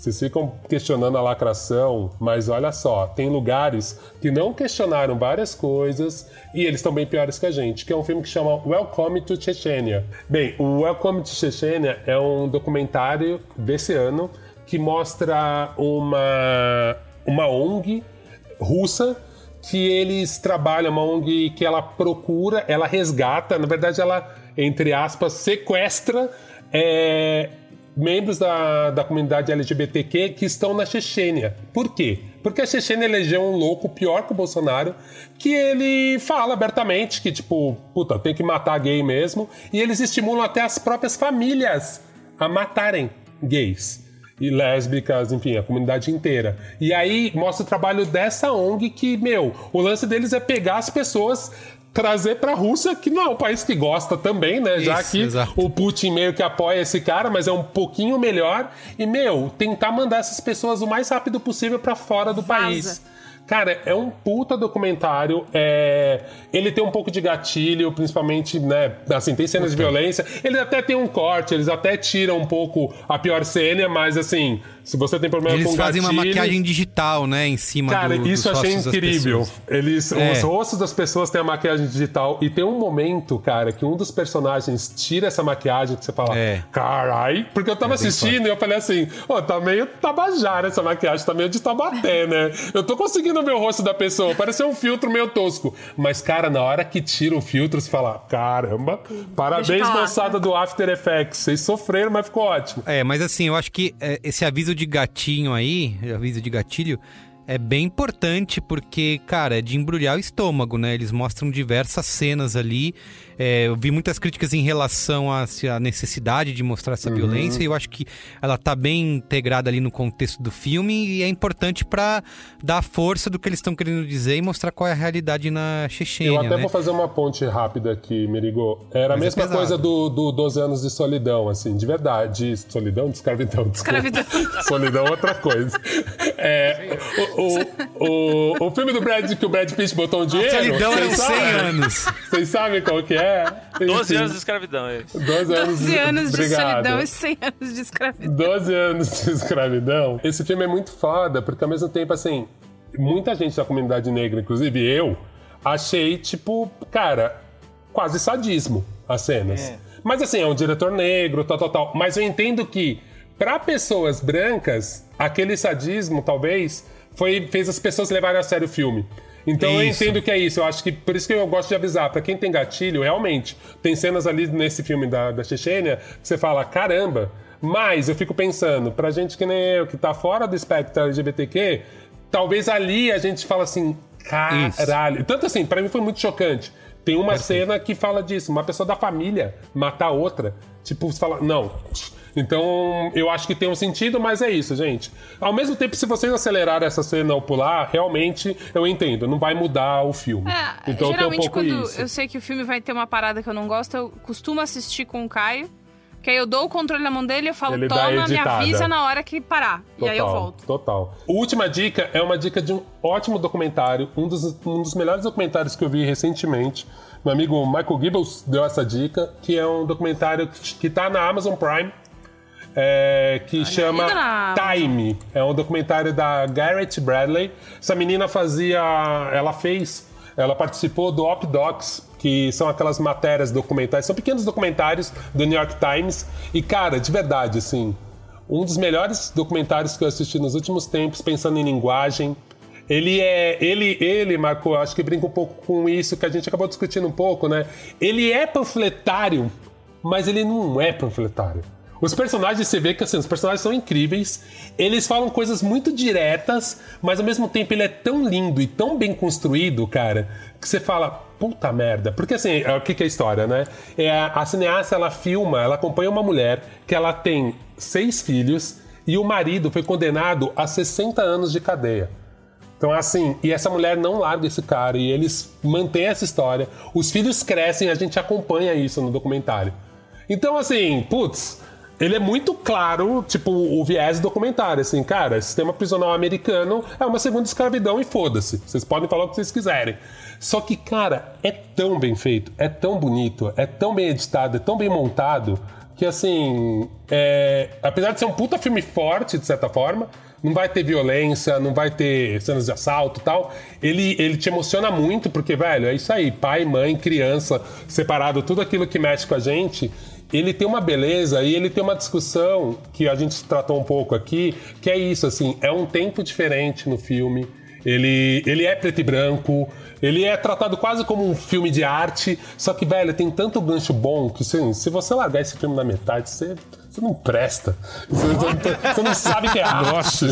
vocês ficam questionando a lacração, mas olha só, tem lugares que não questionaram várias coisas e eles estão bem piores que a gente, que é um filme que chama Welcome to Chechnya. Bem, o Welcome to Chechnya é um documentário desse ano que mostra uma, uma ONG russa que eles trabalham, uma ONG que ela procura, ela resgata, na verdade ela, entre aspas, sequestra é, membros da, da comunidade LGBTQ que estão na Chechênia. Por quê? Porque a Chechênia elegeu um louco pior que o Bolsonaro, que ele fala abertamente que, tipo, puta, tem que matar gay mesmo, e eles estimulam até as próprias famílias a matarem gays e lésbicas, enfim, a comunidade inteira. E aí mostra o trabalho dessa ONG que, meu, o lance deles é pegar as pessoas trazer para a Rússia, que não é um país que gosta também, né? Já Isso, que exato. o Putin meio que apoia esse cara, mas é um pouquinho melhor. E, meu, tentar mandar essas pessoas o mais rápido possível para fora do país. Cara, é um puta documentário. É... Ele tem um pouco de gatilho, principalmente, né? Assim, tem cenas de violência. Ele até tem um corte, eles até tiram um pouco a pior cena, mas assim, se você tem problema Eles com fazem gatilho... uma maquiagem digital, né, em cima Cara, do, isso achei incrível. Eles, É. Os rostos das pessoas têm a maquiagem digital. E tem um momento, cara, que um dos personagens tira essa maquiagem que você fala, É. carai. Porque eu tava É assistindo e eu falei assim, ó, tá meio tabajara essa maquiagem, tá meio de tabaté, né? Eu tô conseguindo ver o rosto da pessoa, parece um filtro meio tosco. Mas, cara, na hora que tira o filtro, você fala, caramba, parabéns, moçada do After Effects. Vocês sofreram, mas ficou ótimo. É, mas assim, eu acho que é, esse aviso de gatinho aí, aviso de gatilho, é bem importante porque, cara, é de embrulhar o estômago, né? Eles mostram diversas cenas ali. É, eu vi muitas críticas em relação à se- à necessidade de mostrar essa Uhum. violência e eu acho que ela tá bem integrada ali no contexto do filme e é importante pra dar a força do que eles estão querendo dizer e mostrar qual é a realidade na Chechênia, Eu até né? vou fazer uma ponte rápida aqui, Merigo. Era a Mas é mesma pesado. coisa do, do 12 anos de solidão, assim, de verdade. De solidão? De escravidão. desculpa. Escravidão. solidão é outra coisa. É, o, o, o, o filme do Brad que o Brad Pitt botou um dinheiro. solidão eram vocês 100 sabem? anos. Vocês sabem qual que é? 12 Enfim, anos de escravidão, é isso. 12 anos, 12 anos de Obrigado. solidão e 100 anos de escravidão. 12 anos de escravidão. Esse filme é muito foda, porque ao mesmo tempo, assim, muita gente da comunidade negra, inclusive eu, achei, tipo, cara, quase sadismo as cenas. Mas assim, é um diretor negro, tal, tal, tal. Mas eu entendo que, pra pessoas brancas, aquele sadismo, talvez, foi, fez as pessoas levarem a sério o filme. Então eu Isso. entendo que é isso. Eu acho que por isso que eu gosto de avisar. Pra quem tem gatilho, realmente, tem cenas ali nesse filme da, da Chechênia que você fala, caramba. Mas eu fico pensando, pra gente que nem eu, que tá fora do espectro LGBTQ, talvez ali a gente fala assim, caralho. Tanto assim, pra mim foi muito chocante. Tem uma cena que fala disso, uma pessoa da família matar outra. Tipo, você fala, não. Então, eu acho que tem um sentido, mas é isso, gente. Ao mesmo tempo, se vocês acelerarem essa cena ou pular, realmente eu entendo, não vai mudar o filme. É, então tem um geralmente pouco quando isso. eu sei que o filme vai ter uma parada que eu não gosto, eu costumo assistir com o Caio. Que aí eu dou o controle na mão dele e eu falo, Ele toma, me avisa na hora que parar. E aí eu volto. Total. Última dica é uma dica de um ótimo documentário, um dos, um dos melhores documentários que eu vi recentemente. Meu amigo Michael Gibbons deu essa dica, que é um documentário que, que tá na Amazon Prime. É, que chama Time. É um documentário da Garrett Bradley. Essa menina fazia. Ela fez. Ela participou do Op Docs, que são aquelas matérias documentais, são pequenos documentários do New York Times. E, cara, de verdade, assim, um dos melhores documentários que eu assisti nos últimos tempos, pensando em linguagem. Ele é. Ele, ele, Marco, acho que brinca um pouco com isso que a gente acabou discutindo um pouco, né? Ele é panfletário, mas ele não é panfletário. Os personagens, você vê que assim, os personagens são incríveis, eles falam coisas muito diretas, mas ao mesmo tempo ele é tão lindo e tão bem construído, cara, que você fala, puta merda. Porque assim, é, o que, é a história, né? É, a, a cineasta, ela filma, ela acompanha uma mulher que ela tem seis filhos e o marido foi condenado a 60 anos de cadeia. Então, assim, e essa mulher não larga esse cara e eles mantêm essa história. Os filhos crescem, a gente acompanha isso no documentário. Então, assim, putz, ele é muito claro, tipo, o viés do documentário. Assim, cara, sistema prisional americano é uma segunda escravidão e foda-se. Vocês podem falar o que vocês quiserem. Só que, cara, é tão bem feito, é tão bonito, é tão bem editado, é tão bem montado, que, assim, é... apesar de ser um puta filme forte, de certa forma, não vai ter violência, não vai ter cenas de assalto e tal. Ele, ele te emociona muito, porque, velho, é isso aí, pai, mãe, criança, separado, tudo aquilo que mexe com a gente. Ele tem uma beleza e ele tem uma discussão que a gente tratou um pouco aqui, que é isso, assim, é um tempo diferente no filme. Ele, ele é preto e branco, ele é tratado quase como um filme de arte, só que, velho, tem tanto gancho bom que assim, se você largar esse filme na metade, você, Você não presta. Você, você- você não sabe que é arte.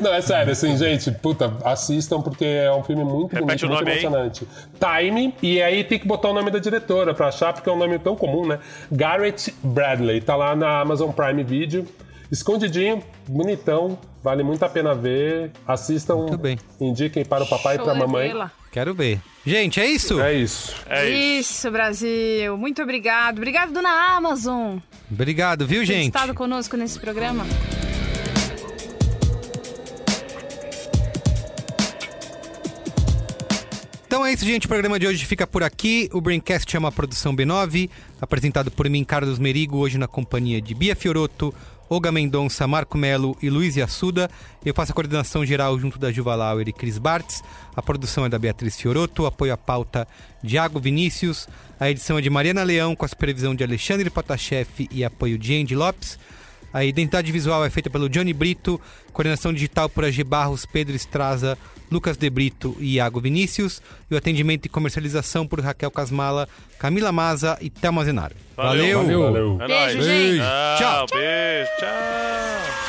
Não, é sério, assim, gente, puta, assistam porque é um filme muito Repete bonito, o muito nome aí. emocionante. Time, e aí tem que botar o nome da diretora pra achar, porque é um nome tão comum, né? Garrett Bradley, tá lá na Amazon Prime Video. Escondidinho, bonitão, vale muito a pena ver. Assistam, Muito bem. indiquem para o papai e pra Show, mamãe. Quero ver. Gente, é isso? É isso. É isso. Isso, Brasil. Muito obrigado. Obrigado, dona Amazon, Obrigado, viu, por ter gente? estado conosco nesse programa. Então é isso, gente. O programa de hoje fica por aqui. O Braincast é uma produção B9, apresentado por mim, Carlos Merigo, hoje na companhia de Bia Fioroto, Olga Mendonça, Marco Melo e Luiz Assuda. Eu faço a coordenação geral junto da Juva Lauer e Cris Bartz. A produção é da Beatriz Fioroto, apoio à pauta Diago Vinícius. A edição é de Mariana Leão, com a supervisão de Alexandre Potashev e apoio de Andy Lopes. A identidade visual é feita pelo Johnny Brito, coordenação digital por AG Barros, Pedro Estraza, Lucas De Brito e Iago Vinícius, e o atendimento e comercialização por Raquel Casmala, Camila Maza e Thelma Zenaro. Valeu. Valeu! Valeu. É Beijo, nóis. gente. Tchau. Tchau. Beijo. Tchau.